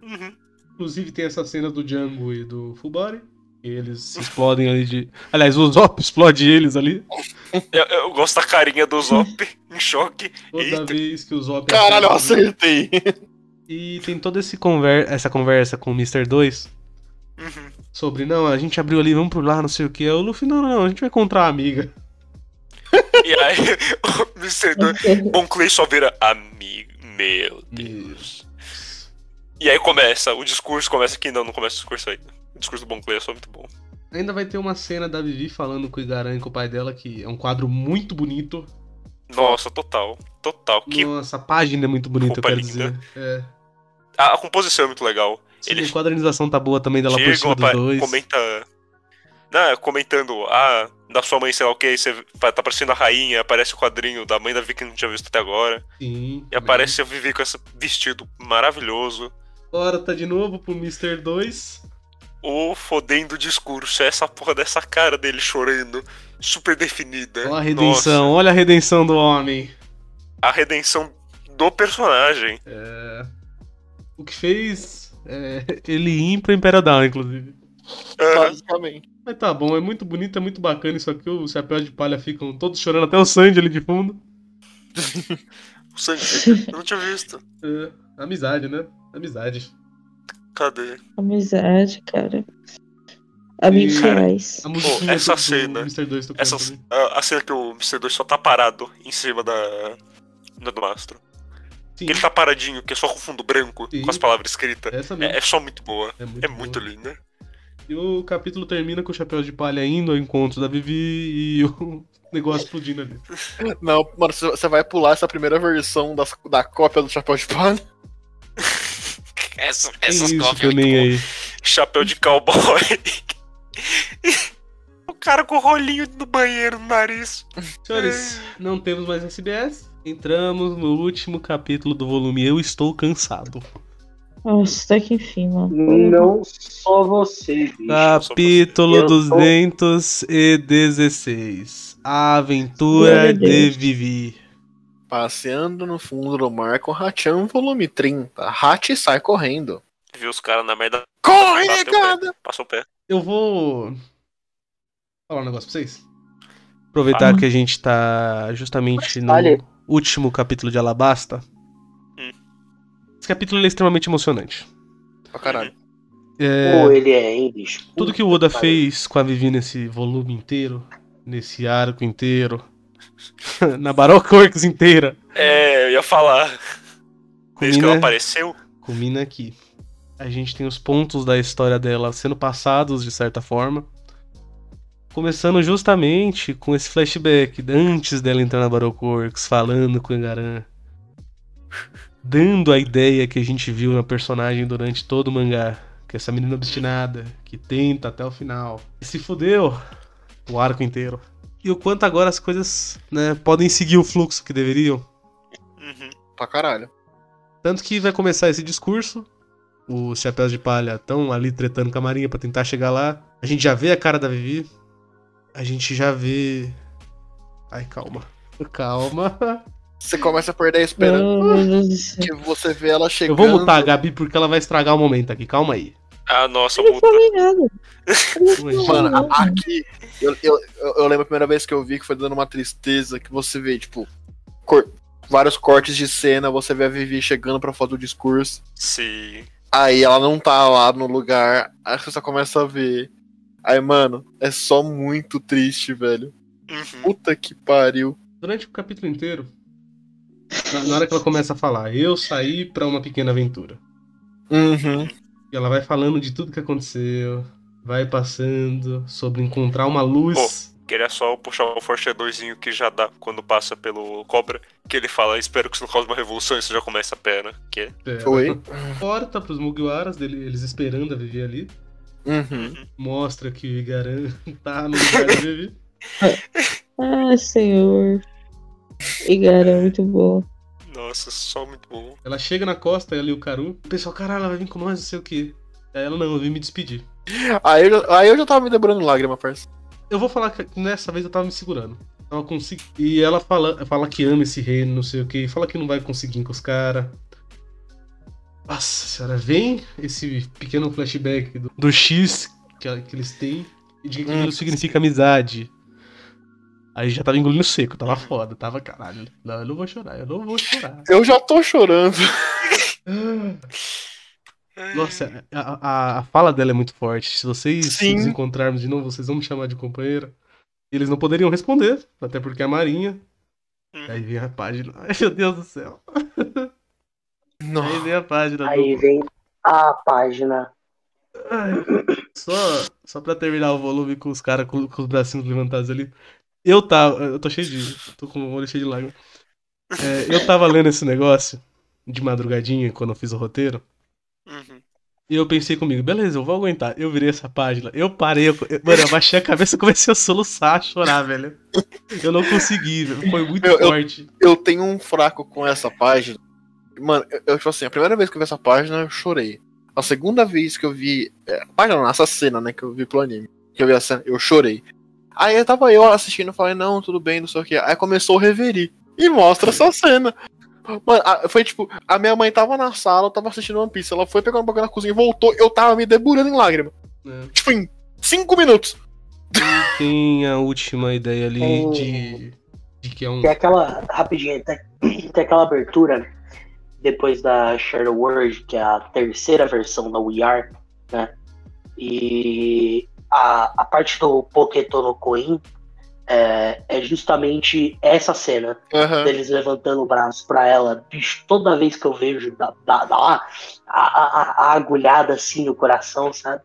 Uhum. Inclusive tem essa cena do Django e do Fubari. E eles se explodem ali de. Aliás, o Zop [laughs] explode eles ali. Eu, eu gosto da carinha do Zop [laughs] em choque. Toda Eita. vez que o Zop. Caralho, eu acertei. E tem toda esse conver essa conversa com o Mr. 2 Uhum. sobre, não, a gente abriu ali, vamos por lá, não sei o que. O Luffy, não, não, a gente vai encontrar a amiga. [laughs] E aí, o Mr. Do- Bon Clay só vira amigo. Meu Deus. E aí começa, o discurso começa aqui, não, não começa o discurso aí. O discurso do Bon Clay é só muito bom. Ainda vai ter uma cena da Vivi falando com o Igaran e com o pai dela, que é um quadro muito bonito. Nossa, total. Total. Que Nossa, a página é muito bonita, eu roupa quero linda. dizer. É. a, a composição é muito legal. Sim, Eles a quadrinização tá boa também dela por chegam, cima dos dois. comenta. Não, comentando, ah, da sua mãe, sei lá o que, você tá parecendo a rainha, aparece o quadrinho da mãe da Vicky que não tinha visto até agora. Sim. E aparece a Vivi com esse vestido maravilhoso. Agora tá de novo pro Mr. 2. O fodendo discurso, é essa porra dessa cara dele chorando. super definida. Olha a redenção, Nossa, olha a redenção do homem. a redenção do personagem. É, O que fez é, ele ir pro Imperial Down, inclusive. Aham. Basicamente. Mas tá bom, é muito bonito, é muito bacana isso aqui. Os chapéus de palha ficam todos chorando, até o Sandy ali de fundo. [laughs] O Sandy, eu não tinha visto. É, amizade, né? Amizade. Cadê? Amizade, cara. Amigos E- reais. Essa do- cena, Mr. 2 tocando Essa, a, a cena que o Mr. 2 só tá parado em cima da. do mastro. Sim, ele tá paradinho, que é só com fundo branco, Sim. com as palavras escritas. essa mesmo. É, é só muito boa. É muito, É muito linda. E o capítulo termina com o chapéu de palha indo ao encontro da Vivi e [laughs] o negócio explodindo ali. Não, mano, você- você vai pular essa primeira versão das- da cópia do Chapéu de Palha. Essa, essas cópias aí. chapéu de cowboy. [laughs] o cara com o rolinho no banheiro no nariz. Senhores, não temos mais SBS. Entramos no último capítulo do volume Eu Estou Cansado. Nossa, até que enfim, mano. Não só você, bicho. Capítulo Eu tô- 216. A Aventura de. Vivi. Passeando no fundo do mar com Hachan, volume 30. Hat sai correndo. Viu os caras na merda, Corre, negada! passou o pé. Eu vou falar um negócio pra vocês. Aproveitar Fala. que a gente tá justamente no Fale. último capítulo de Alabasta. Hum. Esse capítulo é extremamente emocionante. Pra caralho. É, Pô, ele é, hein, bicho. tudo que o Oda fez com a Vivi nesse volume inteiro, nesse arco inteiro, [laughs] na Baroque Works inteira, É, eu ia falar. Desde que ela culmina, apareceu. culmina aqui. A gente tem os pontos da história dela sendo passados de certa forma. Começando justamente com esse flashback antes dela entrar na Baroque Works, falando com o Engaran. Dando a ideia que a gente viu na personagem durante todo o mangá. Que é essa menina obstinada, que tenta até o final. E se fudeu o arco inteiro. E o quanto agora as coisas né, podem seguir o fluxo que deveriam. Uhum. Pra caralho. Tanto que vai começar esse discurso. Os chapéus de palha estão ali tretando com a marinha pra tentar chegar lá. A gente já vê a cara da Vivi. A gente já vê. Ai, calma. Calma. Você começa a perder a esperança. Que você vê ela Eu chegando. vou mutar a Gabi porque ela vai estragar o momento aqui. Calma aí. Ah, nossa, Eu não multa. Mano, aqui, eu, eu, eu- lembro a primeira vez que eu vi que foi dando uma tristeza que você vê, tipo, cor- vários cortes de cena, você vê a Vivi chegando pra fazer o discurso. Sim. Aí ela não tá lá no lugar, aí você só começa a ver. Aí, mano, é só muito triste, velho. Uhum. Puta que pariu. Durante o capítulo inteiro, na, na hora que ela começa a falar, eu saí pra uma pequena aventura. Uhum. E ela vai falando de tudo que aconteceu, vai passando sobre encontrar uma luz. Queria só puxar o forchadorzinho que já dá quando passa pelo cobra. Que ele fala, espero que isso não cause uma revolução e você já começa a pena. Que é. É, Foi? [laughs] Corta pros Mugiwaras, dele, eles esperando a Vivi ali. Uhum. Mostra que o Igaran tá no lugar da Vivi. [laughs] Ah, senhor. Igara, é muito bom. Nossa, só muito bom. Ela chega na costa, ela e o Karu. O pessoal, caralho, ela vai vir com nós, não sei o que. Aí ela, não, eu vim me despedir. Aí, eu, já- aí eu já tava me debrando lágrima, parça. Eu vou falar que nessa vez eu tava me segurando. Tava consegui... E ela fala, fala que ama esse reino, não sei o que. Fala que não vai conseguir com os caras. Nossa senhora, vem esse pequeno flashback do, do X que, que eles têm e de que Hum. aquilo significa amizade. Aí já tava engolindo seco, tava foda, tava caralho. Não, eu não vou chorar, eu não vou chorar. Eu já tô chorando. [laughs] Nossa, a, a- a fala dela é muito forte. Se vocês Sim. nos encontrarmos de novo, vocês vão me chamar de companheira. Eles não poderiam responder, até porque é a Marinha. Hum. Aí vem a página. Ai, meu Deus do céu. Aí Nossa. vem a página. Aí do... vem a página. Ai, só, só pra terminar o volume com os caras com, com os bracinhos levantados ali. Eu tava. Eu tô cheio de. tô com o olho cheio de lágrimas. É, eu tava lendo esse negócio de madrugadinha quando eu fiz o roteiro. Uhum. E eu pensei comigo, beleza, eu vou aguentar. Eu virei essa página, eu parei, eu, eu- mano, eu baixei a cabeça e comecei a soluçar, a chorar, velho. Eu não consegui, velho. Foi muito Eu- eu- forte. eu tenho um fraco com essa página. Mano, eu, eu, tipo assim, a primeira vez que eu vi essa página, eu chorei. A segunda vez que eu vi. É, a página não, essa cena, né, que eu vi pro anime. Que eu vi a cena, eu chorei. Aí eu tava eu assistindo, falei, não, tudo bem, não sei o que. Aí começou o Reverie. E mostra essa cena. Mano, a- foi tipo, a minha mãe tava na sala, eu tava assistindo One Piece. Ela foi pegar um bagulho na cozinha e voltou, eu tava me deburando em lágrima. É. Tipo, em cinco minutos. Tem a última ideia ali Tem- de, de que é um. Tem aquela. Rapidinho, tem, [clears throat] tem aquela abertura depois da Shadow World, que é a terceira versão da We Are, né? E a, a parte do Poketo no Koin é, é justamente essa cena Aham. deles levantando o braço pra ela. Bicho, toda vez que eu vejo, dá, dá, dá lá a, a- a agulhada assim no coração, sabe?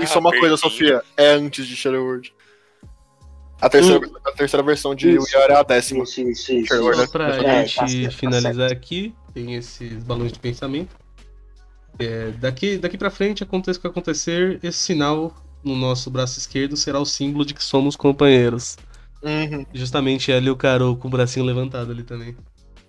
E só uma Ah, coisa. Sofia, é antes de Shadow World. A terceira, a terceira versão de Isso. We Are é a décima. Isso, isso, isso. World Só isso. pra É, gente tá certo, tá finalizar aqui, tem esses balões de pensamento. É, daqui, daqui pra frente, aconteça o que acontecer, esse sinal no nosso braço esquerdo será o símbolo de que somos companheiros. Uhum. Justamente ali o Caro com o bracinho levantado ali também.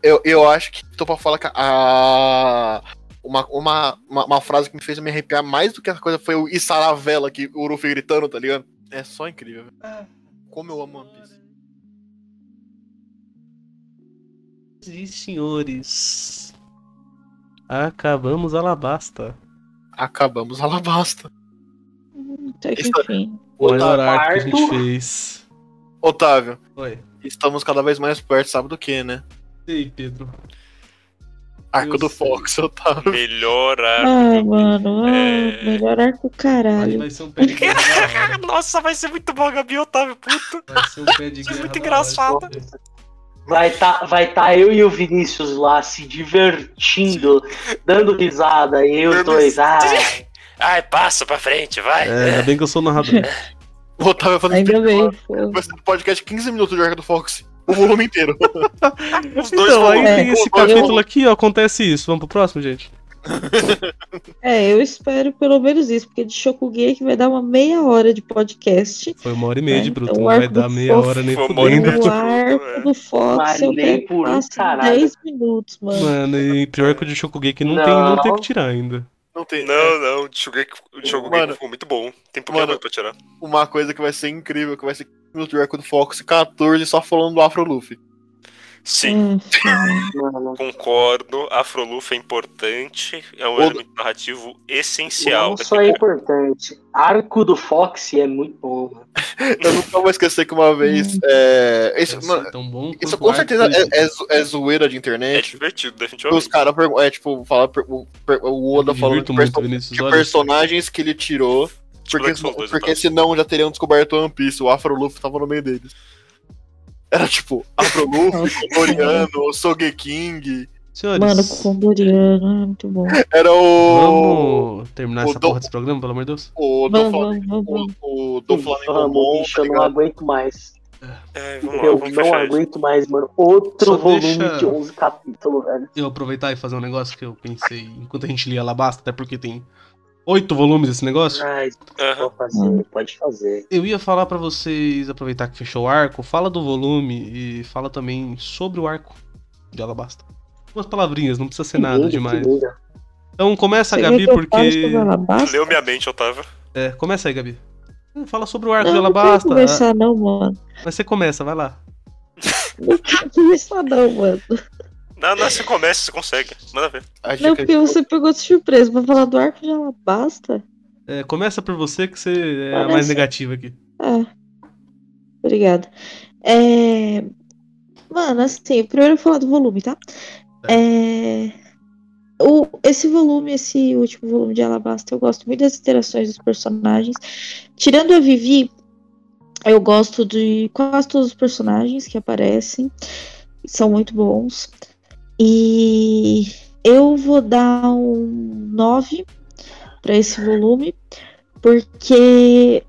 Eu, eu acho que tô pra falar que a. Uma, uma, uma, uma frase que me fez me arrepiar mais do que a coisa foi o Isaravela, que o Luffy gritando, tá ligado? É só incrível, velho. Como eu amo One Piece. E senhores, acabamos Alabasta. Acabamos Alabasta. Até que Isso- enfim. O arco que a gente fez. Otávio, Oi. estamos cada vez mais perto, sabe do que, né? Aí, Pedro? Arco Eu do sei. Fox, Otávio. Melhor arco. Ah, mano. Ah, É. Melhor arco caralho. vai ser um pé de guerra. hora. [laughs] Nossa, vai ser muito bom, Gabi Otávio, puta. Vai ser um pé de Isso é guerra. muito engraçado. Vai tá, vai tá eu e o Vinícius lá se divertindo, dando risada, e Dando dois. Ah, Ai, passa pra frente, vai. É, ainda bem que eu sou narrador. [laughs] O Otávio fazendo Ainda bem. Vai ser um podcast 15 minutos de Arco do Fox. O volume inteiro. [laughs] Os dois Então, aí tem esse eu- capítulo aqui, ó, acontece isso. Vamos pro próximo, gente? É, eu espero pelo menos isso, porque de Shokugeki vai dar uma meia hora de podcast. Foi uma hora e meia É, de então bruto, o não vai dar meia fofo hora nem e fudendo. O arco do Fox, Mas eu que por um passe caralho. 10 minutos, mano. Mano, e pior que o de Shokugeki não, tem, não tem o que tirar ainda. Não tem. Não, não, o Shogeki o Shogeki Mano. ficou muito bom. Tem problema Mano. pra tirar. Uma coisa que vai ser incrível, que vai ser 15 minutos de Arco do Fox e 14 só falando do Afro Luffy. Sim, concordo. Afroluf é importante. É um O- elemento narrativo essencial. não só é [laughs] importante. Arco do Fox é muito bom. mano. Eu nunca vou esquecer que uma vez. É, esse, Vai ser mano, tão bom isso com certeza é, é, é zoeira de É internet. divertido, Os definitivamente. caras perguntam. É tipo, fala, per- o, per- o Oda falando de, muito, perso- de personagens que ele tirou. Porque, dois, porque então. senão já teriam descoberto One Piece. O Afro Luffy tava no meio deles. Era tipo, Afro Luffy, [laughs] Oriano, Sogeking. Senhores, Mano, Condoriano, ah, muito bom. Era o. vamos terminar o essa do- porra desse programa, pelo amor de Deus? O do, Vamos, Fla- vamos, vamos, vamos. o, o do Flamengo bicho, tá eu não aguento mais. É, vamos lá, Eu vamos não fechar isso. aguento mais, mano. Outro Só volume deixa- de 11 capítulos, velho. Eu aproveitar e fazer um negócio que eu pensei enquanto a gente lia Alabasta, até porque tem oito volumes esse negócio. Ai, pode fazer, pode fazer. Eu ia falar pra vocês, aproveitar que fechou o arco, fala do volume e fala também sobre o arco de Alabasta. Umas palavrinhas, não precisa ser nada lindo, demais. Então começa, Você Gabi, porque. Leu minha mente, Otávio. É, começa aí, Gabi. Hum, Fala sobre o arco Não, de não Alabasta. conversar não, mano. Mas você começa, vai lá. Não quero conversar não, mano. Não, não, você começa, você consegue. Manda ver. A Não, porque você pegou de surpresa pra falar do arco de Alabasta. É, começa por você que você é a Parece- mais negativa aqui. Ah, obrigada. É... Mano, assim, primeiro eu vou falar do volume, tá? É... O, esse volume, esse último volume de Alabasta, eu gosto muito das interações dos personagens. Tirando a Vivi, eu gosto de quase todos os personagens que aparecem. São muito bons. E eu vou dar um 9 para esse volume, porque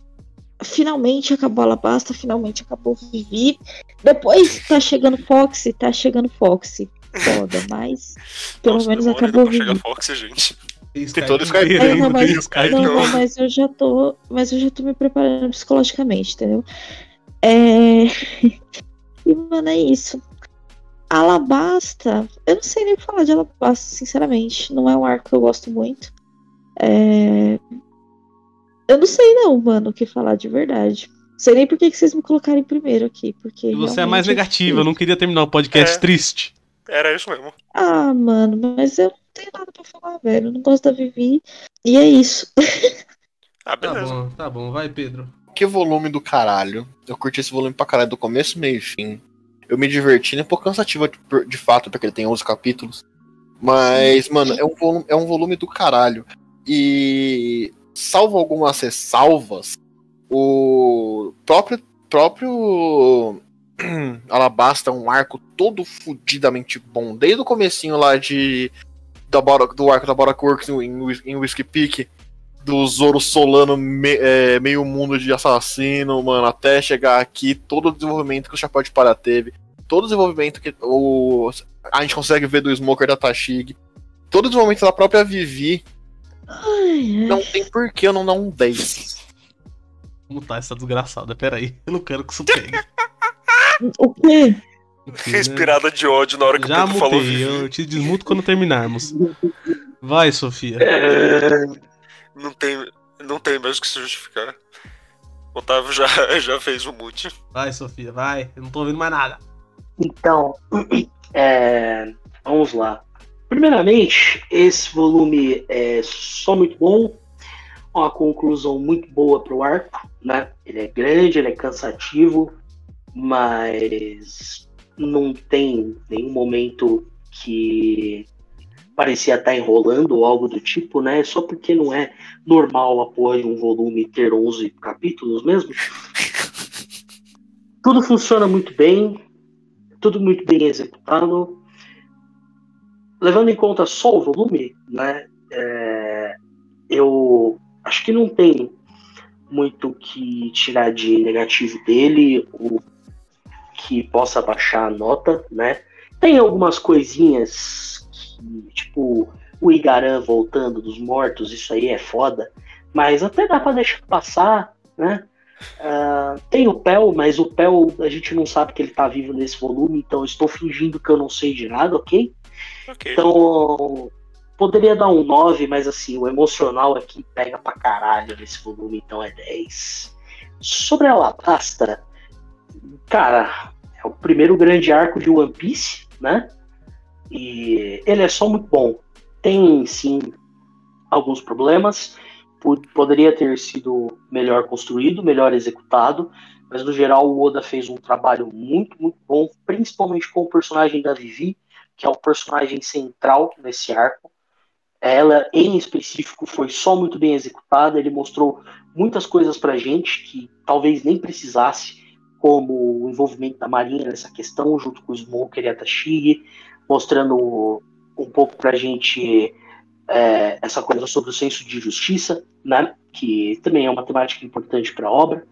finalmente acabou a Alabasta, finalmente acabou o Vivi. Depois tá chegando Fox, tá chegando Fox. Foda, mas pelo Nossa, menos acabou Vivi. Fox, gente. Tem todo É, não, mas, não. não, mas eu já tô. Mas eu já tô me preparando psicologicamente, entendeu? É. [laughs] E, mano, é isso. Alabasta, eu não sei nem o que falar de Alabasta, sinceramente. Não é um arco que eu gosto muito. É... Eu não sei não, mano, o que falar de verdade. Sei nem por que vocês me colocaram em primeiro aqui, porque. Você é mais negativa, eu não queria terminar o podcast É. triste. Era isso mesmo. Ah, mano, mas eu não tenho nada pra falar, velho. Eu não gosto da Vivi. E é isso. [laughs] Ah, Tá beleza. bom, tá bom, vai, Pedro. Que volume do caralho. Eu curti esse volume pra caralho do começo, meio e fim. Eu me diverti, né? Um pouco cansativo de, de fato, porque ele tem 11 capítulos. Mas, mano, é um, volume, é um volume do caralho. E, salvo algumas ressalvas, o próprio, próprio [clears throat] Alabasta é um arco todo fudidamente bom. Desde o comecinho lá de da do arco da Bora Works em, em Whiskey Peak, do Zoro solando me- é, meio mundo de assassino, mano, até chegar aqui, todo o desenvolvimento que o Chapéu de Palha teve, todo o desenvolvimento que o, a gente consegue ver do Smoker da Tashig, todo o desenvolvimento da própria Vivi, Ai, não tem por que eu não dar um 10. Como tá essa desgraçada? Pera aí, eu não quero que isso pegue. O quê? Enfim, né? Respirada de ódio na hora que Já o Pedro falou. mutei, eu te desmuto quando terminarmos. Vai, Sofia. É, Não tem, não tem mais o que se justificar. Otávio já, [laughs] já fez o mute. Vai, Sofia, vai. Eu não tô ouvindo mais nada. Então, [clears throat] é, vamos lá. Primeiramente, esse volume é só muito bom, uma conclusão muito boa para o arco, né? Ele é grande, ele é cansativo, mas não tem nenhum momento que parecia estar enrolando ou algo do tipo, né? Só porque não é normal a porra de um volume ter 11 capítulos mesmo. [laughs] Tudo funciona muito bem, tudo muito bem executado. Levando em conta só o volume, né? é, eu acho que não tem muito o que tirar de negativo dele, o que possa baixar a nota, né? Tem algumas coisinhas que, tipo, o Igaran voltando dos mortos, isso aí é foda, mas até dá pra deixar passar, né? Ah, tem o Pel, mas o Pel a gente não sabe que ele tá vivo nesse volume, então estou fingindo que eu não sei de nada, ok? Ok. Então, poderia dar um 9, mas assim, o emocional aqui pega pra caralho nesse volume, então é 10. Sobre a Alabasta, cara, é o primeiro grande arco de One Piece, né? E ele é só muito bom. Tem sim alguns problemas, po- poderia ter sido melhor construído, melhor executado, mas no geral o Oda fez um trabalho muito, muito bom, principalmente com o personagem da Vivi, que é o personagem central nesse arco. Ela, em específico, foi só muito bem executada. Ele mostrou muitas coisas pra gente que talvez nem precisasse, como o envolvimento da Marinha nessa questão, junto com o Smoker e a Tashigi, mostrando um pouco pra gente é, essa coisa sobre o senso de justiça, né? Que também é uma temática importante para a obra.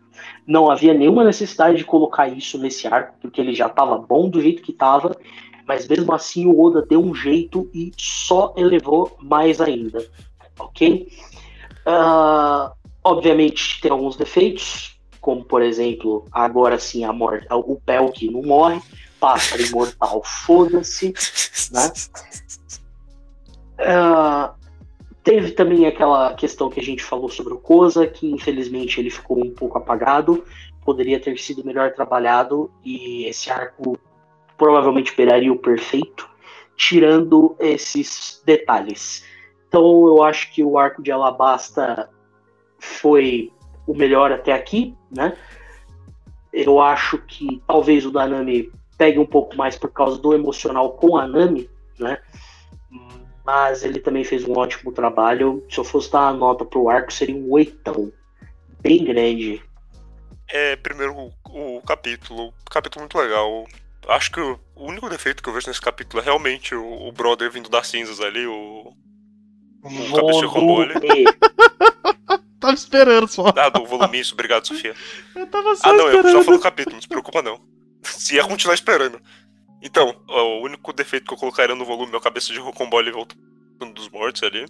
Não havia nenhuma necessidade de colocar isso nesse arco, porque ele já estava bom do jeito que estava, mas mesmo assim o Oda deu um jeito e só elevou mais ainda, ok? Ah, obviamente tem alguns defeitos, como por exemplo, agora sim a morte, o Pel que não morre, pássaro imortal, foda-se, né? Ah, teve também aquela questão que a gente falou sobre o Koza, que infelizmente ele ficou um pouco apagado, poderia ter sido melhor trabalhado e esse arco provavelmente beiraria o perfeito, tirando esses detalhes. Então eu acho que o arco de Alabasta foi o melhor até aqui, né? Eu acho que talvez o Danami pegue um pouco mais por causa do emocional com a Nami, né? Mas ele também fez um ótimo trabalho. Se eu fosse dar uma nota pro arco, seria um oitão. Bem grande. É, primeiro o, o capítulo. Capítulo muito legal. Acho que o, o único defeito que eu vejo nesse capítulo é realmente o, o brother vindo das cinzas ali, o. O cabeça de robô ali. [laughs] Tava esperando só. Ah, do volume isso, obrigado, Sofia. Eu tava só Ah, não, eu esperando. só falo o capítulo, não se preocupa não. Se ia continuar esperando. Então, ó, o único defeito que eu colocaria no volume é o cabeça de Rocambole voltando dos mortos ali.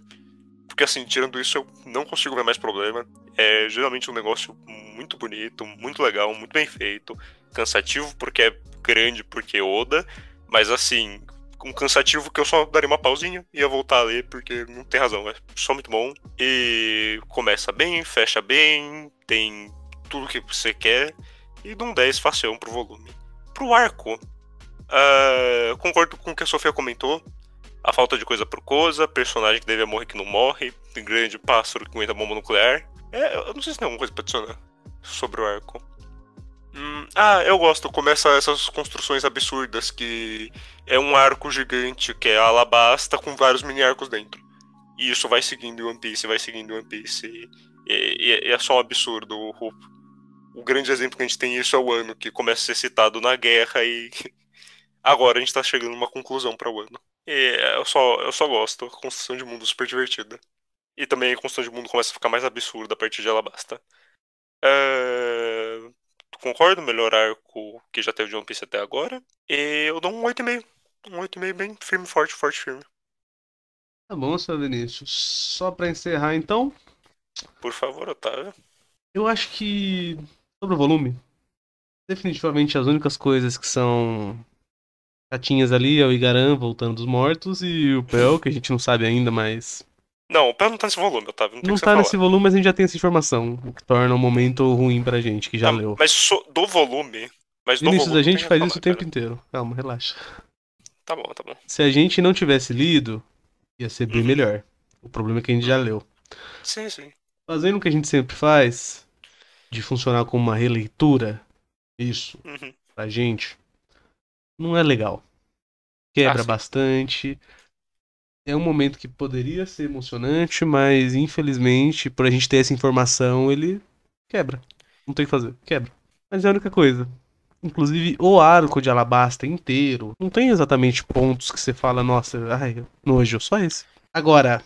Porque assim, tirando isso, eu não consigo ver mais problema. É geralmente um negócio muito bonito, muito legal, muito bem feito. Cansativo porque é grande, porque Oda. Mas assim, um cansativo que eu só daria uma pausinha e ia voltar a ler, porque não tem razão, é só muito bom. E começa bem, fecha bem, tem tudo que você quer e dou um 10 facião pro volume. Pro arco, uh, concordo com o que a Sofia comentou. A falta de coisa por coisa, personagem que deve morrer que não morre, grande pássaro que aguenta bomba nuclear. É, eu não sei se tem alguma coisa pra adicionar sobre o arco. Hum, ah, eu gosto. Começa essas construções absurdas que é um arco gigante que é Alabasta com vários mini arcos dentro. E isso vai seguindo One Piece, vai seguindo One Piece. E, e, e é só um absurdo. O, o, grande exemplo que a gente tem isso é o ano, que começa a ser citado na guerra e [laughs] agora a gente tá chegando numa conclusão para o ano. E eu só, eu só gosto. A construção de mundo super divertida. E também a construção de mundo começa a ficar mais absurda a partir de Alabasta. Uh, concordo, melhor arco que já teve de One Piece até agora. E eu dou um 8,5. Um 8,5 bem firme, forte, forte, firme. Tá bom, seu Vinícius. Só pra encerrar então. Por favor, Otávio. Eu acho que. Sobre o volume. Definitivamente as únicas coisas que são chatinhas ali é o Igaran voltando dos mortos e o Pel, que a gente não sabe ainda, mas não, o pé não tá nesse volume, Otávio. Não, não tá nesse volume, mas a gente já tem essa informação. O que torna o um momento ruim pra gente, que já não, leu. Mas so, do volume. Mas do Vinícius, volume, a gente faz isso o tempo cara. inteiro. Calma, relaxa. Tá bom, tá bom. Se a gente não tivesse lido, ia ser bem uhum. melhor. O problema é que a gente já leu. Sim, sim. Fazendo o que a gente sempre faz, de funcionar como uma releitura, isso, uhum. pra gente, não é legal. Quebra ah, bastante é um momento que poderia ser emocionante, mas infelizmente, por a gente ter essa informação, ele quebra. Não tem o que fazer, quebra. Mas é a única coisa. Inclusive, o arco de Alabasta inteiro não tem exatamente pontos que você fala, nossa, ai, nojo, só esse. Agora,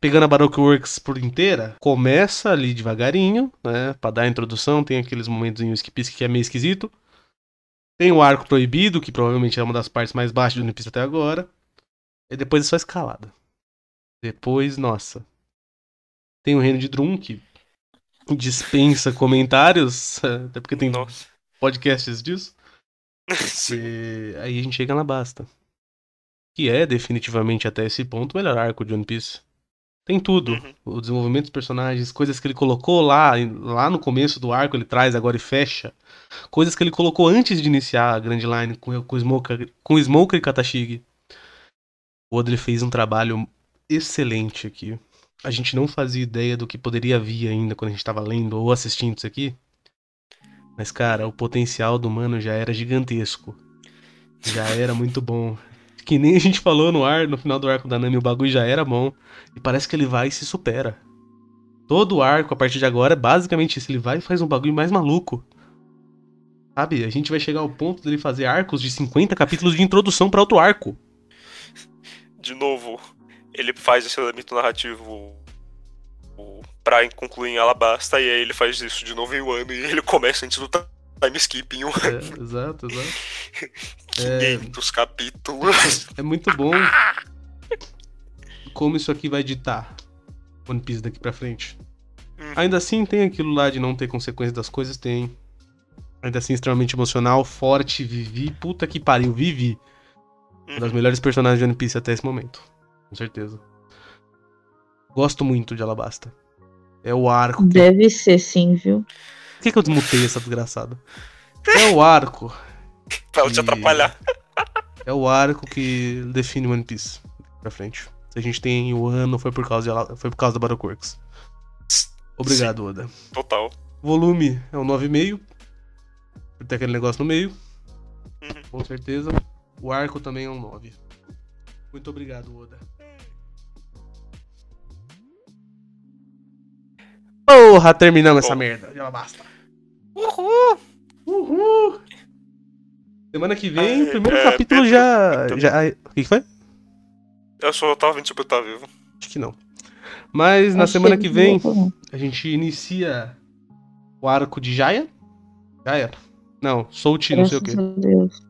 pegando a Baroque Works por inteira, começa ali devagarinho, né? Pra dar a introdução, tem aqueles momentos em Skip que é meio esquisito. Tem o arco proibido, que provavelmente é uma das partes mais baixas do One Piece até agora. E depois é só escalada. Depois, nossa. Tem o Reino de Drum, que dispensa [laughs] comentários, até porque tem nossa. podcasts disso. [laughs] e aí a gente chega na Basta. Que é definitivamente até esse ponto o melhor arco de One Piece. Tem tudo. Uhum. O desenvolvimento dos personagens, coisas que ele colocou lá, lá no começo do arco, ele traz agora e fecha. Coisas que ele colocou antes de iniciar a Grand Line com, com, Smoker, com Smoker e Katashigi. O Odre fez um trabalho excelente aqui. A gente não fazia ideia do que poderia vir ainda quando a gente estava lendo ou assistindo isso aqui. Mas, cara, o potencial do mano já era gigantesco. Já era muito bom. Que nem a gente falou no ar, no final do arco da Nami, o bagulho já era bom. E parece que ele vai e se supera. Todo o arco, a partir de agora, é basicamente isso. Ele vai e faz um bagulho mais maluco. Sabe? A gente vai chegar ao ponto dele fazer arcos de 50 capítulos de introdução para outro arco de novo, ele faz esse elemento narrativo pra concluir em Alabasta, e aí ele faz isso de novo em um ano, e ele começa antes do time skip em um é. Exato, exato. [laughs] 500 é... capítulos. É muito bom como isso aqui vai ditar One Piece daqui pra frente. Hum. Ainda assim, tem aquilo lá de não ter consequência das coisas, tem. Ainda assim, extremamente emocional, forte, Vivi. Puta que pariu, Vivi. Uma das melhores personagens de One Piece até esse momento. Com certeza. Gosto muito de Alabasta. É o arco. Que... Deve ser sim, viu? Por que, que eu desmutei essa desgraçada? É o arco. [laughs] pra não te atrapalhar. [laughs] É o arco que define One Piece pra frente. Se a gente tem o ano, foi por causa, de... foi por causa da Baroque Works. Obrigado, Sim. Oda. Total. Volume é o 9,5. Por ter aquele negócio no meio. Uhum. Com certeza. O arco também é um 9. Muito obrigado, Oda. Porra, terminamos essa merda. Já basta. Uhul! Uhul! Semana que vem, o primeiro é, capítulo Pedro, já. O que, foi? Eu só tava vendo se eu tava vivo. Acho que não. Mas na Acho semana que vem, a gente inicia o arco de Jaya. Jaya? Não, Soult, não sei o quê. Deus.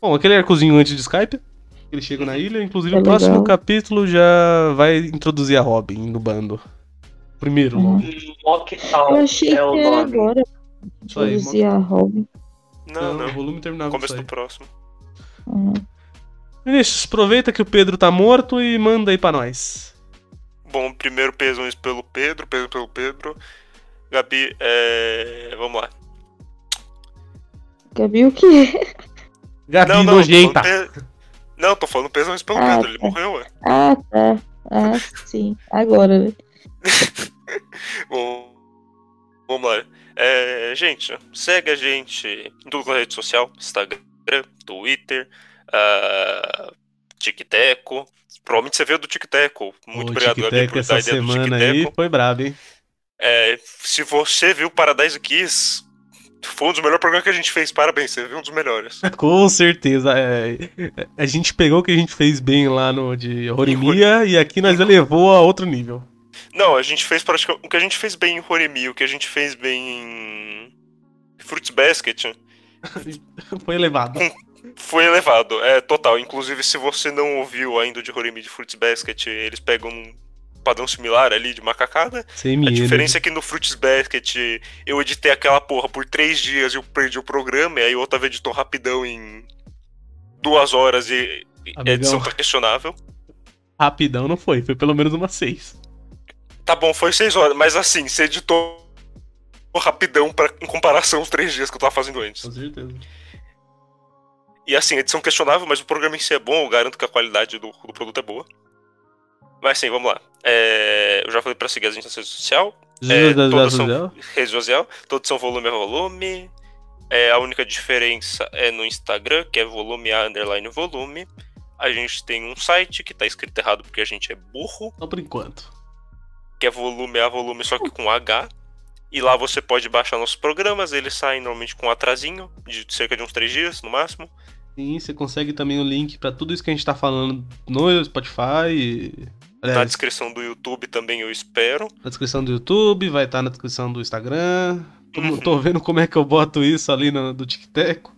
Bom, aquele arcozinho antes de Skype. Eles chegam na ilha, inclusive é o próximo legal. capítulo já vai introduzir a Robin no bando. Primeiro uhum. Eu achei é que era agora. Introduzir a Robin. Não, não. O volume terminava Começo do próximo. Uhum. Vinícius, aproveita que o Pedro tá morto e manda aí pra nós. Bom, primeiro pesões pelo Pedro, peso pelo Pedro. Gabi, é... vamos lá. Gabi, o quê? Gabi Não, não, tô nojenta. falando pe- Não, tô falando pesão pelo Ah, Pedro, ele tá. morreu, ué. Ah, tá. Ah, sim. Agora, né? [laughs] Bom, Vamos lá. É, gente, segue a gente em tudo quanto é rede social: Instagram, Twitter, uh, TikTok. Provavelmente você veio do TikTok. Muito obrigado, Gabi, por essa ideia do semana aí TikTok. foi brabo, hein? É, se você viu Paradise Kiss, foi um dos melhores programas que a gente fez. Parabéns, você viu um dos melhores. [laughs] Com certeza. é, a gente pegou o que a gente fez bem lá no de Rorimia e aqui nós elevou a outro nível. Não, a gente fez praticamente. O que a gente fez bem em Horemi, o que a gente fez bem em. Fruits Basket [laughs] Foi elevado. foi elevado. É total. Inclusive, se você não ouviu ainda de Horemi de Fruits Basket, eles pegam um padrão similar ali de macacada. Sem A medo. diferença é que no Fruits Basket eu editei aquela porra por três dias e eu perdi o programa, e aí o Otávio editou rapidão em duas horas e Amigão. edição tá questionável. Rapidão não foi, foi pelo menos umas seis. Tá bom, foi seis horas, mas assim, você editou rapidão pra, em comparação aos três dias que eu tava fazendo antes. Com certeza. E assim, edição questionável, mas o programa em si é bom, eu garanto que a qualidade do, do produto é boa. Mas sim, vamos lá. É, eu já falei pra seguir a gente na rede social. Todas graças são-. Rede social, todos são volume a volume. É, a única diferença é no Instagram, que é volume a underline volume. A gente tem um site que tá escrito errado porque a gente é burro, Só por enquanto. Que é volume a volume, só que com H. E lá você pode baixar nossos programas, eles saem normalmente com um atrasinho, de cerca de uns três dias no máximo. Sim, você consegue também o link pra tudo isso que a gente tá falando no Spotify. e- Na descrição do YouTube também eu espero. na descrição do YouTube, vai estar na descrição do Instagram. Tô, Uhum. tô vendo como é que eu boto isso ali no, do TikTok.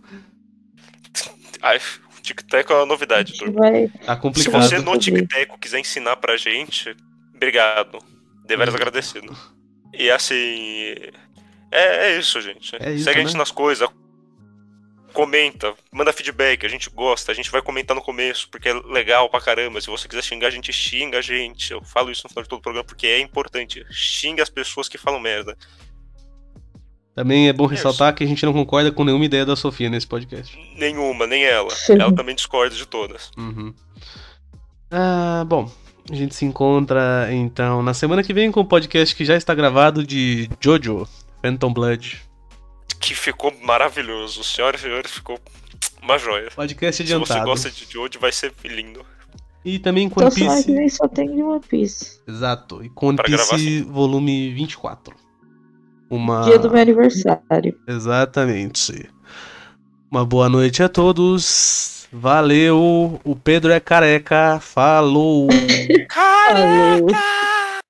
Ai, o TikTok é uma novidade, turma. vai. Tá Se complicado. você no. TikTok quiser ensinar pra gente, obrigado. Deveras Uhum. agradecido. E assim. É, é isso, gente. É isso, Segue a gente né? nas coisas. Comenta, manda feedback, a gente gosta, a gente vai comentar no começo, porque é legal pra caramba. Se você quiser xingar a gente, xinga a gente. Eu falo isso no final de todo o programa porque é importante. Xinga as pessoas que falam merda. Também é bom Isso. ressaltar que a gente não concorda com nenhuma ideia da Sofia nesse podcast. Nenhuma, nem ela. Ela também discorda de todas. Uhum. Ah, bom. A gente se encontra então na semana que vem com o podcast que já está gravado de Jojo, Phantom Blood. Que ficou maravilhoso. Senhoras e senhores, ficou uma joia. Podcast Se você adiantado. gosta de Jojo, vai ser lindo. E também com One semana que Piece. vem só tem de One Piece. Exato. E com One Piece volume 24. Uma. Dia do meu aniversário. Exatamente. Uma boa noite a todos. Valeu. O Pedro é careca. Falou. Caraca!